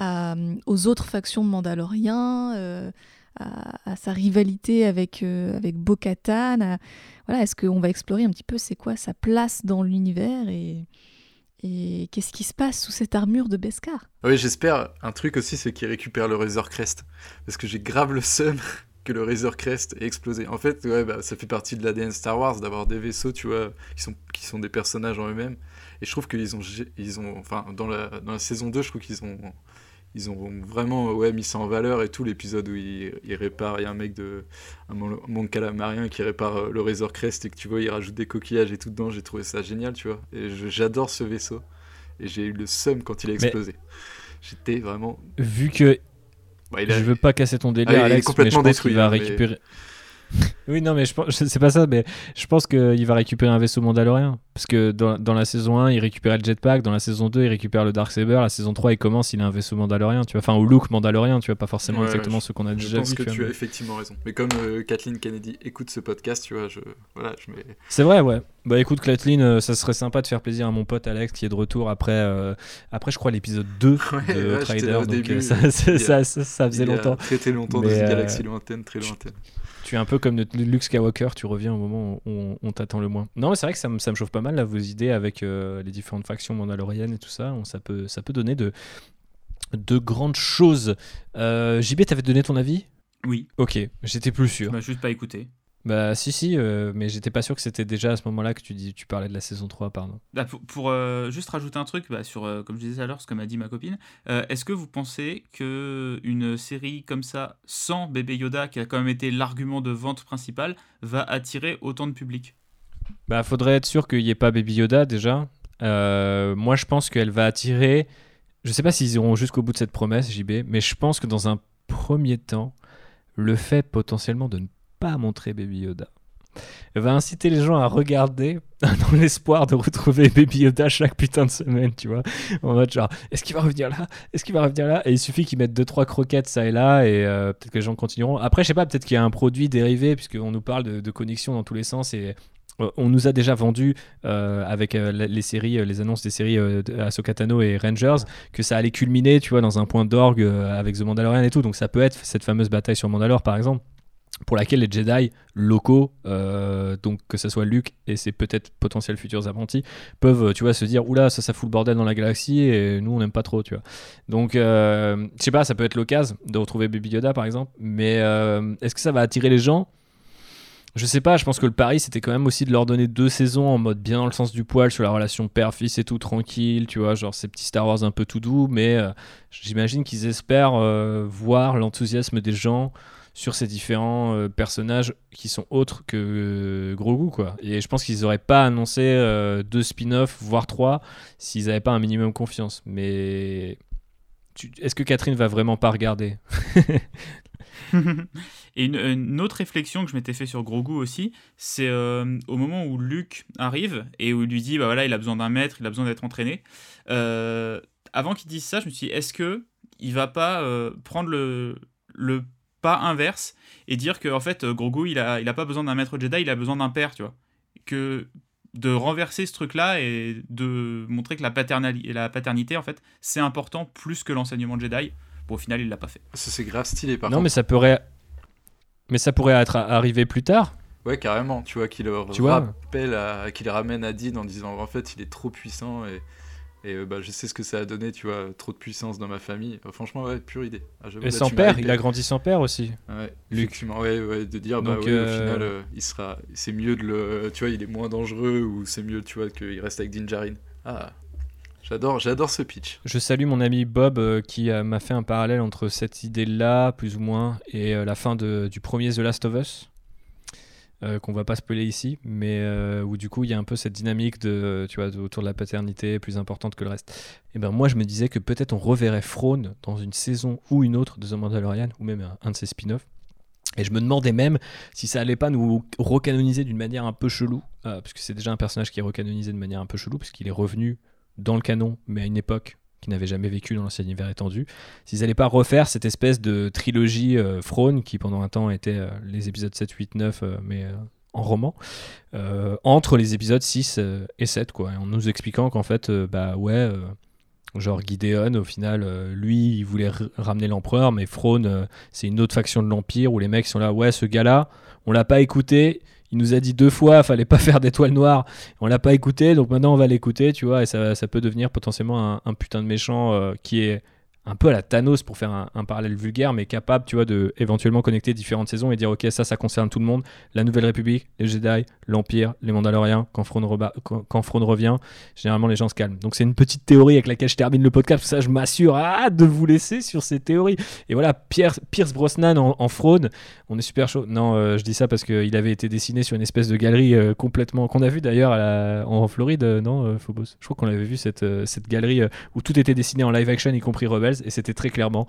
à, aux autres factions de Mandaloriens euh, à, sa rivalité avec, euh, avec Bo-Katan. Voilà, est-ce qu'on va explorer un petit peu c'est quoi sa place dans l'univers et, et qu'est-ce qui se passe sous cette armure de Beskar? Oui, j'espère. Un truc aussi, c'est qu'il récupère le Razor Crest. Parce que j'ai grave le seum que le Razor Crest ait explosé. En fait, ouais, bah, ça fait partie de l'ADN Star Wars d'avoir des vaisseaux, tu vois, qui sont, qui sont des personnages en eux-mêmes. Et je trouve qu'ils ont, ils ont, enfin, dans la, dans la saison 2, je trouve qu'ils ont, ils ont vraiment ouais, mis ça en valeur et tout. L'épisode où il, il répare, il y a un mec de, un mon- calamarien qui répare euh, le Razor Crest et que tu vois, il rajoute des coquillages et tout dedans. J'ai trouvé ça génial, tu vois. Et j'adore ce vaisseau. Et j'ai eu le seum quand il a Mais- explosé. J'étais vraiment. Vu que Bah, il a- je veux pas casser ton délire, Ah, il est Alex, mais je complètement pense détruit, qu'il va hein, mais- récupérer. Oui, non, mais je pense, c'est pas ça, mais je pense qu'il va récupérer un vaisseau mandalorien. Parce que dans, dans la saison 1, il récupérait le jetpack, dans la saison 2, il récupère le Darksaber, la saison 3, il commence, il a un vaisseau mandalorien, tu vois. Enfin, au look mandalorien, tu vois, pas forcément Ouais, exactement je- ce qu'on a Je déjà pense vu. que tu tu, vois, as effectivement raison. Mais comme euh, Kathleen Kennedy écoute ce podcast, tu vois, je, voilà, je mets. C'est vrai, ouais. Bah écoute, Kathleen, euh, ça serait sympa de faire plaisir à mon pote Alex qui est de retour après, euh, après je crois, l'épisode 2 Ouais, de Trader. Donc début, ça, a- ça, ça- ça faisait il a longtemps. Très très longtemps dans une galaxie lointaine, très lointaine. Tu es un peu comme notre Luke Skywalker, tu reviens au moment où on, on t'attend le moins. Non, mais c'est vrai que ça me, ça me chauffe pas mal là, vos idées avec euh, les différentes factions mandaloriennes et tout ça. On- ça, peut, ça peut donner de, de grandes choses. Euh, JB, t'avais donné ton avis? Oui, Ok, j'étais plus sûr. bah, juste pas écouter. Bah si, si, euh, mais j'étais pas sûr que c'était déjà à ce moment-là que tu, dis, tu parlais de la saison 3, pardon. Bah, pour pour, euh, juste rajouter un truc bah, sur, euh, comme je disais à l'heure, ce que m'a dit ma copine, est-ce que vous pensez que une série comme ça, sans bébé Yoda, qui a quand même été l'argument de vente principal, va attirer autant de public? Bah faudrait être sûr qu'il n'y ait pas Baby Yoda déjà. Moi je pense qu'elle va attirer... Je sais pas s'ils iront jusqu'au bout de cette promesse, JB, mais je pense que dans un premier temps, le fait potentiellement de ne pas montrer Baby Yoda va inciter les gens à regarder dans l'espoir de retrouver Baby Yoda chaque putain de semaine, tu vois. En mode genre, est-ce qu'il va revenir là? Est-ce qu'il va revenir là? Et il suffit qu'ils mettent deux trois croquettes ça et là et euh, peut-être que les gens continueront. Après, je sais pas, peut-être qu'il y a un produit dérivé puisqu'on nous parle de, connexion dans tous les sens et euh, on nous a déjà vendu euh, avec les séries, les annonces des séries euh, et Rangers que ça allait culminer, tu vois, dans un point d'orgue avec The Mandalorian et tout. Donc ça peut être cette fameuse bataille sur Mandalore, par exemple, pour laquelle les Jedi locaux, euh, donc que ce soit Luke et ses peut-être potentiels futurs apprentis, peuvent, tu vois, se dire oula, ça, ça fout le bordel dans la galaxie et nous on n'aime pas trop, tu vois. Donc, euh, je sais pas, ça peut être l'occasion de retrouver Baby Yoda, par exemple, mais euh, est-ce que ça va attirer les gens? Je sais pas, je pense que le pari c'était quand même aussi de leur donner deux saisons en mode bien dans le sens du poil sur la relation père-fils et tout tranquille, tu vois, genre ces petits Star Wars un peu tout doux, mais euh, j'imagine qu'ils espèrent euh, voir l'enthousiasme des gens sur ces différents euh, personnages qui sont autres que euh, Grogu quoi. Et je pense qu'ils auraient pas annoncé euh, deux spin-offs voire trois s'ils avaient pas un minimum confiance. Mais est-ce que Catherine va vraiment pas regarder Et une, autre réflexion que je m'étais fait sur Grogu aussi, c'est euh, au moment où Luke arrive et où il lui dit bah voilà il a besoin d'un maître, il a besoin d'être entraîné. Avant qu'il dise ça, je me suis dit est-ce que il va pas prendre le, le pas inverse et dire que en fait Grogu il a, il a pas besoin d'un maître Jedi, il a besoin d'un père, tu vois. Que de renverser ce truc-là et de montrer que la, la paternité en fait c'est important plus que l'enseignement Jedi. Bon, au final il l'a pas fait. Ça c'est grave stylé par Non mais ça pourrait mais ça pourrait être arrivé plus tard. Ouais, carrément. Tu vois, qu'il tu rappelle, qu'il ramène à Dean en disant en fait, il est trop puissant et, et euh, bah, je sais ce que ça a donné, tu vois, trop de puissance dans ma famille. Euh, franchement, ouais, pure idée. Ah, et sans père, il a grandi sans père aussi. Ouais, Luc. Ouais, ouais, de dire, bah, ouais, au euh, final, il sera, c'est mieux de le, tu vois, il est moins dangereux ou c'est mieux, tu vois, qu'il reste avec Din Djarin. Ah, J'adore, j'adore ce pitch. Je salue mon ami Bob qui m'a fait un parallèle entre cette idée-là, plus ou moins, et la fin de, du premier The Last of Us. Euh, qu'on va pas spoiler ici, mais euh, où du coup il y a un peu cette dynamique de, tu vois, autour de la paternité plus importante que le reste. Et ben moi je me disais que peut-être on reverrait Frone dans une saison ou une autre de The Mandalorian, ou même un, de ses spin-offs. Et je me demandais même si ça allait pas nous recanoniser d'une manière un peu chelou, euh, puisque c'est déjà un personnage qui est recanonisé de manière un peu chelou, puisqu'il est revenu dans le canon, mais à une époque qui n'avaient jamais vécu dans l'ancien univers étendu, s'ils n'allaient pas refaire cette espèce de trilogie euh, qui pendant un temps était euh, les épisodes 7, 8, 9, mais euh, en roman, euh, entre les épisodes 6 et 7, quoi, en nous expliquant qu'en fait, bah ouais, genre Gideon, au final, lui, il voulait ramener l'empereur, mais Frone, c'est une autre faction de l'Empire où les mecs sont là, ouais, ce gars-là, on l'a pas écouté, il nous a dit deux fois, fallait pas faire d'étoiles noires. On l'a pas écouté, donc maintenant on va l'écouter, tu vois, et ça, ça, peut devenir potentiellement un, putain de méchant euh, qui est un peu à la Thanos pour faire un, parallèle vulgaire, mais capable, tu vois, de éventuellement connecter différentes saisons et dire ok, ça, ça concerne tout le monde. La Nouvelle République, les Jedi, l'Empire, les Mandaloriens. Quand quand, revient, généralement les gens se calment. Donc c'est une petite théorie avec laquelle je termine le podcast. ça, je m'assure ah, de vous laisser sur ces théories. Et voilà, Pierce, Brosnan en, en on est super chaud. Non, euh, je dis ça parce qu'il avait été dessiné sur une espèce de galerie euh, complètement qu'on a vu d'ailleurs en Floride, euh, non, Phobos? Je crois qu'on avait vu cette, cette galerie où tout était dessiné en live action, y compris Rebels et c'était très clairement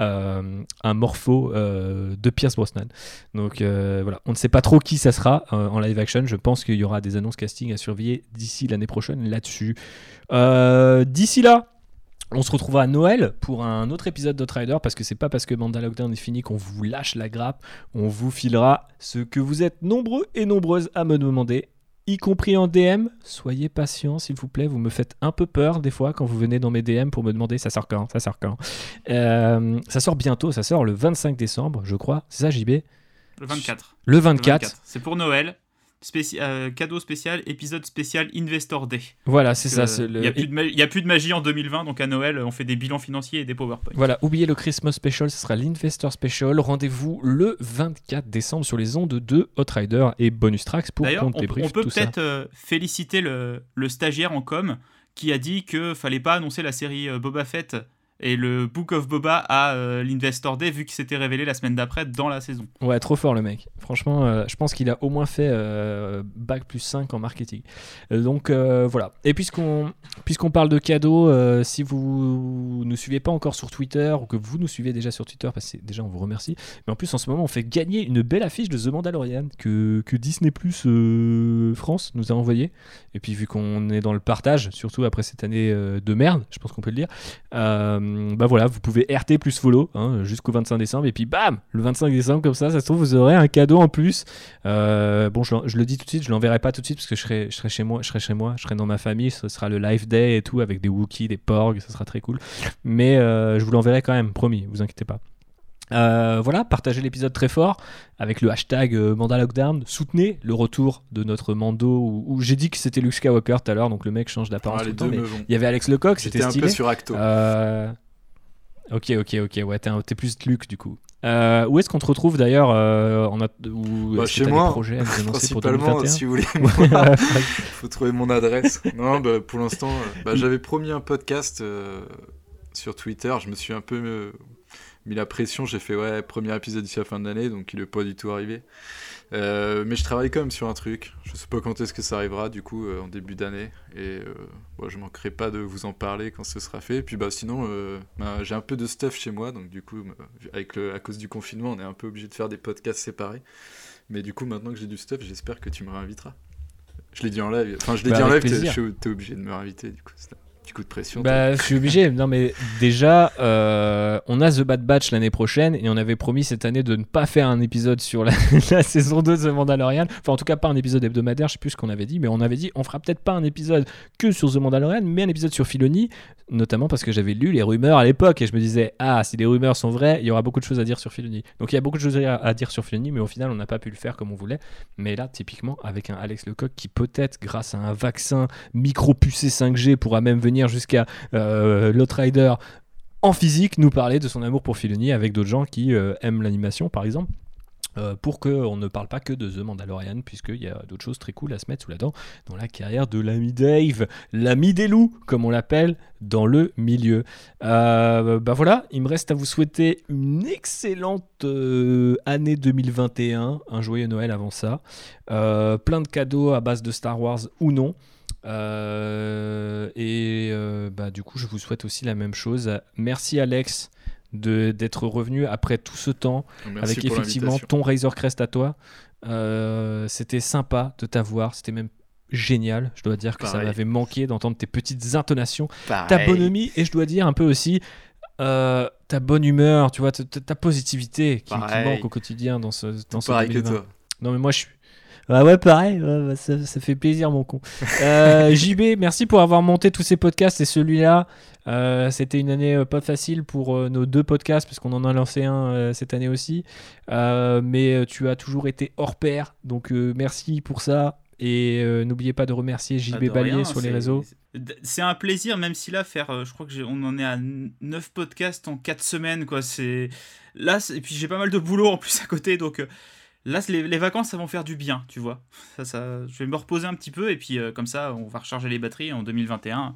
euh, un morpho euh, de Pierce Brosnan. Donc euh, voilà, on ne sait pas trop qui ça sera en live action. Je pense qu'il y aura des annonces casting à surveiller d'ici l'année prochaine là-dessus. d'ici là, on se retrouvera à Noël pour un autre épisode d'Outrider parce que c'est pas parce que Mandalorian est fini qu'on vous lâche la grappe. On vous filera ce que vous êtes nombreux et nombreuses à me demander y compris en DM. Soyez patient, s'il vous plaît. Vous me faites un peu peur des fois quand vous venez dans mes DM pour me demander ça sort quand, ça sort quand. Euh, ça sort bientôt, ça sort le 25 décembre, je crois. C'est ça, JB Le 24. Le 24. C'est pour Noël. Euh, cadeau spécial, épisode spécial Investor Day. Voilà, c'est ça. Il n'y a, plus de magie en 2020, donc à Noël, on fait des bilans financiers et des PowerPoint. Voilà, oubliez le Christmas Special, ce sera l'Investor Special. Rendez-vous le 24 décembre sur les ondes de Outrider et Bonus Tracks pour qu'on débriefe on peut peut-être euh, féliciter le, le, stagiaire en com qui a dit que fallait pas annoncer la série euh, Boba Fett et le Book of Boba à euh, l'Investor Day vu qu'il s'était révélé la semaine d'après dans la saison. Ouais, trop fort le mec. Franchement, euh, je pense qu'il a au moins fait euh, bac plus 5 en marketing. donc voilà. Et puisqu'on puisqu'on parle de cadeaux, si vous ne suivez pas encore sur Twitter ou que vous nous suivez déjà sur Twitter, parce que déjà on vous remercie. Mais en plus en ce moment on fait gagner une belle affiche de The Mandalorian que, que Disney Plus France nous a envoyé. Et puis vu qu'on est dans le partage, surtout après cette année de merde, je pense qu'on peut le dire. Euh, bah voilà, vous pouvez RT plus follow hein, jusqu'au 25 décembre. Et puis bam, le 25 décembre, comme ça, ça se trouve, vous aurez un cadeau en plus. Euh, bon, je, le dis tout de suite, je l'enverrai pas tout de suite parce que je serai, je serai chez moi, je serai chez moi, je serai dans ma famille. Ce sera le live day et tout avec des Wookiees, des Porgs, ça sera très cool. Mais euh, je vous l'enverrai quand même, promis, vous inquiétez pas. Voilà, partagez l'épisode très fort avec le hashtag Mandalockdown. Soutenez le retour de notre Mando. Où, j'ai dit que c'était Luke Skywalker tout à l'heure, donc le mec change d'apparence. Ah, il y avait Alex Lecoq, c'était stylé. un peu sur Acto. Ok, ok, ok. Ouais, t'es, plus Luc du coup. Euh, où est-ce qu'on te retrouve d'ailleurs euh, a, bah, Chez moi, principalement, si vous voulez. Il faut trouver mon adresse. non, bah, pour l'instant, euh, bah, j'avais promis un podcast euh, sur Twitter. Je me suis un peu mis la pression. J'ai fait, ouais, premier épisode d'ici la fin de l'année, donc il n'est pas du tout arrivé. Euh, mais je travaille quand même sur un truc. Je sais pas quand est-ce que ça arrivera, du coup, euh, en début d'année. Et euh, je manquerai pas de vous en parler quand ce sera fait. Et puis bah, sinon, bah, j'ai un peu de stuff chez moi. Donc du coup, avec le, à cause du confinement, on est un peu obligé de faire des podcasts séparés. Mais du coup, maintenant que j'ai du stuff, j'espère que tu me réinviteras. Je l'ai dit en live. Enfin, je l'ai bah, dit en live, t'es, obligé de me réinviter. Du coup, petit coup de pression. Bah, je suis obligé. Non, mais déjà, euh, on a The Bad Batch l'année prochaine et on avait promis cette année de ne pas faire un épisode sur la, la saison 2 de The Mandalorian. Enfin, en tout cas, pas un épisode hebdomadaire, je sais plus ce qu'on avait dit, mais on avait dit on fera peut-être pas un épisode que sur The Mandalorian, mais un épisode sur Filoni, notamment parce que j'avais lu les rumeurs à l'époque et je me disais, ah, si les rumeurs sont vraies, il y aura beaucoup de choses à dire sur Filoni. Donc il y a beaucoup de choses à, à dire sur Filoni, mais au final, on n'a pas pu le faire comme on voulait. Mais là, typiquement, avec un Alex Lecoq qui peut-être, grâce à un vaccin micro-pucé 5G, pourra même venir jusqu'à euh, l'Outrider en physique nous parler de son amour pour Filoni avec d'autres gens qui euh, aiment l'animation, par exemple. Euh, pour qu'on ne parle pas que de The Mandalorian, puisqu'il y a d'autres choses très cool à se mettre sous la dent dans la carrière de l'ami Dave, l'ami des loups, comme on l'appelle dans le milieu. Euh, bah voilà, il me reste à vous souhaiter une excellente euh, année 2021, un joyeux Noël avant ça, plein de cadeaux à base de Star Wars ou non. Euh, et euh, bah, du coup, je vous souhaite aussi la même chose. Merci Alex de- d'être revenu après tout ce temps Merci avec effectivement ton Razor Crest à toi. Euh, C'était sympa de t'avoir, c'était même génial. Je dois dire que ça m'avait manqué d'entendre tes petites intonations, ta Pareil. bonhomie et je dois dire un peu aussi euh, ta bonne humeur, tu vois, ta, ta- ta positivité qui, qui manque au quotidien dans ce dans ce pareil que 2020. toi. Non mais moi je suis ah ouais pareil, ouais, bah, ça, ça fait plaisir mon con. Euh, JB, merci pour avoir monté tous ces podcasts et celui-là. Euh, C'était une année euh, pas facile pour nos deux podcasts parce qu'on en a lancé un cette année aussi. Mais tu as toujours été hors pair, donc merci pour ça. Et euh, n'oubliez pas de remercier JB de Ballier rien, sur les réseaux. C'est un plaisir, même si là, faire, euh, je crois que on en est à 9 podcasts en 4 semaines, quoi. C'est là, et puis j'ai pas mal de boulot en plus à côté, donc euh, là, les, vacances, ça va faire du bien, tu vois. Ça, ça, je vais me reposer un petit peu, et puis euh, comme ça, on va recharger les batteries en 2021.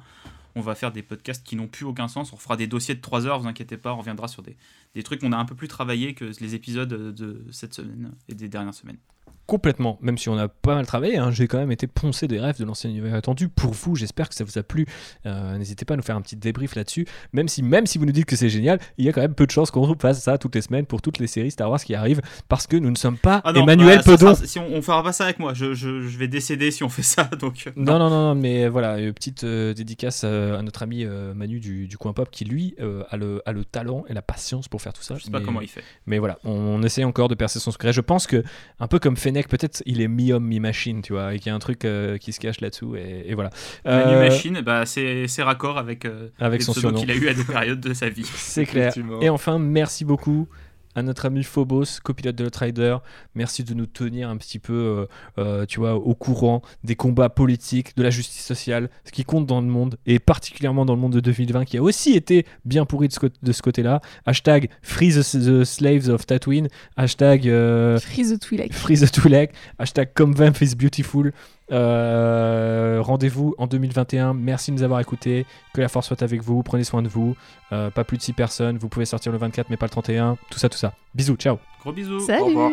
On va faire des podcasts qui n'ont plus aucun sens. On fera des dossiers de 3 heures, vous inquiétez pas. On reviendra sur des, des trucs qu'on a un peu plus travaillé que les épisodes de cette semaine et des dernières semaines. Complètement, même si on a pas mal travaillé, hein, j'ai quand même été poncé des rêves de l'ancien univers attendu pour vous. J'espère que ça vous a plu. Euh, N'hésitez pas à nous faire un petit débrief là-dessus. Même si, même si vous nous dites que c'est génial, il y a quand même peu de chances qu'on fasse ça toutes les semaines pour toutes les séries Star Wars qui arrivent parce que nous ne sommes pas Ah non, Emmanuel bah, ça si on, on fera pas ça avec moi, je, je- je vais décéder si on fait ça. Donc, euh, Non, non, non, non, mais voilà, une petite euh, dédicace euh, à notre ami euh, Manu du, du Coin Pop qui, lui, euh, a, le, a le talent et la patience pour faire tout ça. Je sais pas comment il fait. Mais voilà, on, on essaie encore de percer son secret. Je pense que, un peu comme Fennec, peut-être il est mi-homme, mi-machine, tu vois, et qu'il y a un truc euh, qui se cache là-dessous, et, et voilà. Euh, Machine, bah, c'est c'est raccord avec, euh, Avec les son surnom. qu'il a eu à des périodes de sa vie. C'est clair. Et enfin, merci beaucoup à notre ami Phobos, copilote de l'Outrider. Merci de nous tenir un petit peu, euh, euh, tu vois, au courant des combats politiques, de la justice sociale, ce qui compte dans le monde, et particulièrement dans le monde de 2020, qui a aussi été bien pourri de ce, de ce côté-là. Hashtag Free the, the Slaves of Tatooine. Hashtag... euh, Freeze the Twi'lek. Free the Twi'lek, hashtag Come Vamp is beautiful. Euh, Rendez-vous en 2021. Merci de nous avoir écoutés. Que la force soit avec vous. Prenez soin de vous. Euh, pas plus de 6 personnes. Vous pouvez sortir le 24, mais pas le 31. Tout ça, tout ça. Bisous. Ciao. Gros bisous. Salut revoir.